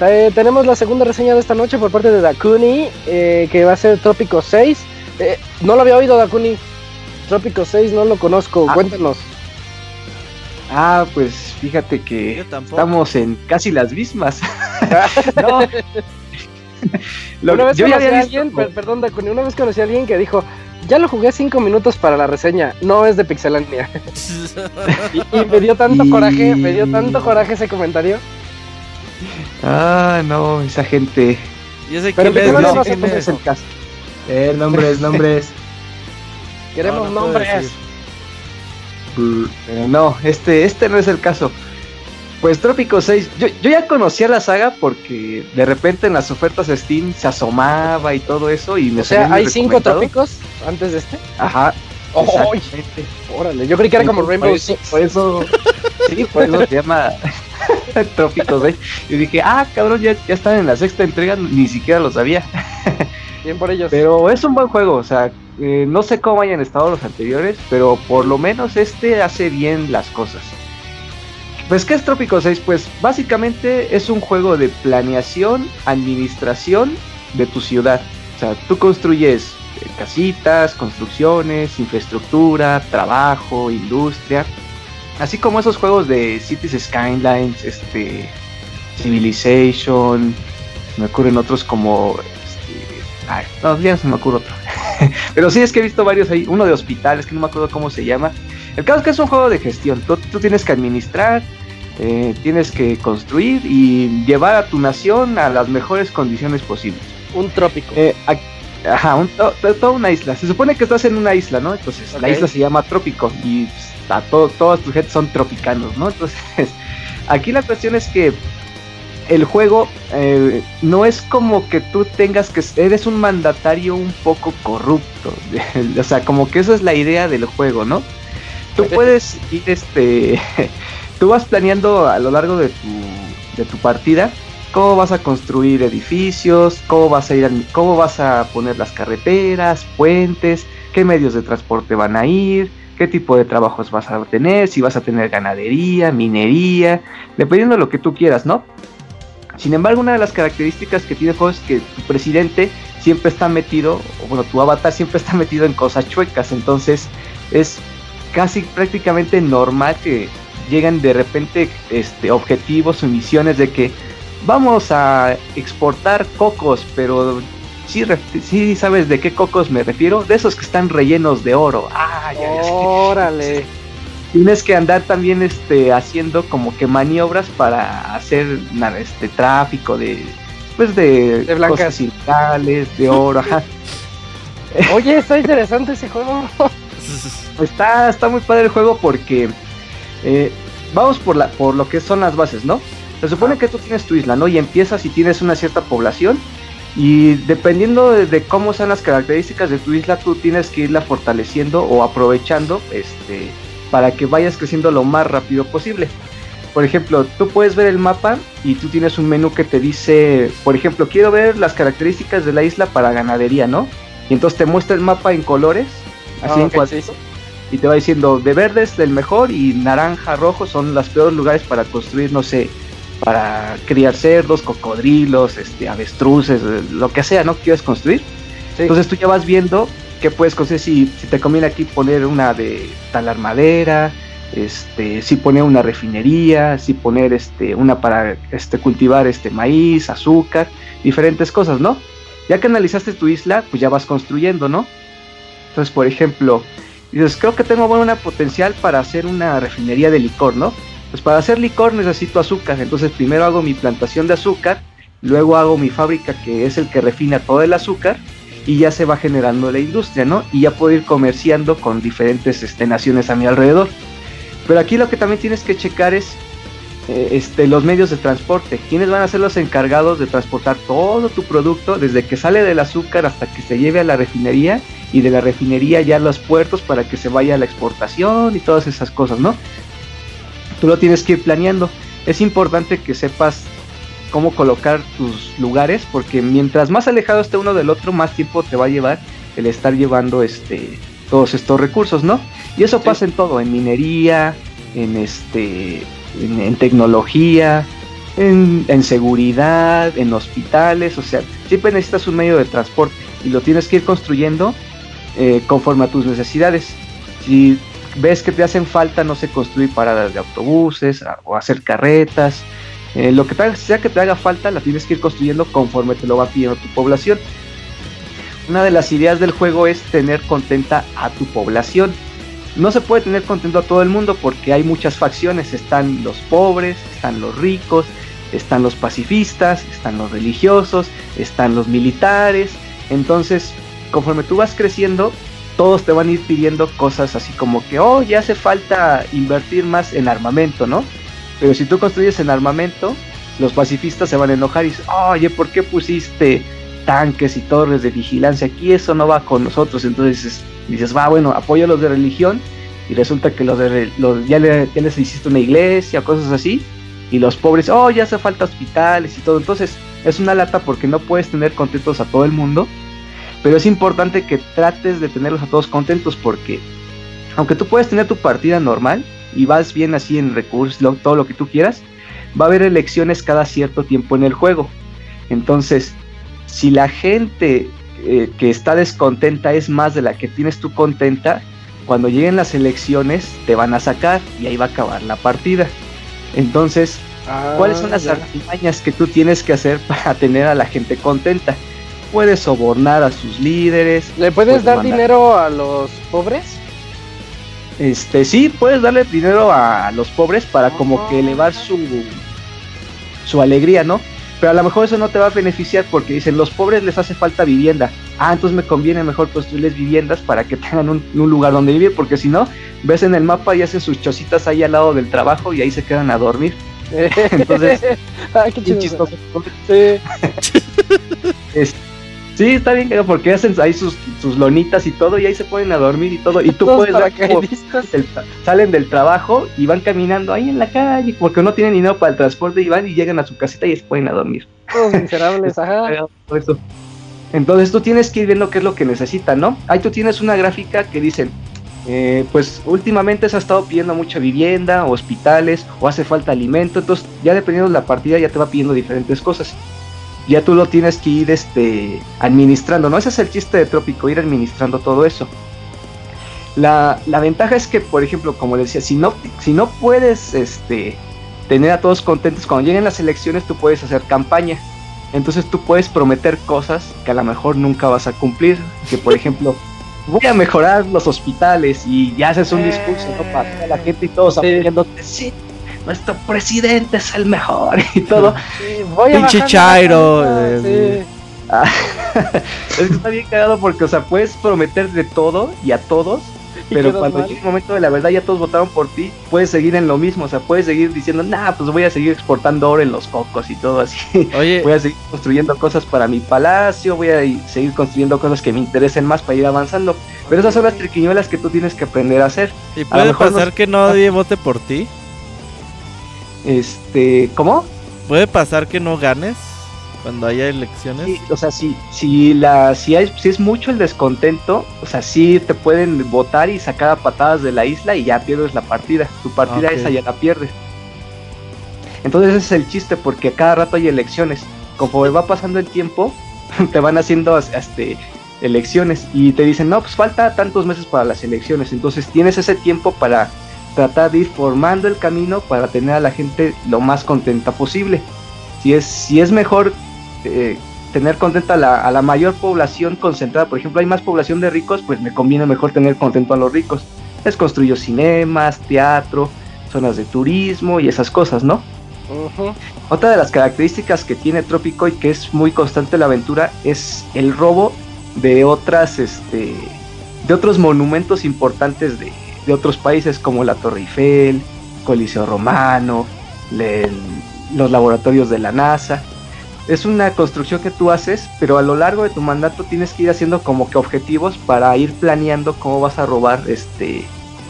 Eh, tenemos la segunda reseña de esta noche por parte de Dakuni, eh, que va a ser Trópico 6. Eh, no lo había oído, Dakuni. Trópico 6 no lo conozco. Ah. Cuéntanos. Ah, pues fíjate que estamos en casi las mismas. no. Lo- una vez yo conocí a alguien, per- perdón, Dakuni, una vez conocí a alguien que dijo, ya lo jugué 5 minutos para la reseña, no es de Pixelania. y, y me dio tanto Y- coraje, me dio tanto coraje ese comentario. Ah, no, esa gente. Yo sé Pero quién ¿por qué es, no hacemos es. el caso. eh, nombres, nombres. Queremos No, no nombres. Pero no, este, este no es el caso. Pues Trópico 6, yo, yo ya conocía la saga porque de repente en las ofertas de Steam se asomaba y todo eso y me O sea, hay 5 recomendado. trópicos antes de este. Ajá. ¡Ay! exactamente. Órale, yo creí que era como Rainbow Six. Por eso, sí, por eso se llama Trópico 6. Y dije, ah, cabrón, ya, ya están en la sexta entrega, ni siquiera lo sabía. Bien por ellos. Pero es un buen juego, o sea, eh, no sé cómo hayan estado los anteriores, pero por lo menos este hace bien las cosas. Pues, ¿qué es Trópico 6? Pues básicamente es un juego de planeación, administración de tu ciudad. O sea, tú construyes eh, casitas, construcciones, infraestructura, trabajo, industria. Así como esos juegos de Cities Skylines, este, Civilization, me ocurren otros como este, ay, no, ya se me ocurre otro. Pero sí es que he visto varios ahí, uno de hospitales, que no me acuerdo cómo se llama. El caso es que es un juego de gestión. Tú, tú tienes que administrar, eh, tienes que construir y llevar a tu nación a las mejores condiciones posibles. Un trópico. Eh, ac- ajá, un- to- to- toda una isla. Se supone que estás en una isla, ¿no? Entonces la isla se llama Trópico y pues, a todo, todas tus gente son tropicanos, ¿no? Entonces aquí la cuestión es que el juego eh, no es como que tú tengas que eres un mandatario un poco corrupto, o sea, como que esa es la idea del juego, ¿no? Tú puedes ir este tú vas planeando a lo largo de tu de tu partida cómo vas a construir edificios, cómo vas a ir cómo vas a poner las carreteras, puentes, qué medios de transporte van a ir, qué tipo de trabajos vas a tener, si vas a tener ganadería, minería, dependiendo de lo que tú quieras, ¿no? Sin embargo, una de las características que tiene el juego es que tu presidente siempre está metido, o bueno, tu avatar siempre está metido en cosas chuecas, entonces es casi prácticamente normal que lleguen de repente este, objetivos o misiones de que vamos a exportar cocos, pero sí, sí sabes de qué cocos me refiero, de esos que están rellenos de oro. Ah, Órale. Tienes que andar también este haciendo como que maniobras para hacer este tráfico de pues de, de blancas ilegales, de oro, ajá. Oye, está interesante ese juego. está, está muy padre el juego porque eh, vamos por la, por lo que son las bases, ¿no? Se supone que tú tienes tu isla, ¿no? Y empiezas y tienes una cierta población y dependiendo de, cómo sean las características de tu isla, tú tienes que irla fortaleciendo o aprovechando este, para que vayas creciendo lo más rápido posible. Por ejemplo, tú puedes ver el mapa y tú tienes un menú que te dice, por ejemplo, quiero ver las características de la isla para ganadería, ¿no? Y entonces te muestra el mapa en colores, así ah, en cuadritos, y te va diciendo de verde es el mejor y naranja, rojo son los peores lugares para construir, no sé, para criar cerdos, cocodrilos, este, avestruces, lo que sea, ¿no? Quieres construir. Entonces tú ya vas viendo qué puedes construir, si, si te conviene aquí poner una de talar madera, este, si poner una refinería, si poner este, una para este, cultivar este, maíz, azúcar, diferentes cosas, ¿no? Ya que analizaste tu isla, pues ya vas construyendo, ¿no? Entonces, por ejemplo, dices, creo que tengo buena potencial para hacer una refinería de licor, ¿no? Pues para hacer licor necesito azúcar, entonces primero hago mi plantación de azúcar, luego hago mi fábrica que es el que refina todo el azúcar y ya se va generando la industria, ¿no? Y ya puedo ir comerciando con diferentes este, naciones a mi alrededor. Pero aquí lo que también tienes que checar es eh, este, los medios de transporte. ¿Quiénes van a ser los encargados de transportar todo tu producto desde que sale del azúcar hasta que se lleve a la refinería y de la refinería ya a los puertos para que se vaya a la exportación y todas esas cosas, ¿no? Tú lo tienes que ir planeando. Es importante que sepas cómo colocar tus lugares, porque mientras más alejado esté uno del otro, más tiempo te va a llevar el estar llevando este todos estos recursos, ¿no? Y eso pasa en todo, en minería, en este, en, tecnología, en, en, seguridad, en hospitales, o sea, siempre necesitas un medio de transporte y lo tienes que ir construyendo eh, conforme a tus necesidades. Si ves que te hacen falta, no sé, construir paradas de autobuses o hacer carretas. Eh, lo que sea que te haga falta, la tienes que ir construyendo conforme te lo va pidiendo tu población. Una de las ideas del juego es tener contenta a tu población. No se puede tener contento a todo el mundo porque hay muchas facciones. Están los pobres, están los ricos, están los pacifistas, están los religiosos, están los militares. Entonces, conforme tú vas creciendo, todos te van a ir pidiendo cosas así como que, oh, ya hace falta invertir más en armamento, ¿no? Pero si tú construyes en armamento, los pacifistas se van a enojar y dicen, oye, ¿por qué pusiste tanques y torres de vigilancia aquí? Eso no va con nosotros. Entonces dices, va, bueno, apoyo a los de religión y resulta que los de los, ya, ya les hiciste una iglesia, cosas así. Y los pobres, oh, ya hace falta hospitales y todo. Entonces es una lata porque no puedes tener contentos a todo el mundo pero es importante que trates de tenerlos a todos contentos porque aunque tú puedes tener tu partida normal y vas bien así en recursos, todo lo que tú quieras, va a haber elecciones cada cierto tiempo en el juego. Entonces, si la gente eh, que está descontenta es más de la que tienes tú contenta, cuando lleguen las elecciones te van a sacar y ahí va a acabar la partida. Entonces, ¿cuáles son las ah, artimañas que tú tienes que hacer para tener a la gente contenta? Puedes sobornar a sus líderes. ¿Le puedes, dar dinero a los pobres? Este, sí, puedes darle dinero a los pobres para como que ah. elevar su su alegría, ¿no? Pero a lo mejor eso no te va a beneficiar porque dicen, los pobres les hace falta vivienda. Ah, entonces me conviene mejor construirles viviendas para que tengan un, un lugar donde vivir, porque si no, ves en el mapa y hacen sus chocitas ahí al lado del trabajo y ahí se quedan a dormir. Entonces, Ay, qué bien chido. chistoso. Sí. Es- sí, está bien cagado, porque hacen ahí sus, sus lonitas y todo, y ahí se ponen a dormir y todo, y tú puedes ver cómo salen del trabajo y van caminando ahí en la calle, porque no tienen dinero para el transporte y van y llegan a su casita y se ponen a dormir. Todos miserables, ajá. Entonces tú tienes que ir viendo qué es lo que necesitan, ¿no? Ahí tú tienes una gráfica que dicen, eh, pues últimamente se ha estado pidiendo mucha vivienda, hospitales, o hace falta alimento, entonces ya dependiendo de la partida ya te va pidiendo diferentes cosas. Ya tú lo tienes que ir este, administrando, ¿no? Ese es el chiste de Trópico, ir administrando todo eso. La, la ventaja es que, por ejemplo, como decía, si no, si no puedes este, tener a todos contentos, cuando lleguen las elecciones tú puedes hacer campaña. Entonces tú puedes prometer cosas que a lo mejor nunca vas a cumplir. Que por ejemplo, voy a mejorar los hospitales y ya haces un discurso ¿no? para toda la gente y todos apoyándote. Sí, nuestro presidente es el mejor y todo. Sí, voy a Pinche Chairo, eh, sí. Ah, es que está bien cagado porque, o sea, puedes prometer de todo y a todos, pero cuando mal. llega el momento de la verdad ya todos votaron por ti, puedes seguir en lo mismo, o sea, puedes seguir diciendo, nah, pues voy a seguir exportando oro en los cocos y todo así. Oye, voy a seguir construyendo cosas para mi palacio, voy a seguir construyendo cosas que me interesen más para ir avanzando. Pero esas son las triquiñuelas que tú tienes que aprender a hacer. ¿y puede pasar que nadie vote por ti? Este, ¿cómo? ¿Puede pasar que no ganes cuando haya elecciones? Sí, o sea, si, si, la, si, hay, si es mucho el descontento, o sea, sí te pueden votar y sacar a patadas de la isla y ya pierdes la partida. Tu partida Ok. esa ya la pierdes. Entonces ese es el chiste, porque cada rato hay elecciones. Conforme va pasando el tiempo, te van haciendo este, elecciones y te dicen, no, pues falta tantos meses para las elecciones. Entonces tienes ese tiempo para tratar de ir formando el camino para tener a la gente lo más contenta posible. Si es, si es mejor eh, tener contenta a la, a la mayor población concentrada, por ejemplo, hay más población de ricos, pues me conviene mejor tener contento a los ricos. Les construyo cinemas, teatro, zonas de turismo y esas cosas, ¿no? Otra de las características que tiene Trópico y que es muy constante la aventura es el robo de otras, este, de otros monumentos importantes de, de otros países como la Torre Eiffel, Coliseo Romano, los laboratorios de la NASA. Es una construcción que tú haces, pero a lo largo de tu mandato tienes que ir haciendo como que objetivos para ir planeando cómo vas a robar este,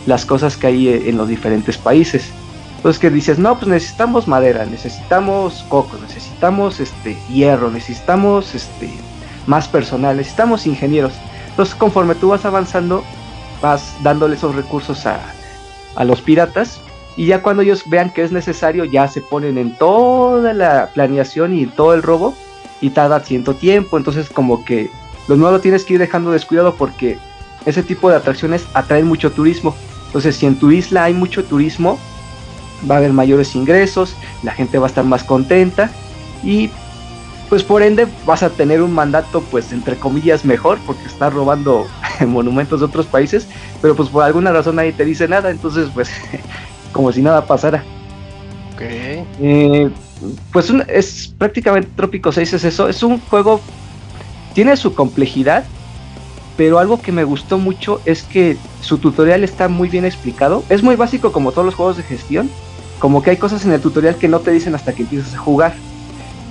las cosas que hay en los diferentes países. Entonces que dices, no, pues necesitamos madera, necesitamos coco, necesitamos este hierro, necesitamos este más personal, necesitamos ingenieros. Entonces conforme tú vas avanzando, vas dándole esos recursos a, a los piratas y ya cuando ellos vean que es necesario, ya se ponen en toda la planeación y todo el robo y tarda cierto tiempo. Entonces como que lo nuevo lo tienes que ir dejando descuidado porque ese tipo de atracciones atraen mucho turismo. Entonces si en tu isla hay mucho turismo, va a haber mayores ingresos, la gente va a estar más contenta y pues por ende vas a tener un mandato pues entre comillas mejor porque estás robando monumentos de otros países, pero pues por alguna razón nadie te dice nada, entonces pues como si nada pasara. Ok. Eh, pues un- es prácticamente Trópico 6 es eso, es un juego, tiene su complejidad, pero algo que me gustó mucho es que su tutorial está muy bien explicado, es muy básico como todos los juegos de gestión, como que hay cosas en el tutorial que no te dicen hasta que empiezas a jugar,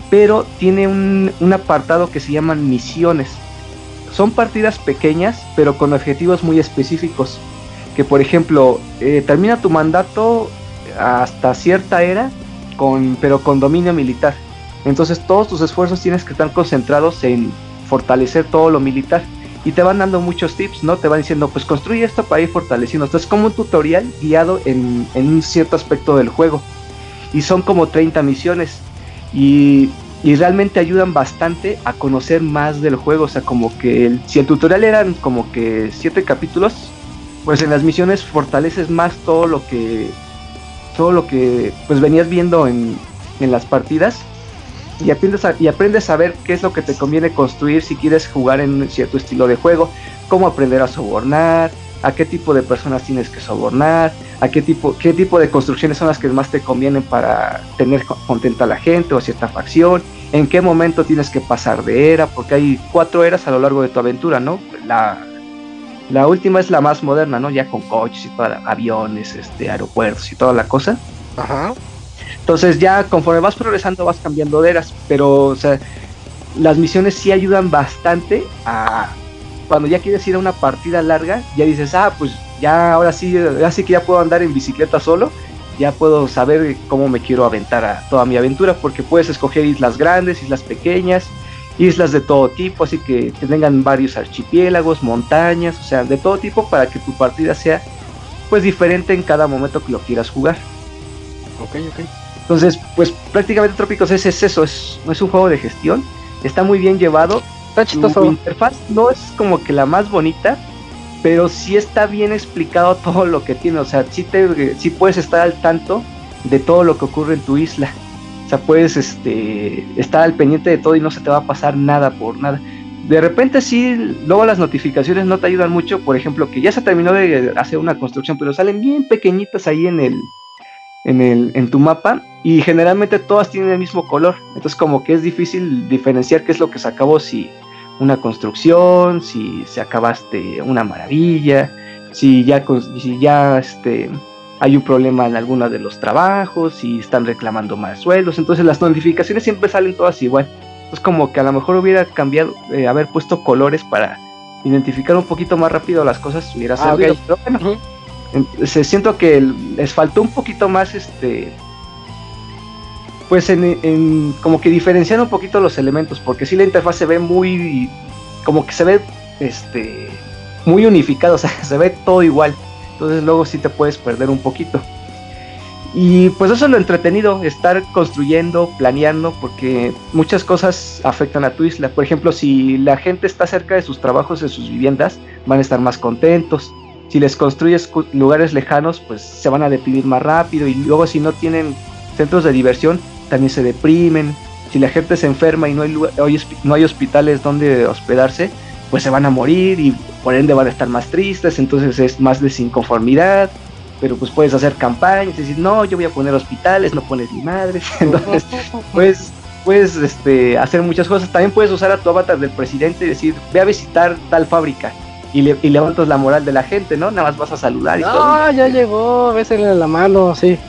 pero tiene un, un apartado que se llaman misiones. Son partidas pequeñas, pero con objetivos muy específicos. Que por ejemplo, eh, termina tu mandato hasta cierta era, con, pero con dominio militar. Entonces todos tus esfuerzos tienes que estar concentrados en fortalecer todo lo militar. Y te van dando muchos tips, ¿no? Te van diciendo, pues construye esto para ir fortaleciendo. Entonces es como un tutorial guiado en, en un cierto aspecto del juego. Y son como 30 misiones. Y, y realmente ayudan bastante a conocer más del juego. O sea, como que si el tutorial eran como que 7 capítulos, pues en las misiones fortaleces más todo lo que todo lo que pues venías viendo en, en las partidas y aprendes, a, y aprendes a ver qué es lo que te conviene construir si quieres jugar en cierto estilo de juego, cómo aprender a sobornar, a qué tipo de personas tienes que sobornar, a qué tipo, qué tipo de construcciones son las que más te convienen para tener co- contenta a la gente o cierta facción, en qué momento tienes que pasar de era, porque hay cuatro eras a lo largo de tu aventura, ¿no? La, la última es la más moderna, ¿no? Ya con coches y toda aviones, este, aeropuertos y toda la cosa. Ajá. Entonces ya conforme vas progresando vas cambiando de eras, pero o sea, las misiones sí ayudan bastante a cuando ya quieres ir a una partida larga, ya dices, ah, pues ya ahora sí, ya sí que ya puedo andar en bicicleta solo, ya puedo saber cómo me quiero aventar a toda mi aventura, porque puedes escoger islas grandes, islas pequeñas, islas de todo tipo, así que tengan varios archipiélagos, montañas, o sea, de todo tipo para que tu partida sea pues diferente en cada momento que lo quieras jugar. Ok, ok. Entonces, pues prácticamente Trópicos es, es eso, es, es un juego de gestión, está muy bien llevado, Está su chistoso. interfaz no es como que la más bonita, pero sí está bien explicado todo lo que tiene. O sea, sí, te, sí puedes estar al tanto de todo lo que ocurre en tu isla. O sea, puedes este, estar al pendiente de todo y no se te va a pasar nada por nada. De repente sí, luego las notificaciones no te ayudan mucho. Por ejemplo, que ya se terminó de hacer una construcción, pero salen bien pequeñitas ahí en el, en el, en tu mapa y generalmente todas tienen el mismo color. Entonces como que es difícil diferenciar qué es lo que se acabó si una construcción, si se acabaste una maravilla, si ya si ya este hay un problema en alguno de los trabajos, si están reclamando más sueldos, entonces las notificaciones siempre salen todas igual. Entonces como que a lo mejor hubiera cambiado, eh, haber puesto colores para identificar un poquito más rápido las cosas hubiera Ah, servido. Pero bueno, se siento que les faltó un poquito más este pues en, en- como que diferenciar un poquito los elementos porque si la interfaz se ve muy como que se ve este muy unificado o sea se ve todo igual entonces luego sí te puedes perder un poquito. Y pues eso es lo entretenido estar construyendo planeando porque muchas cosas afectan a tu isla. Por ejemplo si la gente está cerca de sus trabajos de sus viviendas van a estar más contentos. Si les construyes lugares lejanos, pues se van a deprimir más rápido y luego si no tienen centros de diversión, también se deprimen. Si la gente se enferma y no hay, lugar- no hay hospitales donde hospedarse, pues se van a morir y por ende van a estar más tristes, entonces es más desinconformidad. Pero pues puedes hacer campañas y decir, no, yo voy a poner hospitales, no pones ni madres. Entonces, pues puedes este, hacer muchas cosas. También puedes usar a tu avatar del presidente y decir, ve a visitar tal fábrica. Y, le- y levantas la moral de la gente, ¿no? Nada más vas a saludar y todo. Ah, ya llegó, bésele la mano, sí.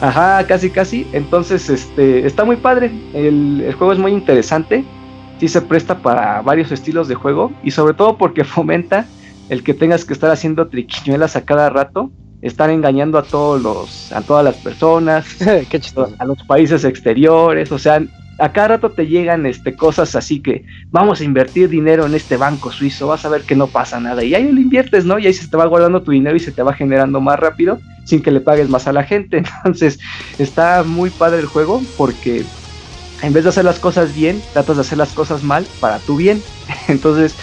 Ajá, casi, casi. Entonces, este, está muy padre. El, el juego es muy interesante. Sí se presta para varios estilos de juego. Y sobre todo porque fomenta el que tengas que estar haciendo triquiñuelas a cada rato. Estar engañando a todos los, a todas las personas. A los países exteriores, o sea, a cada rato te llegan este cosas así que vamos a invertir dinero en este banco suizo, vas a ver que no pasa nada y ahí lo inviertes, ¿no? Y ahí se te va guardando tu dinero y se te va generando más rápido sin que le pagues más a la gente. Entonces, está muy padre el juego porque en vez de hacer las cosas bien, tratas de hacer las cosas mal para tu bien. Entonces,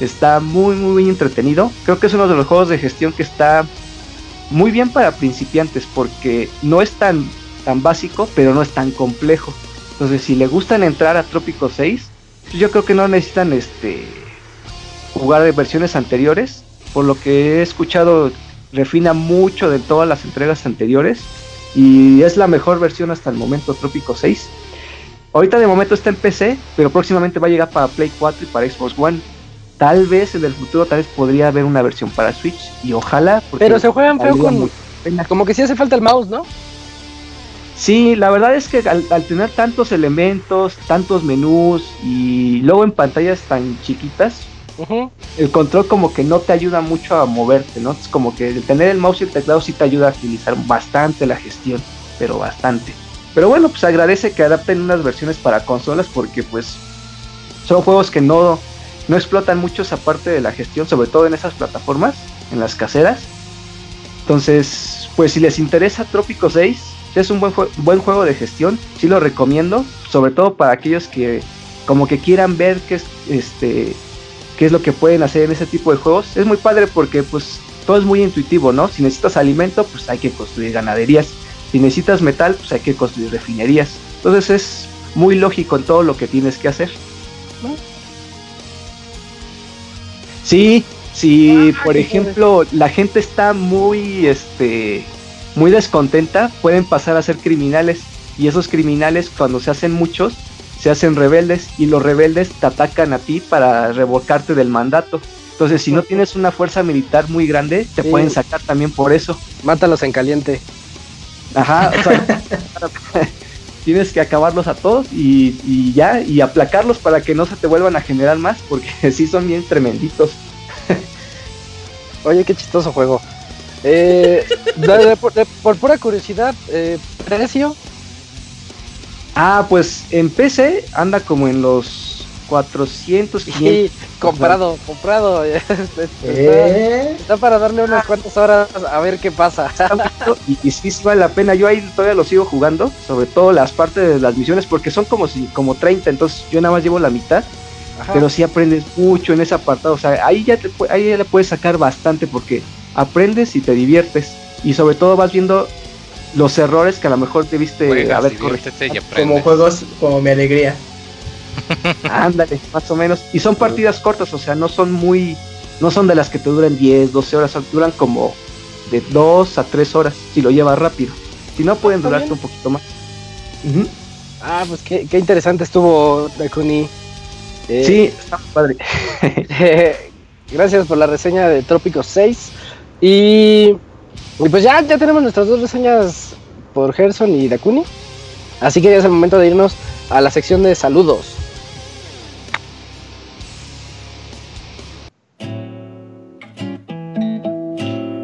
está muy muy entretenido. Creo que es uno de los juegos de gestión que está muy bien para principiantes porque no es tan, tan básico, pero no es tan complejo. Entonces, si le gustan entrar a Trópico 6, pues yo creo que no necesitan este jugar de versiones anteriores. Por lo que he escuchado, refina mucho de todas las entregas anteriores. Y es la mejor versión hasta el momento, Trópico 6. Ahorita de momento está en PC, pero próximamente va a llegar para Play 4 y para Xbox One. Tal vez en el futuro, tal vez podría haber una versión para Switch. Y ojalá. Pero se juegan feo con. Como que sí hace falta el mouse, ¿no? Sí, la verdad es que al, al tener tantos elementos, tantos menús y luego en pantallas tan chiquitas, el control como que no te ayuda mucho a moverte, ¿no? Es como que el tener el mouse y el teclado sí te ayuda a agilizar bastante la gestión, pero bastante. Pero bueno, pues agradece que adapten unas versiones para consolas porque pues son juegos que no, no explotan mucho esa parte de la gestión, sobre todo en esas plataformas, en las caseras. Entonces, pues si les interesa Trópico 6, es un buen, buen juego de gestión, sí lo recomiendo, sobre todo para aquellos que como que quieran ver qué es, este, qué es lo que pueden hacer en ese tipo de juegos. Es muy padre porque pues todo es muy intuitivo, ¿no? Si necesitas alimento, pues hay que construir ganaderías. Si necesitas metal, pues hay que construir refinerías. Entonces es muy lógico en todo lo que tienes que hacer. Sí, si por ejemplo la gente está muy, este, muy descontenta, pueden pasar a ser criminales. Y esos criminales, cuando se hacen muchos, se hacen rebeldes y los rebeldes te atacan a ti para revocarte del mandato. Entonces, si no tienes una fuerza militar muy grande, te Sí. pueden sacar también por eso. Mátalos en caliente. Ajá, o sea, tienes que acabarlos a todos y, y ya, y aplacarlos para que no se te vuelvan a generar más, porque sí son bien tremenditos. Oye, qué chistoso juego. Eh, de- de- por, de- por pura curiosidad, eh, precio. Ah, pues en PC anda como en los 400, 500. Sí, comprado, comprado. Está, ¿Eh? está para darle unas cuantas horas a ver qué pasa. y, y sí, sí vale la pena. Yo ahí todavía lo sigo jugando, sobre todo las partes de las misiones, porque son como si como 30, entonces yo nada más llevo la mitad, Ajá. pero sí aprendes mucho en ese apartado. O sea, ahí ya, te, ahí ya le puedes sacar bastante porque aprendes y te diviertes. Y sobre todo vas viendo los errores que a lo mejor debiste Juegas, haber corregido. Como juegos como mi alegría. Ándale, más o menos. Y son partidas cortas, o sea, no son muy. No son de las que te duran 10, 12 horas, duran como de 2 a 3 horas si lo llevas rápido. Si no, pueden Está durarte bien. un poquito más. Ah, pues qué, qué interesante estuvo Dakuni. Eh, Sí, está muy padre. Gracias por la reseña de Trópico 6. Y, pues ya, ya tenemos nuestras dos reseñas por Gerson y Dakuni. Así que ya es el momento de irnos a la sección de saludos.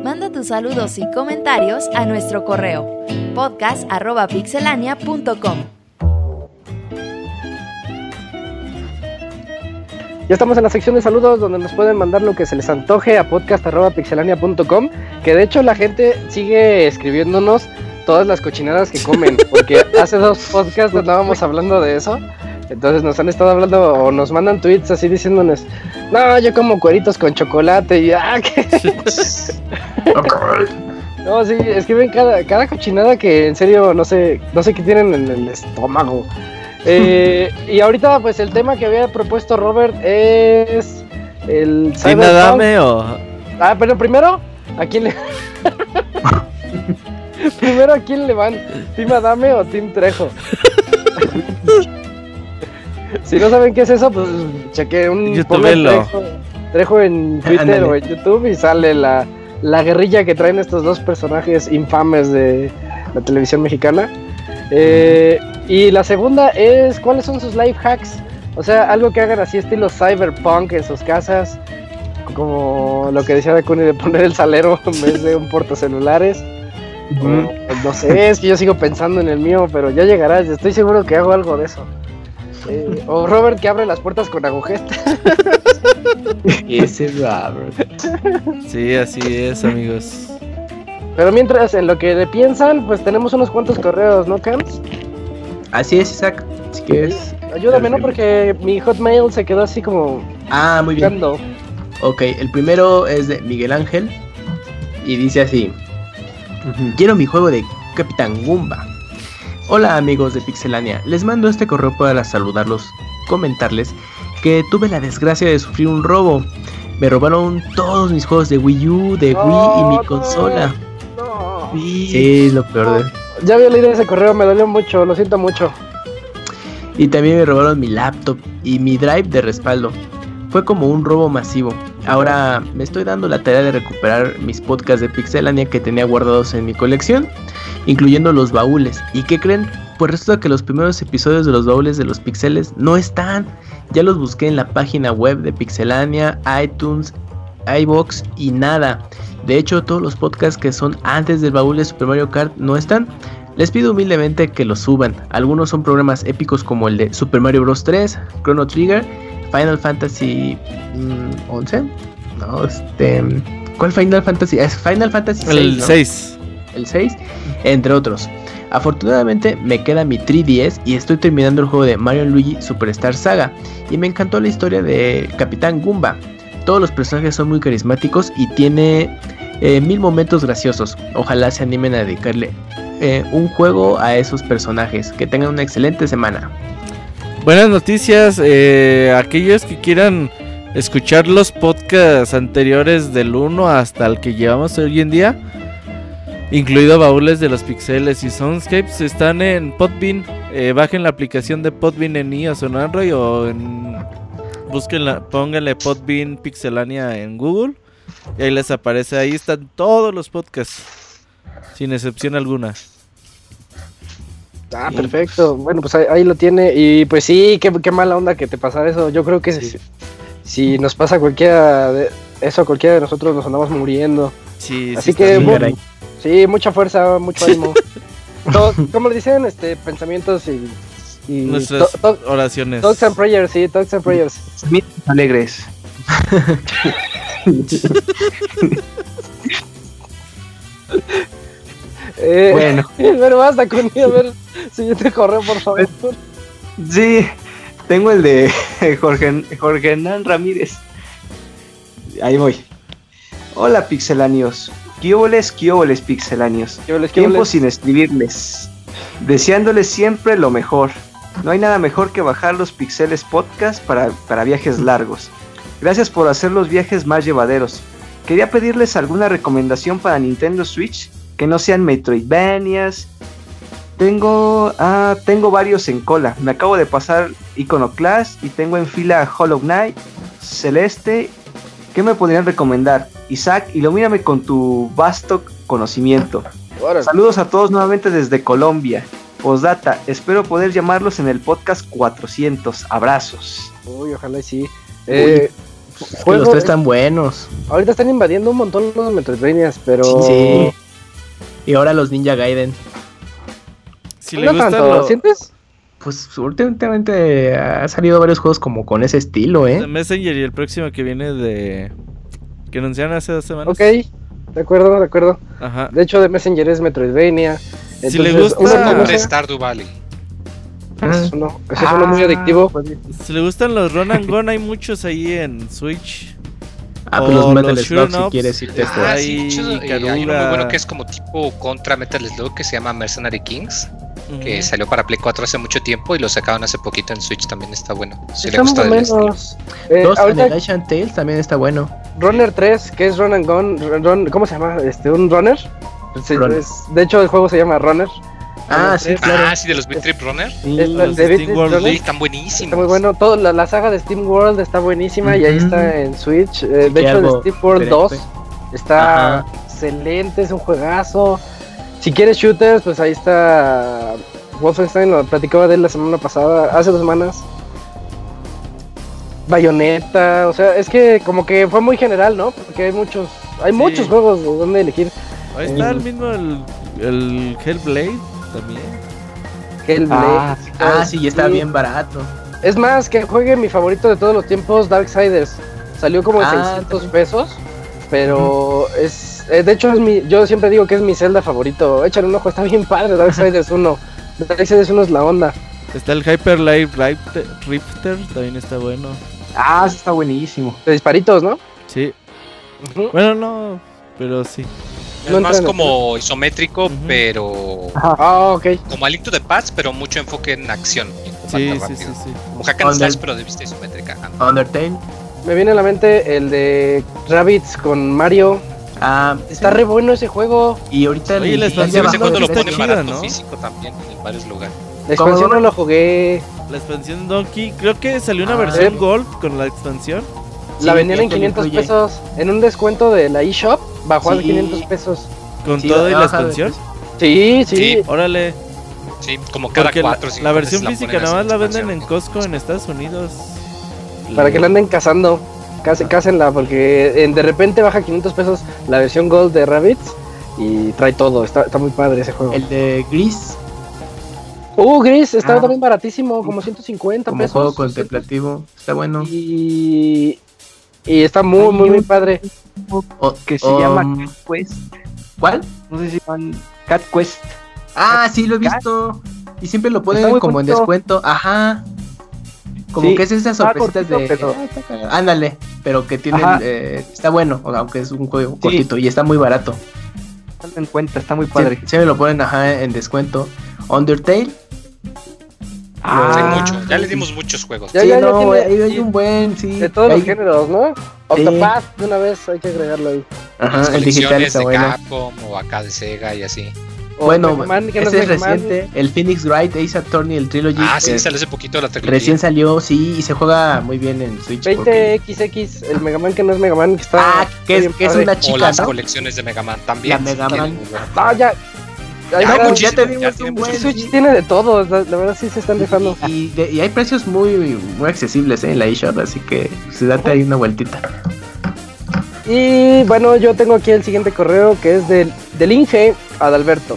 Manda tus saludos y comentarios a nuestro correo podcast.pixelania.com. Ya estamos en la sección de saludos donde nos pueden mandar lo que se les antoje a podcast.pixelania.com. Que de hecho la gente sigue escribiéndonos todas las cochinadas que comen. Porque hace dos podcasts andábamos hablando de eso. Entonces nos han estado hablando o nos mandan tweets así diciéndonos, no, yo como cueritos con chocolate y ah, que... No, sí, escriben cada, cada cochinada que en serio no sé, no sé qué tienen en el estómago. Eh, y ahorita pues el tema que había propuesto Robert es el ¿Team Cyberpunk. Adame o.? Ah, pero primero, ¿a quién le Primero a quién le van? ¿Team Adame o Team Trejo? si no saben qué es eso, pues cheque un Trejo, Trejo en Twitter Ándale. o en YouTube y sale la, la guerrilla que traen estos dos personajes infames de la televisión mexicana. Eh, y la segunda es cuáles son sus life hacks. O sea, algo que hagan así estilo cyberpunk en sus casas. Como lo que decía Dakuni de poner el salero en vez de un portacelulares. O, no sé, es que yo sigo pensando en el mío, pero ya llegará. Estoy seguro que hago algo de eso. Eh, o Robert que abre las puertas con agujeta. Ese Robert. Sí, así es, amigos. Pero mientras, en lo que le piensan, pues tenemos unos cuantos correos, ¿no, Camps? Así es, Isaac. Si quieres. Ayúdame, ¿no? Porque mi hotmail se quedó así como Ah, muy bien. buscando. Ok, el primero es de Miguel Ángel. Y dice así: Quiero mi juego de Capitán Goomba. Hola amigos de Pixelania, les mando este correo para saludarlos, comentarles que tuve la desgracia de sufrir un robo. Me robaron todos mis juegos de Wii U, de Wii y mi consola. No. Sí, es lo peor de... Ya había leído ese correo, me dolió mucho, lo siento mucho. Y también me robaron mi laptop y mi drive de respaldo. Fue como un robo masivo. Ahora me estoy dando la tarea de recuperar mis podcasts de Pixelania que tenía guardados en mi colección, incluyendo los baúles. ¿Y qué creen? Pues resulta que los primeros episodios de los baúles de los pixeles no están. Ya los busqué en la página web de Pixelania, iTunes, iBox y nada. De hecho, todos los podcasts que son antes del baúl de Super Mario Kart no están. Les pido humildemente que los suban. Algunos son programas épicos como el de Super Mario Bros. 3, Chrono Trigger, Final Fantasy mm, 11. No, este. ¿Cuál Final Fantasy? Es Final Fantasy El ¿no? 6. el 6, entre otros. Afortunadamente me queda mi 3DS y estoy terminando el juego de Mario Luigi Superstar Saga y me encantó la historia de Capitán Goomba. Todos los personajes son muy carismáticos y tiene eh, mil momentos graciosos. Ojalá se animen a dedicarle eh, un juego a esos personajes. Que tengan una excelente semana. Buenas noticias, eh, aquellos que quieran escuchar los podcasts anteriores del 1 hasta el que llevamos hoy en día, incluido baúles de los pixeles y soundscapes, están en Podbean. Bajen la aplicación de Podbean en iOS o en Android o en... Búsquenla, pónganle Podbean Pixelania en Google y ahí les aparece, ahí están todos los podcasts, sin excepción alguna. Ah, Sí. perfecto. Bueno, pues ahí, ahí lo tiene. Y pues sí, qué, qué mala onda que te pasara eso. Yo creo que si, si nos pasa cualquiera de eso, a cualquiera de nosotros nos andamos muriendo. Sí, sí Así está que, bueno, sí, mucha fuerza, mucho ánimo. Como le dicen, este, pensamientos y, y Nuestras to- to- oraciones. thoughts and prayers, sí, thoughts and prayers. Alegres. Eh, Bueno, Pero basta con a ver, siguiente correo, por favor. sí, tengo el de Jorge, Jorge Hernán Ramírez. Ahí voy. Hola, pixelanios. Quioboles, quioboles, pixelanios. ¿Qué les- qué Tiempo sin escribirles. Deseándoles siempre lo mejor. No hay nada mejor que bajar los Pixeles Podcast para, para viajes largos. Gracias por hacer los viajes más llevaderos. Quería pedirles alguna recomendación para Nintendo Switch que no sean Metroidvanias. Tengo, ah, tengo varios en cola. Me acabo de pasar Iconoclast y tengo en fila Hollow Knight, Celeste. ¿Qué me podrían recomendar? Isaac, ilumíname con tu vasto conocimiento. Saludos a todos nuevamente desde Colombia. Postdata, espero poder llamarlos en el podcast 400. Abrazos. Uy, ojalá y sí. Eh, Es que juego- los tres están buenos. Ahorita están invadiendo un montón los Metroidvanias, pero. Sí. Y ahora los Ninja Gaiden. Si le no gustan tanto, los ¿sientes? Pues últimamente ha salido varios juegos como con ese estilo, de ¿eh? Messenger y el próximo que viene de. que anunciaron hace dos semanas. Ok, de acuerdo, de acuerdo. Ajá. De hecho, de Messenger es Metroidvania. Si le entonces, gusta- Ah. Cosa- Stardew Valley. es uno, ese es uno muy adictivo. Si le gustan los Run and Gun, hay muchos ahí en Switch. Ah, pues los Metal Slug si quieres irte Ah, ahí, sí, hay uno muy bueno que es como tipo contra Metal Slug que se llama Mercenary Kings, que salió para Play 4 hace mucho tiempo y lo sacaron hace poquito en Switch también está bueno. Si le gusta menos. Eh, Dos ahorita Tales también está bueno. Runner 3, que es Run and Gun, Run- ¿cómo se llama? Este, un runner. Sí, Runner. es- de hecho, el juego se llama Runner. Ah, sí, claro. Ah, sí, de los Beat Trip Runner. Sí, es la- los de Steam World Runner. Sí, están buenísimos. Está muy bueno. Todo, la, la saga de Steam World está buenísima y ahí está en Switch. Eh, de hecho, el Steam World 2 diferente. está Ajá. excelente, es un juegazo. Si quieres shooters, pues ahí está Wolfenstein, lo platicaba de él la semana pasada, hace dos semanas. Bayonetta, o sea, es que como que fue muy general, ¿no? Porque hay muchos, hay Sí. muchos juegos de donde elegir. Ahí está el mismo, el, el Hellblade también. Hellblade. Ah, Ah, sí, y está Sí. bien barato. Es más, que juegue mi favorito de todos los tiempos, Darksiders. Salió como en Ah, 600 pesos, pero es... eh, de hecho, es mi, yo siempre digo que es mi Zelda favorito. Échale un ojo, está bien padre Darksiders 1. Darksiders 1 es la onda. Está el Hyper Light Rifter, Rifter, también está bueno. ah, está buenísimo. De disparitos, ¿no? Sí. Bueno, no, pero sí. Es No más el- como isométrico, pero Ah, ok. como a Link to the Past, pero mucho enfoque en acción. en Sí, sí, sí, sí. Como Hack and Under- Slash, pero de vista isométrica. Undertale. Me viene a la mente el de Rabbits con Mario. Ah, Está re bueno ese juego. Y ahorita Oye, el la De expansión bajó cuando lo de ponen chida, barato ¿no? físico también en varios lugares. La ¿Cómo, expansión no lo jugué. La expansión Donkey, creo que salió una Ah, versión sí. Gold con la expansión. La Sí, vendían en que lo 500 incluye. pesos. En un descuento de la eShop, bajó a Sí. 500 pesos. Con Sí, todo y la expansión. Sí, sí. Sí. Órale. Sí, como cada Porque la, cuatro la meses versión física nada más la venden en Costco en Estados Unidos. Para que la anden cazando. Case- Cásenla, porque eh, de repente baja 500 pesos la versión Gold de Rabbits y trae todo. Está, está muy padre ese juego. El de Gris, Uh, Gris, está Ah. también baratísimo, como 150 como pesos. juego contemplativo, está bueno. Y, y está muy, muy, muy padre. Que se um, llama Quest. ¿Cuál? No sé si van Cat Quest. Ah, sí, lo he visto. Y siempre lo ponen como en descuento. Ajá. Como Sí, que es esas está sorpresitas cortito, de. pero- "Ah, está cagado". Ándale, pero que tienen. Eh, está bueno, o sea, aunque es un juego Sí. cortito y está muy barato. En cuenta, está muy padre. Siempre lo ponen ajá, en descuento. Undertale. Ah, Hay mucho, ya le dimos muchos juegos. Ya, sí, ya, ya no, tiene- hay, hay un buen, sí. De todos hay- los géneros, ¿no? Octopath, de una vez hay que agregarlo ahí. Ajá, Las el digital colecciones está de bueno. Capcom o acá de Sega y así. O Bueno, Man, que no ese es reciente. El Phoenix Wright Ace Attorney, el Trilogy. Ah, sí, sale hace poquito la trilogía. Recién salió, sí, y se juega muy bien en Switch. porque- 20XX, el Mega Man que no es Mega Man, que está. Ah, que es, que es una O chica, las ¿no? colecciones de Mega Man también. La Mega Man. Ah, ya. Hay Ya, muchísimo, ya tiene un buen Switch tiene de todo, la, la verdad sí se están dejando. Y, de- y hay precios muy, muy accesibles ¿eh? en la eShop, así que pues, date ahí una vueltita. Y bueno, yo tengo aquí el siguiente correo que es del, del Inge Adalberto.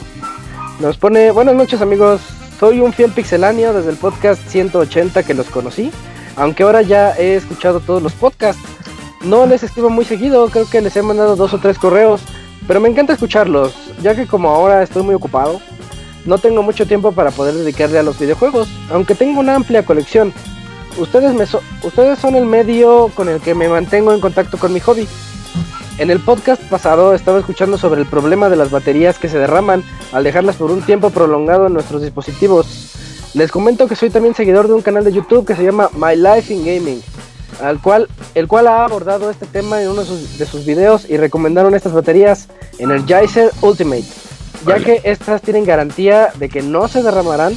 Nos pone, buenas noches amigos, soy un fiel pixeláneo desde el podcast 180 que los conocí, aunque ahora ya he escuchado todos los podcasts. No les escribo muy seguido, creo que les he mandado dos o tres correos, pero me encanta escucharlos, ya que como ahora estoy muy ocupado, no tengo mucho tiempo para poder dedicarle a los videojuegos, aunque tengo una amplia colección. Ustedes, son el medio con el que me mantengo en contacto con mi hobby. En el podcast pasado estaba escuchando sobre el problema de las baterías que se derraman al dejarlas por un tiempo prolongado en nuestros dispositivos. Les comento que soy también seguidor de un canal de YouTube que se llama My Life in Gaming, al cual, el cual ha abordado este tema en uno de sus, de sus videos y recomendaron estas baterías Energizer Ultimate, ya que estas tienen garantía de que no se derramarán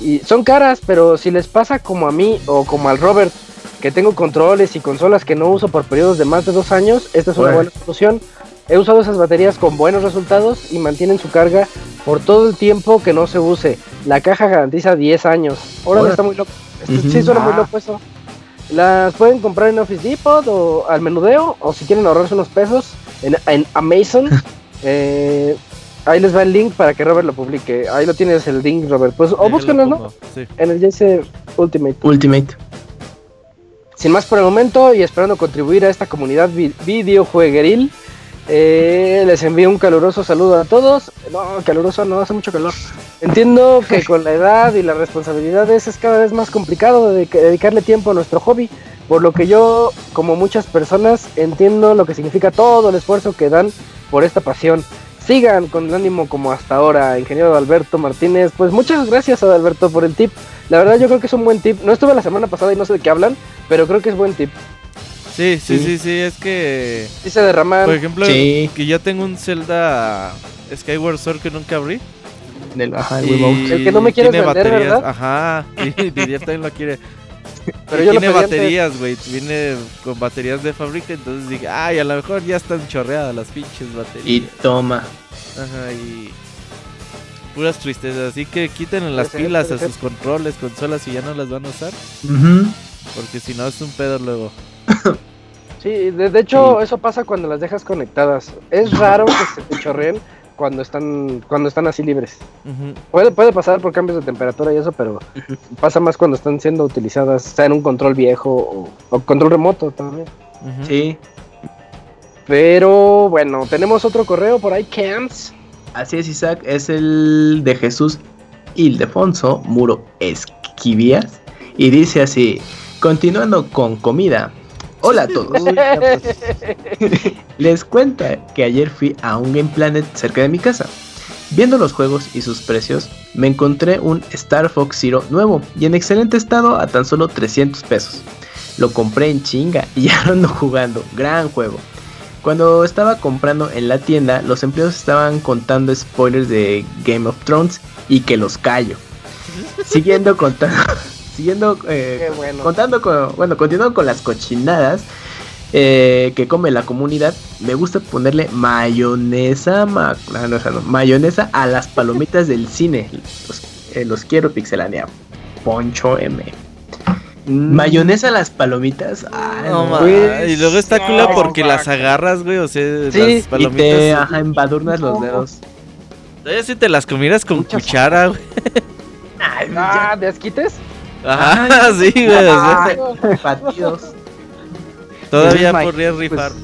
y son caras, pero si les pasa como a mí o como al Robert, que tengo controles y consolas que no uso por periodos de más de dos años, esta es una buena solución. He usado esas baterías con buenos resultados y mantienen su carga por todo el tiempo que no se use. La caja garantiza 10 años. Ahora está muy loco. Este-. Sí, suena muy Ah. loco eso. Las pueden comprar en Office Depot o al menudeo, o si quieren ahorrarse unos pesos, en, en Amazon. Eh, ahí les va el link para que Robert lo publique. Ahí lo tienes el link, Robert. Pues, o búsquenlo, ¿no? Sí. En el Jesse Ultimate. Ultimate. Sin más por el momento y esperando contribuir a esta comunidad vi- videojuegueril, eh, les envío un caluroso saludo a todos. No, caluroso no, hace mucho calor. Entiendo que con la edad y las responsabilidades es cada vez más complicado de- dedicarle tiempo a nuestro hobby, por lo que yo, como muchas personas, entiendo lo que significa todo el esfuerzo que dan por esta pasión. Sigan con el ánimo como hasta ahora, ingeniero Alberto Martínez. Pues muchas gracias Alberto por el tip. La verdad yo creo que es un buen tip. No estuve la semana pasada y no sé de qué hablan, pero creo que es buen tip. Sí, sí, Sí. sí, sí, es que... Sí se derraman. Por ejemplo, Sí. que yo tengo un Zelda Skyward Sword que nunca abrí. Del, ajá, el y. El que no me quieres tiene vender, baterías, ¿verdad? Ajá, y Didier también lo quiere. Pero Y yo lo tiene baterías, güey, viene con baterías de fábrica, entonces dije, ay, a lo mejor ya están chorreadas las pinches Y baterías. toma. Ajá, y... Puras tristezas, así que quítenle las Puede pilas a ser. sus controles, consolas y ya no las van a usar, Ujú. porque si no es un pedo luego. Sí, de, de hecho eso pasa cuando las dejas conectadas. Es raro que se te chorreen cuando están cuando están así libres. Puede, puede pasar por cambios de temperatura y eso, pero pasa más cuando están siendo utilizadas, sea en un control viejo o, o control remoto también. Sí. Pero bueno, tenemos otro correo por ahí, Camps. Así es, Isaac. Es el de Jesús Ildefonso Muro Esquivias. Y dice así: Continuando con comida. Hola a todos. Les cuento que ayer fui a un Game Planet cerca de mi casa. Viendo los juegos y sus precios, me encontré un Star Fox Zero nuevo y en excelente estado a tan solo 300 pesos. Lo compré en chinga y ya lo ando jugando. Gran juego. Cuando estaba comprando en la tienda, los empleados estaban contando spoilers de Game of Thrones y que los callo. Siguiendo contando, siguiendo eh, Qué bueno. contando con, bueno, continuando con las cochinadas eh, que come la comunidad, me gusta ponerle mayonesa, ma- ah, no, mayonesa a las palomitas del cine. Los, eh, los quiero pixelánea. Poncho M. Mayonesa a las palomitas. Ay, No, no, ma, y luego está No, cool porque las agarras, güey, o sea, Sí, las Y palomitas. te ajá, embadurnas los dedos. Todavía si te las comieras con Muchas- cuchara, güey. Ah, ¿de asquites? Ajá, sí, güey. o sea, Ay, batidos. todavía podrías pues, rifar.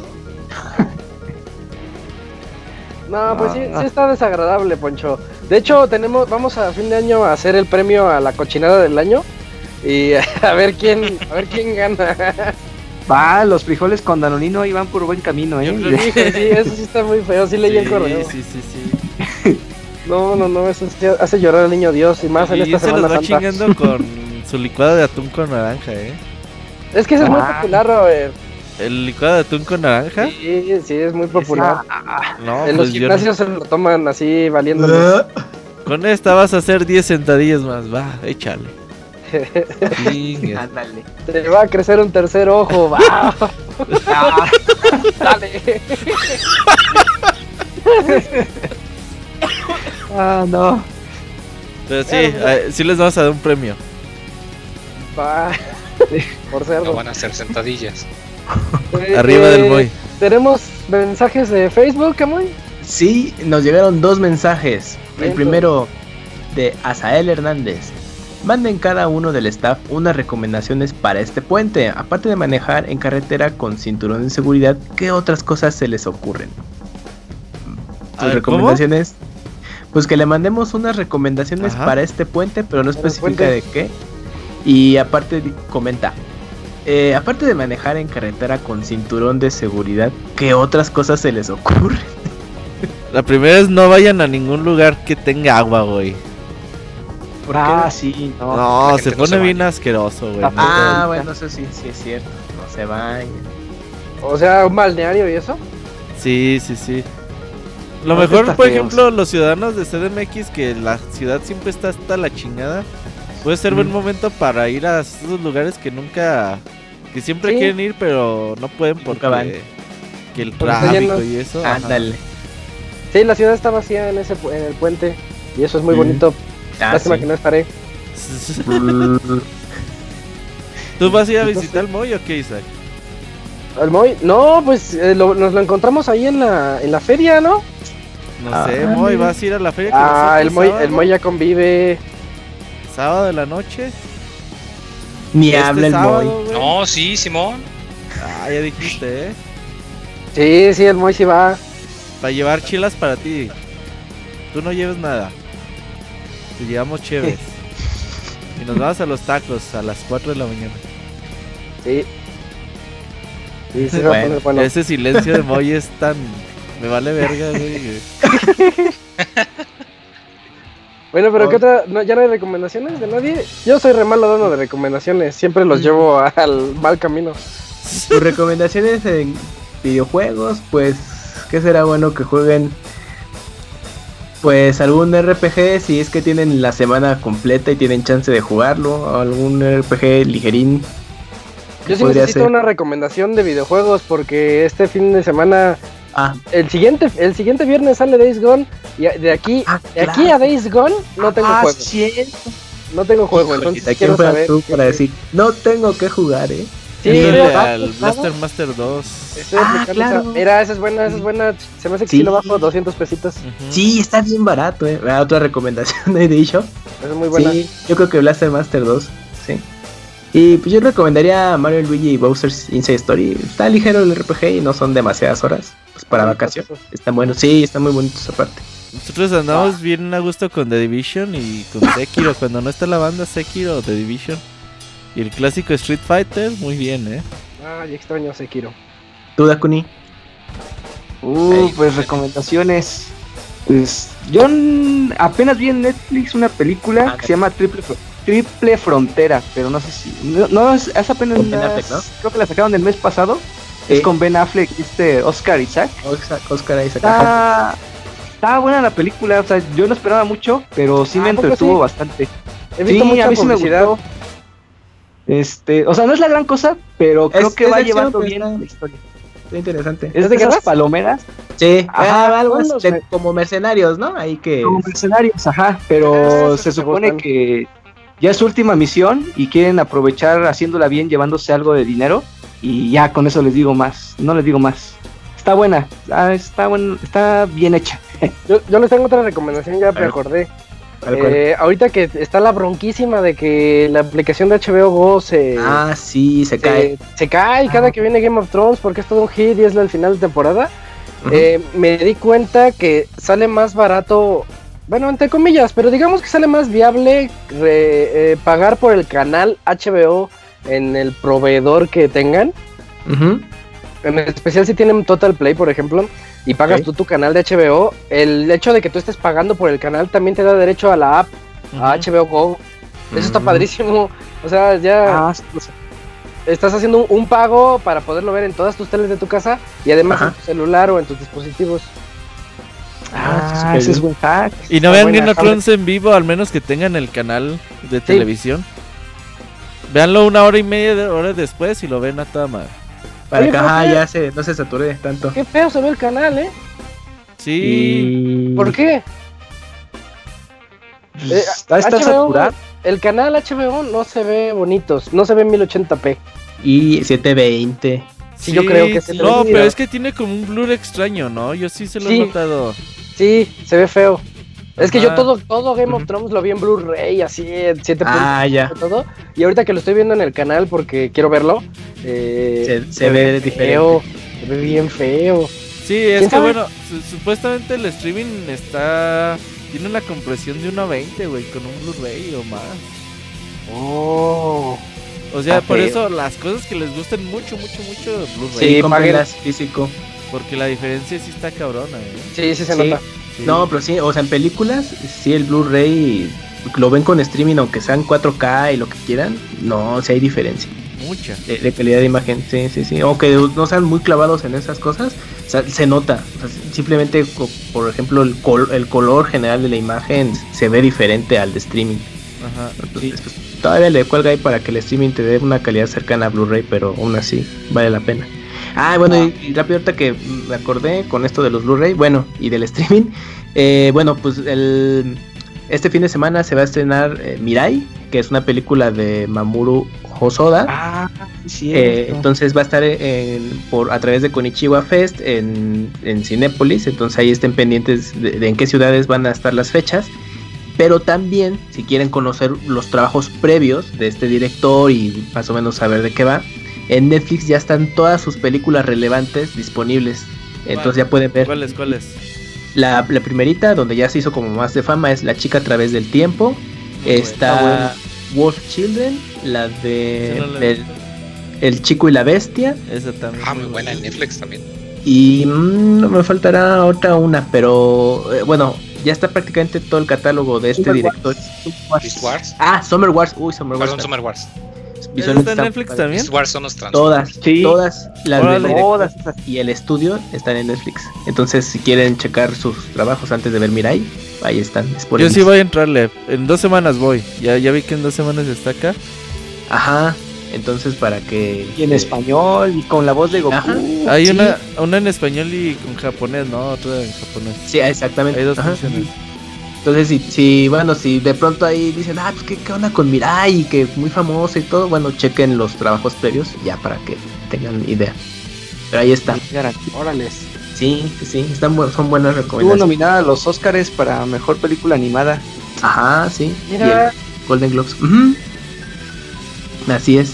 No, pues sí, Ah. sí está desagradable, Poncho. De hecho, tenemos, vamos a fin de año a hacer el premio a la cochinada del año y a ver quién, a ver quién gana. Va, los frijoles con danonino ahí van por buen camino, Yo ¿eh? creo que- Híjole, sí, eso sí está muy feo, sí leí el Sí, correo. Sí, sí, sí. No, no, no, eso sí hace llorar al niño Dios y más en Y esta se los Semana va Santa. chingando con su licuado de atún con naranja, ¿eh? Es que ese es muy Ah. popular, Robert. ¿El licuado de atún con naranja? Sí, sí, es muy popular. No, en los pues no. gimnasios se lo toman así valiéndole. Con esta vas a hacer 10 sentadillas más. Va, échale. Chingue. Ándale. Te va a crecer un tercer ojo, va. Ah, Dale. Ah, no. Pero sí, eh, sí les vamos a dar un premio. Va. Por No cerdo. van a ser sentadillas. Eh, Arriba del boy. Tenemos mensajes de Facebook, Camuy. Sí, nos llegaron dos mensajes. El primero de Asael Hernández. Manden cada uno del staff unas recomendaciones para este puente. Aparte de manejar en carretera con cinturón de seguridad, ¿qué otras cosas se les ocurren? Tus ver, recomendaciones. Pues que le mandemos unas recomendaciones Ajá. para este puente, pero no especifica de qué. Y aparte comenta. eh, aparte de manejar en carretera con cinturón de seguridad, ¿qué otras cosas se les ocurren? La primera es no vayan a ningún lugar que tenga agua, güey. ¿Por ah, qué? sí, no. No, se no pone se bien baña. asqueroso, güey. Ah, neta. Ah, bueno, eso sí, sí es cierto. No se vayan. O sea, un balneario y eso. Sí, sí, sí. Lo No, mejor, por ejemplo, los ciudadanos de CDMX, que la ciudad siempre está hasta la chingada, puede ser buen Mm. momento para ir a esos lugares que nunca, que siempre Sí. quieren ir, pero no pueden porque van. que el tráfico y eso. ajá. Ándale. Sí, la ciudad está vacía en ese en el puente. Y eso es muy Mm. bonito. Ah, Lástima sí. que no estaré. ¿Tú vas a ir a visitar el Moy o qué, Isaac? ¿El Moy? No, pues eh, lo- nos lo encontramos ahí en la, en la feria, ¿no? No Ah. sé, Moy, ¿vas a ir a la feria? que Ah, el Moy, el Moy ya convive. Sábado de la noche. Ni Este habla el sábado, Moy. No, sí, Simón. Ah, ya dijiste, ¿eh? Sí, sí, el Moy sí va. Para llevar chilas para ti. Tú no lleves nada. Te llevamos chéves. y nos vamos a los tacos a las 4 de la mañana. Sí. Sí, bueno. Ese silencio de Moy es tan. Me vale verga, güey. Bueno, pero Oh. ¿qué otra? No, ¿Ya no hay recomendaciones de nadie? Yo soy re malo dando de recomendaciones. Siempre los Mm. llevo al mal camino. Tus recomendaciones en videojuegos, pues, ¿qué será bueno que jueguen? Pues algún RPG, si es que tienen la semana completa y tienen chance de jugarlo, algún RPG ligerín. Yo sí necesito ser? una recomendación de videojuegos porque este fin de semana, Ah, el siguiente, el siguiente viernes sale Days Gone y de aquí, ah, de aquí a Days Gone no tengo Ah, juego. cierto. No tengo juego, Híjole, entonces ¿a quiero quién saber. tú para decir, no tengo que jugar, eh? Sí, no, al. Blaster Master 2. Estoy Ah, claro. Mira, esa es buena, esa es buena. Se me hace que sí, Sí. lo bajo 200 pesitos. Ujú. Sí, está bien barato, eh. Ah, Otra recomendación de. Esa es muy buena. Sí, yo creo que Blaster Master 2, sí. Y pues yo recomendaría Mario Luigi y Bowser's Inside Story. Está ligero el RPG y no son demasiadas horas. Pues para eso. Están buenos, sí, están muy bonitos aparte. Nosotros andamos bien a gusto con The Division y con Sekiro. Cuando no está la banda Sekiro o The Division. Y el clásico Street Fighter, muy bien, ¿eh? Ay, extraño a Sekiro. ¿Tú, Dakuni? Uh, pues recomendaciones. Pues yo apenas vi en Netflix una película Ah, que se llama Triple, Triple Frontera, pero no sé si. No, no, es, es apenas. Affleck, ¿no? Creo que la sacaron el mes pasado. Sí. Es con Ben Affleck este Oscar Isaac. Oscar, Oscar Isaac. Está, está buena la película, o sea, yo no esperaba mucho, pero sí Ah, me sí? bastante. He visto sí, mucha a mí sí me gustó. Este, o sea, no es la gran cosa, pero creo Es- que es va acción, llevando pues, bien la historia. Está interesante. Es de esas palomeras, Sí, Ajá, ah, algo de- como mercenarios, ¿no? Ahí que. como mercenarios, ajá, pero se supone que ya es su última misión y quieren aprovechar haciéndola bien, llevándose algo de dinero y ya con eso les digo más, no les digo más. Está buena, ah, está buen, está bien hecha. Yo, yo les tengo otra recomendación, ya me acordé. Eh, ahorita que está la bronquísima de que la aplicación de HBO Go se, ah, sí, se se, cae. se cae cada que viene Game of Thrones porque es todo un hit y es el final de temporada. Eh, me di cuenta que sale más barato, bueno, entre comillas, pero digamos que sale más viable re- eh, pagar por el canal HBO en el proveedor que tengan. En especial si tienen Total Play, por ejemplo, y pagas tú tu canal de HBO, el hecho de que tú estés pagando por el canal también te da derecho a la app, a. HBO Go. Eso está padrísimo. O sea, ya Ah, sí, o sea, estás haciendo un, un pago para poderlo ver en todas tus teles de tu casa y además Ajá. en tu celular o en tus dispositivos. Ah, ah, ese es buen hack. Y no vean Game of Thrones en vivo, al menos que tengan el canal de televisión. Véanlo una hora y media de hora después y lo ven a toda madre. Para Oye, que ¿por ajá, ya se, no se sature tanto. Qué feo se ve el canal, ¿eh? Sí. Y... ¿Por qué? Eh, Está, está HBO, saturado. El canal HBO no se ve bonito, no se ve en 1080p. Y 720. Sí, yo creo que se No, pero es que tiene como un blur extraño, ¿no? Yo sí se lo he notado. Sí, se ve feo. Es que yo todo, todo Game of. Thrones lo vi en Blu-ray, así, en 7 Ah, ya. puntos, todo. Y ahorita que lo estoy viendo en el canal porque quiero verlo, eh, Se, se ve diferente. feo. Se ve bien feo. Sí, es ¿Quién que sabe? bueno, su- supuestamente el streaming está. Tiene una compresión de 1.20, güey, con un Blu-ray o más. Oh. O sea, Está por feo. eso las cosas que les gustan mucho, mucho, mucho, Blu-ray. Sí, físico. Porque la diferencia sí está cabrona, ¿eh? Sí, sí se Sí. nota. Sí. No, pero sí, o sea, en películas, sí, el Blu-ray lo ven con streaming, aunque sean 4K y lo que quieran. No, sí hay diferencia Mucha. de, de calidad de imagen. Sí, sí, sí. Aunque no sean muy clavados en esas cosas, o sea, se nota. O sea, simplemente, por ejemplo, el, col- el color general de la imagen se ve diferente al de streaming. Ajá. Entonces, pues, todavía le cuelga ahí para que el streaming te dé una calidad cercana a Blu-ray, pero aún así vale la pena. Ah, bueno, y, y rápido ahorita que me acordé con esto de los Blu-ray, bueno, y del streaming, eh, bueno, pues el, este fin de semana se va a estrenar eh, Mirai, que es una película de Mamoru Hosoda. Ah, sí, Eh, entonces va a estar en- por, a través de Konichiwa Fest en, en Cinépolis. Entonces ahí estén pendientes de, de en qué ciudades van a estar las fechas. Pero también, si quieren conocer los trabajos previos de este director y más o menos saber de qué va, en Netflix ya están todas sus películas relevantes disponibles. Entonces ya pueden ver. ¿Cuáles, cuáles? La, la primerita, donde ya se hizo como más de fama, es La chica a través del tiempo. Está Wolf Children, la de no la el, el chico y la bestia. Esa también. Ah, muy buena en Netflix también. Y mm, me faltará otra una, pero eh, bueno, ya está prácticamente todo el catálogo de este Summer director. Beast Wars. Ah, Summer Wars. Uy, Summer Wars. Perdón, Summer Wars. ¿Está en Netflix padre. también? Trans. Todas, Sí. todas las Órale. Todas esas. y el estudio están en Netflix. Entonces, si quieren checar sus trabajos antes de ver Mirai, ahí están Yo disponibles. sí voy a entrarle. En dos semanas voy. Ya, ya vi que en dos semanas está acá. Ajá. Entonces, para que. Y en español y con la voz de Goku. Ajá. Hay Sí. una, una en español y con japonés, ¿no? Otra en japonés. Sí, exactamente. Hay dos Ajá. Entonces, si, si, bueno, si de pronto ahí dicen, ah, pues qué, qué onda con Mirai, que muy famoso y todo, bueno, chequen los trabajos previos ya para que tengan idea. Pero ahí está. Órales. Sí, sí, están bu- son buenas Estuvo recomendaciones. nominada a los Oscars para mejor película animada. Ajá, sí. Mira, Y Golden Globes. Ujú. Así es.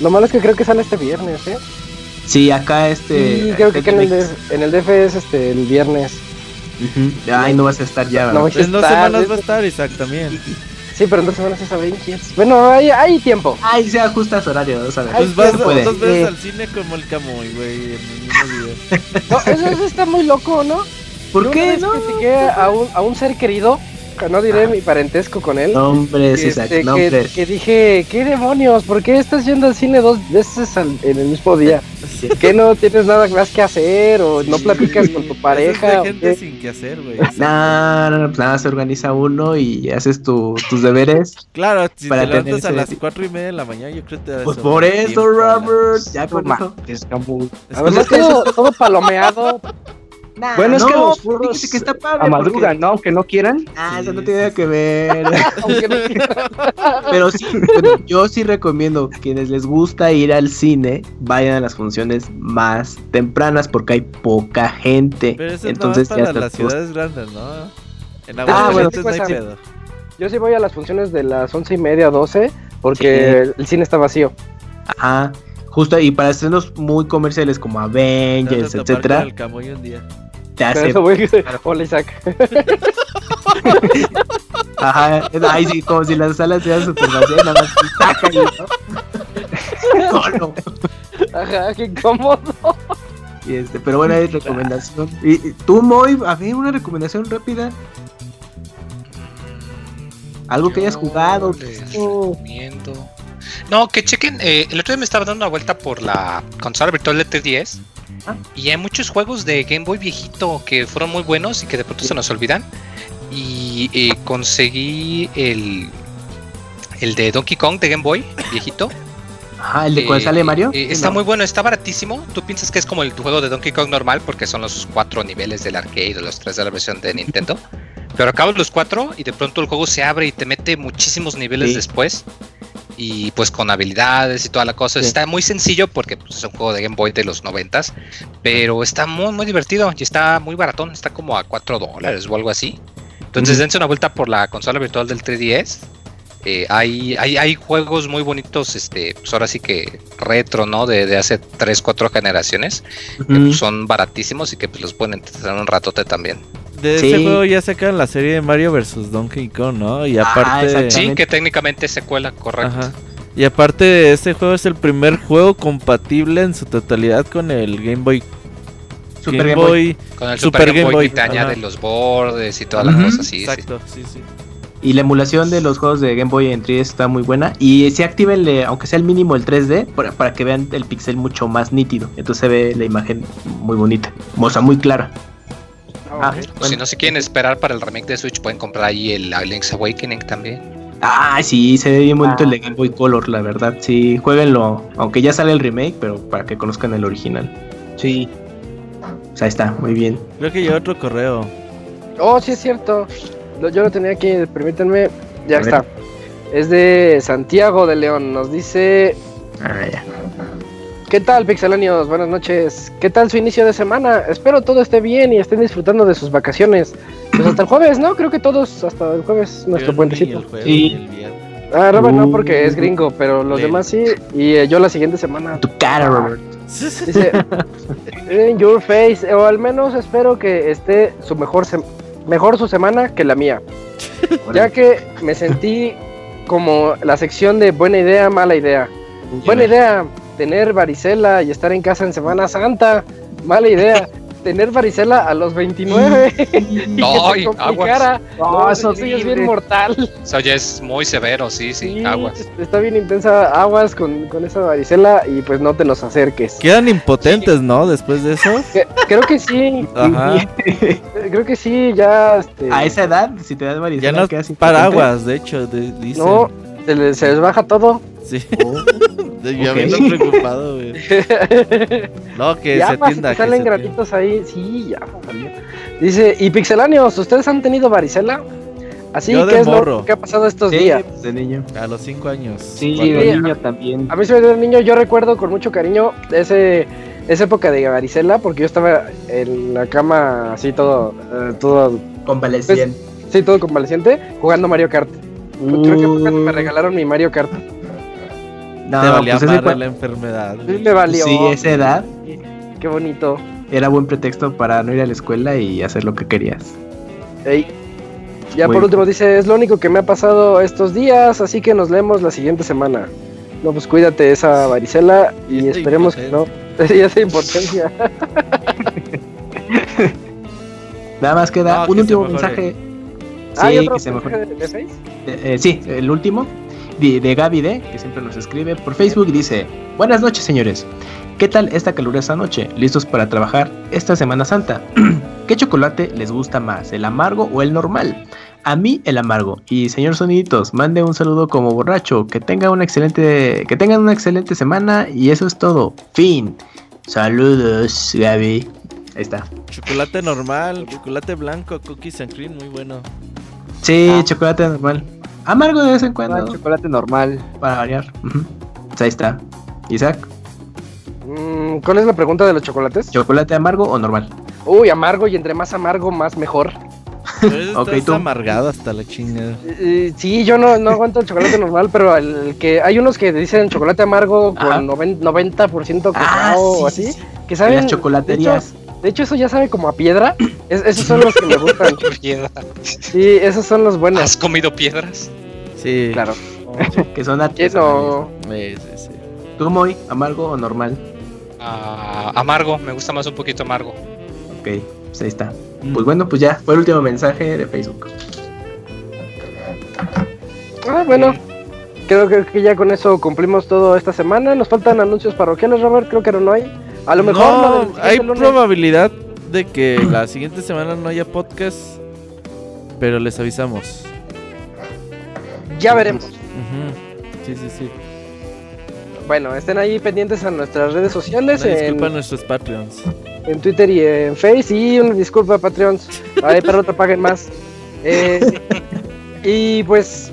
lo malo es que creo que sale este viernes, ¿eh? Sí, acá este. Sí, creo que acá en el. DF, en el DF es este, el viernes. Ay, no vas a estar ya, No En dos semanas va a estar Isaac también. Sí, pero en dos semanas es Avengers. Bueno, hay, hay tiempo. Ay, se ajusta su horario, ¿no sabes? Ay, Pues vas dos veces Eh. al cine como el Camuy, güey, en el mismo día. No, eso, eso está muy loco, ¿no? ¿Por Yo qué una vez no? critiqué a un, a un ser querido, que no diré mi parentesco con él. Nombres, Isaac, este, que, nombres. que dije, ¿qué demonios? ¿Por qué estás yendo al cine dos veces al- en el mismo día? ¿Qué no tienes nada más que hacer? ¿O no platicas con tu pareja? de gente qué? sin que hacer, güey. No, no, no, pues nada, se organiza uno y haces tu- tus deberes. Claro, si Para te levantas a las cuatro y media de la mañana, yo creo que te da Pues eso, por eso, la- Robert. Ya con. Además, todo, todo palomeado. Bueno, es que no, los furros que está padre. A madrugan, ¿no? Aunque no quieran. Ah, eso no tiene nada que ver. aunque no- Pero sí, pero yo sí recomiendo quienes les gusta ir al cine, vayan a las funciones más tempranas porque hay poca gente. Pero eso Entonces no ya es para está las ciudades grandes, ¿no? En Ah, bueno, no hay pues, pedo. Yo sí voy a las funciones de las once y media, doce, porque el cine está vacío. Ajá. Justo y para estrenos muy comerciales como Avengers, etcétera, el un día. Te hace. eso voy. Hola, Isaac. Ajá. Ay, sí, como si las salas sean super vacías, nada más saca y ¿no? Solo. Ajá, qué cómodo. Y este, pero bueno, es recomendación. Y, y tú, Moy, a ver, una recomendación rápida. Algo que hayas Yo jugado. les recomiendo. No, que chequen. eh, el otro día me estaba dando una vuelta por la consola virtual de 3DS. Ah. Y hay muchos juegos de Game Boy viejito que fueron muy buenos y que de pronto se nos olvidan. Y eh, conseguí el, el de Donkey Kong de Game Boy viejito. Ajá, el de cuál Eh, sale Mario. eh, está No. muy bueno, está baratísimo. Tú piensas que es como el juego de Donkey Kong normal porque son los cuatro niveles del arcade o los tres de la versión de Nintendo. Pero acabas los cuatro y de pronto el juego se abre y te mete muchísimos niveles Sí. después. Y pues con habilidades y toda la cosa. Sí. Está muy sencillo porque pues, es un juego de Game Boy de los noventas. Pero está muy, muy divertido y está muy baratón. Está como a 4 dólares o algo así. Entonces dense una vuelta por la consola virtual del 3DS. Eh, hay, hay, hay juegos muy bonitos, este, pues ahora sí que retro, ¿no? De, de hace 3, 4 generaciones. Que pues, son baratísimos y que pues los pueden entretener un ratote también. De Sí. ese juego ya sacan la serie de Mario vs Donkey Kong, ¿no? Y Ah, aparte. Sí, que técnicamente es secuela, correcto. Ajá. Y aparte, este juego es el primer juego compatible en su totalidad con el Game Boy. Super Game Boy. Con el Super Game, Game Boy, Boy, que te añade los bordes y todas las Ujú. cosas así. sí. Exacto, sí, sí. Y la emulación de los juegos de Game Boy en 3 está muy buena. Y si activenle, aunque sea el mínimo, el 3D, para, para que vean el pixel mucho más nítido. Entonces se ve la imagen muy bonita. O sea, muy clara. Ah, O Si bueno. no se quieren esperar para el remake de Switch, pueden comprar ahí el Link's Awakening también. Ah, sí, se ve bien bonito el de Game Boy Color, la verdad. Sí, jueguenlo. Aunque ya sale el remake, pero para que conozcan el original. Sí. O sea, ahí está, muy bien. Creo que llegó otro correo. Oh, sí es cierto. Yo lo tenía aquí, permítanme. Ya A ver. está. Es de Santiago de León. Nos dice, Ah, ya. ¿Qué tal, pixelanios? Buenas noches. ¿Qué tal su inicio de semana? Espero todo esté bien y estén disfrutando de sus vacaciones. Pues hasta el jueves, ¿no? Creo que todos hasta el jueves, nuestro puentecito. el jueves Sí. el viernes. Ah, Robert no, Uh. porque es gringo, pero los demás sí. Y eh, yo la siguiente semana. Tu cara, Robert. Dice, in your face, o al menos espero que esté su mejor, mejor su semana que la mía. Ya que me sentí como la sección de buena idea, mala idea. Buena idea, tener varicela y estar en casa en Semana Santa. Mala idea, tener varicela a los 29 y que se complicara. No, No, es eso sí es bien mortal. Eso ya es muy severo, sí, sí, Sí, aguas. Está bien intensa aguas con, con esa varicela y pues no te nos acerques. Quedan impotentes, ¿no? Después de eso. Que- Creo que sí, Ajá. creo que sí, ya este, A esa edad, si te das Ya varicela, no quedas paraguas, de hecho, de- dicen. no, se les, se les baja todo. Sí. impotente. Yo ando preocupado, güey. No, que ya se si atienda. que salen se granitos ahí, sí, ya salió. Dice, y pixeláneos, ¿ustedes han tenido varicela? Así que es morro. lo que ha pasado estos Sí, días. pues, de niño. A los 5 años. Sí, de niño también. A mí se me dio el niño, yo recuerdo con mucho cariño ese esa época de varicela porque yo estaba en la cama así todo eh, todo Convaleciente. sí, todo convaleciente jugando Mario Kart. Creo que fue cuando me Uh. regalaron mi Mario Kart. No, Te valía pues madre la enfermedad. Sí, me valió. Sí, esa edad Qué bonito. era buen pretexto para no ir a la escuela y hacer lo que querías. Ey. Ya Muy por último dice, es lo único que me ha pasado estos días, así que nos leemos la siguiente semana. No, pues cuídate esa varicela y, esperemos que no. y esa impotencia. Nada más queda No, un que último mensaje. ah, Sí, ¿y otro que se mejore. mensaje de, de Face? Eh, eh, sí, el último de, Gaby D, que siempre nos escribe por Facebook y dice: Buenas noches, señores. ¿Qué tal esta calurosa noche? ¿Listos para trabajar esta Semana Santa? ¿Qué chocolate les gusta más, el amargo o el normal? A mí el amargo. Y señor Soniditos, mande un saludo como borracho. Que tenga una excelente, que tengan una excelente semana y eso es todo. Fin. Saludos, Gaby. Ahí está. Chocolate normal, chocolate blanco, cookies and cream, muy bueno. Sí, Ah. chocolate normal. Amargo de vez en cuando. Ah, chocolate normal. Para variar. Pues ahí está. Isaac, Mm, ¿Cuál es la pregunta de los chocolates? ¿chocolate amargo o normal? Uy, amargo y entre más amargo, más mejor. Pero eso Ok, está tú. amargado hasta la chingada. Eh, sí, yo no, no aguanto el chocolate normal, pero el, el que hay unos que dicen chocolate amargo Ajá. con noven- 90% cacao Ah, o sí, así, sí, que En saben las de chocolaterías. hecho, de hecho, eso ya sabe como a piedra. Es- esos son los que me gustan. Piedra. Sí, esos son los buenos. ¿Has comido piedras? Sí. Claro. que son artesanales. no. Sí, sí, sí. ¿Tú, Moy, amargo o normal? Ah, amargo, me gusta más un poquito amargo. Ok, pues ahí está. Mm. Pues bueno, pues ya, fue el último mensaje de Facebook. Ah, bueno. Creo que, que ya con eso cumplimos todo esta semana. Nos faltan anuncios parroquiales, Robert. Creo que no hay. A lo mejor No, del siguiente hay lunes. probabilidad de que la siguiente semana no haya podcast, pero les avisamos. Ya veremos. Sí, sí, sí. Bueno, estén ahí pendientes a nuestras redes sociales, Una disculpa a nuestros Patreons. en Twitter y en Face. Y una disculpa, Patreons. Ay, pero no te paguen más. Eh, y pues,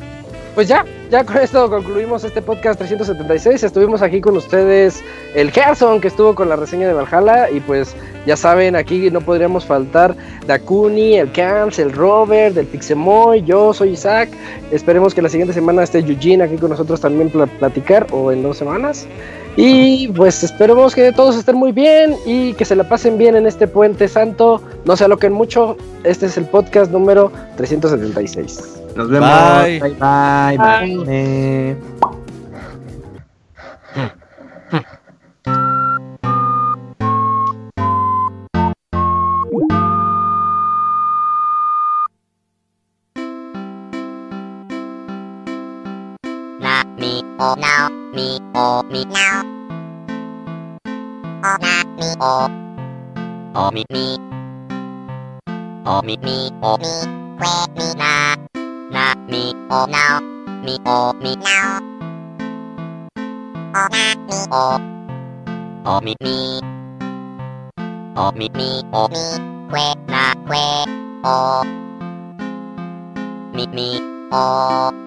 pues ya, ya con esto concluimos este podcast 376. Estuvimos aquí con ustedes el Gerson que estuvo con la reseña de Valhalla y pues ya saben, aquí no podríamos faltar Dakuni, el Camps, el Robert, el Pixemoy, yo soy Isaac. Esperemos que la siguiente semana esté Eugene aquí con nosotros también para platicar o en dos semanas. Y pues esperemos que todos estén muy bien y que se la pasen bien en este puente santo. No se aloquen mucho. Este es el podcast número 376. Nos vemos. Bye. Bye, bye, bye. bye. na mi o now mi o mi now o na mi o o mi mi o mi mi o mi que mi na na mi o now mi o mi now o na mi o o mi mi o mi mi o mi que na que o mi mi o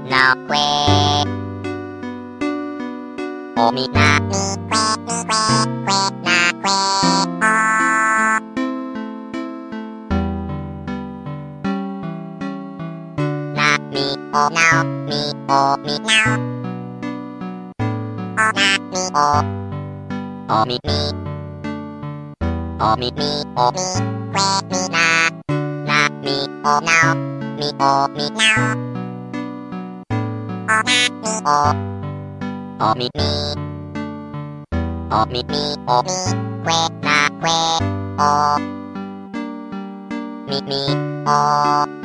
Na mi que que mi que now que. O mi na mi que mi que que na que o. Na mi o now mi o mi now. O na mi o o mi mi. O mi mi o mi que mi na na mi o now mi o mi now o na mi o o mi mi o mi mi o mi que na que o mi mi o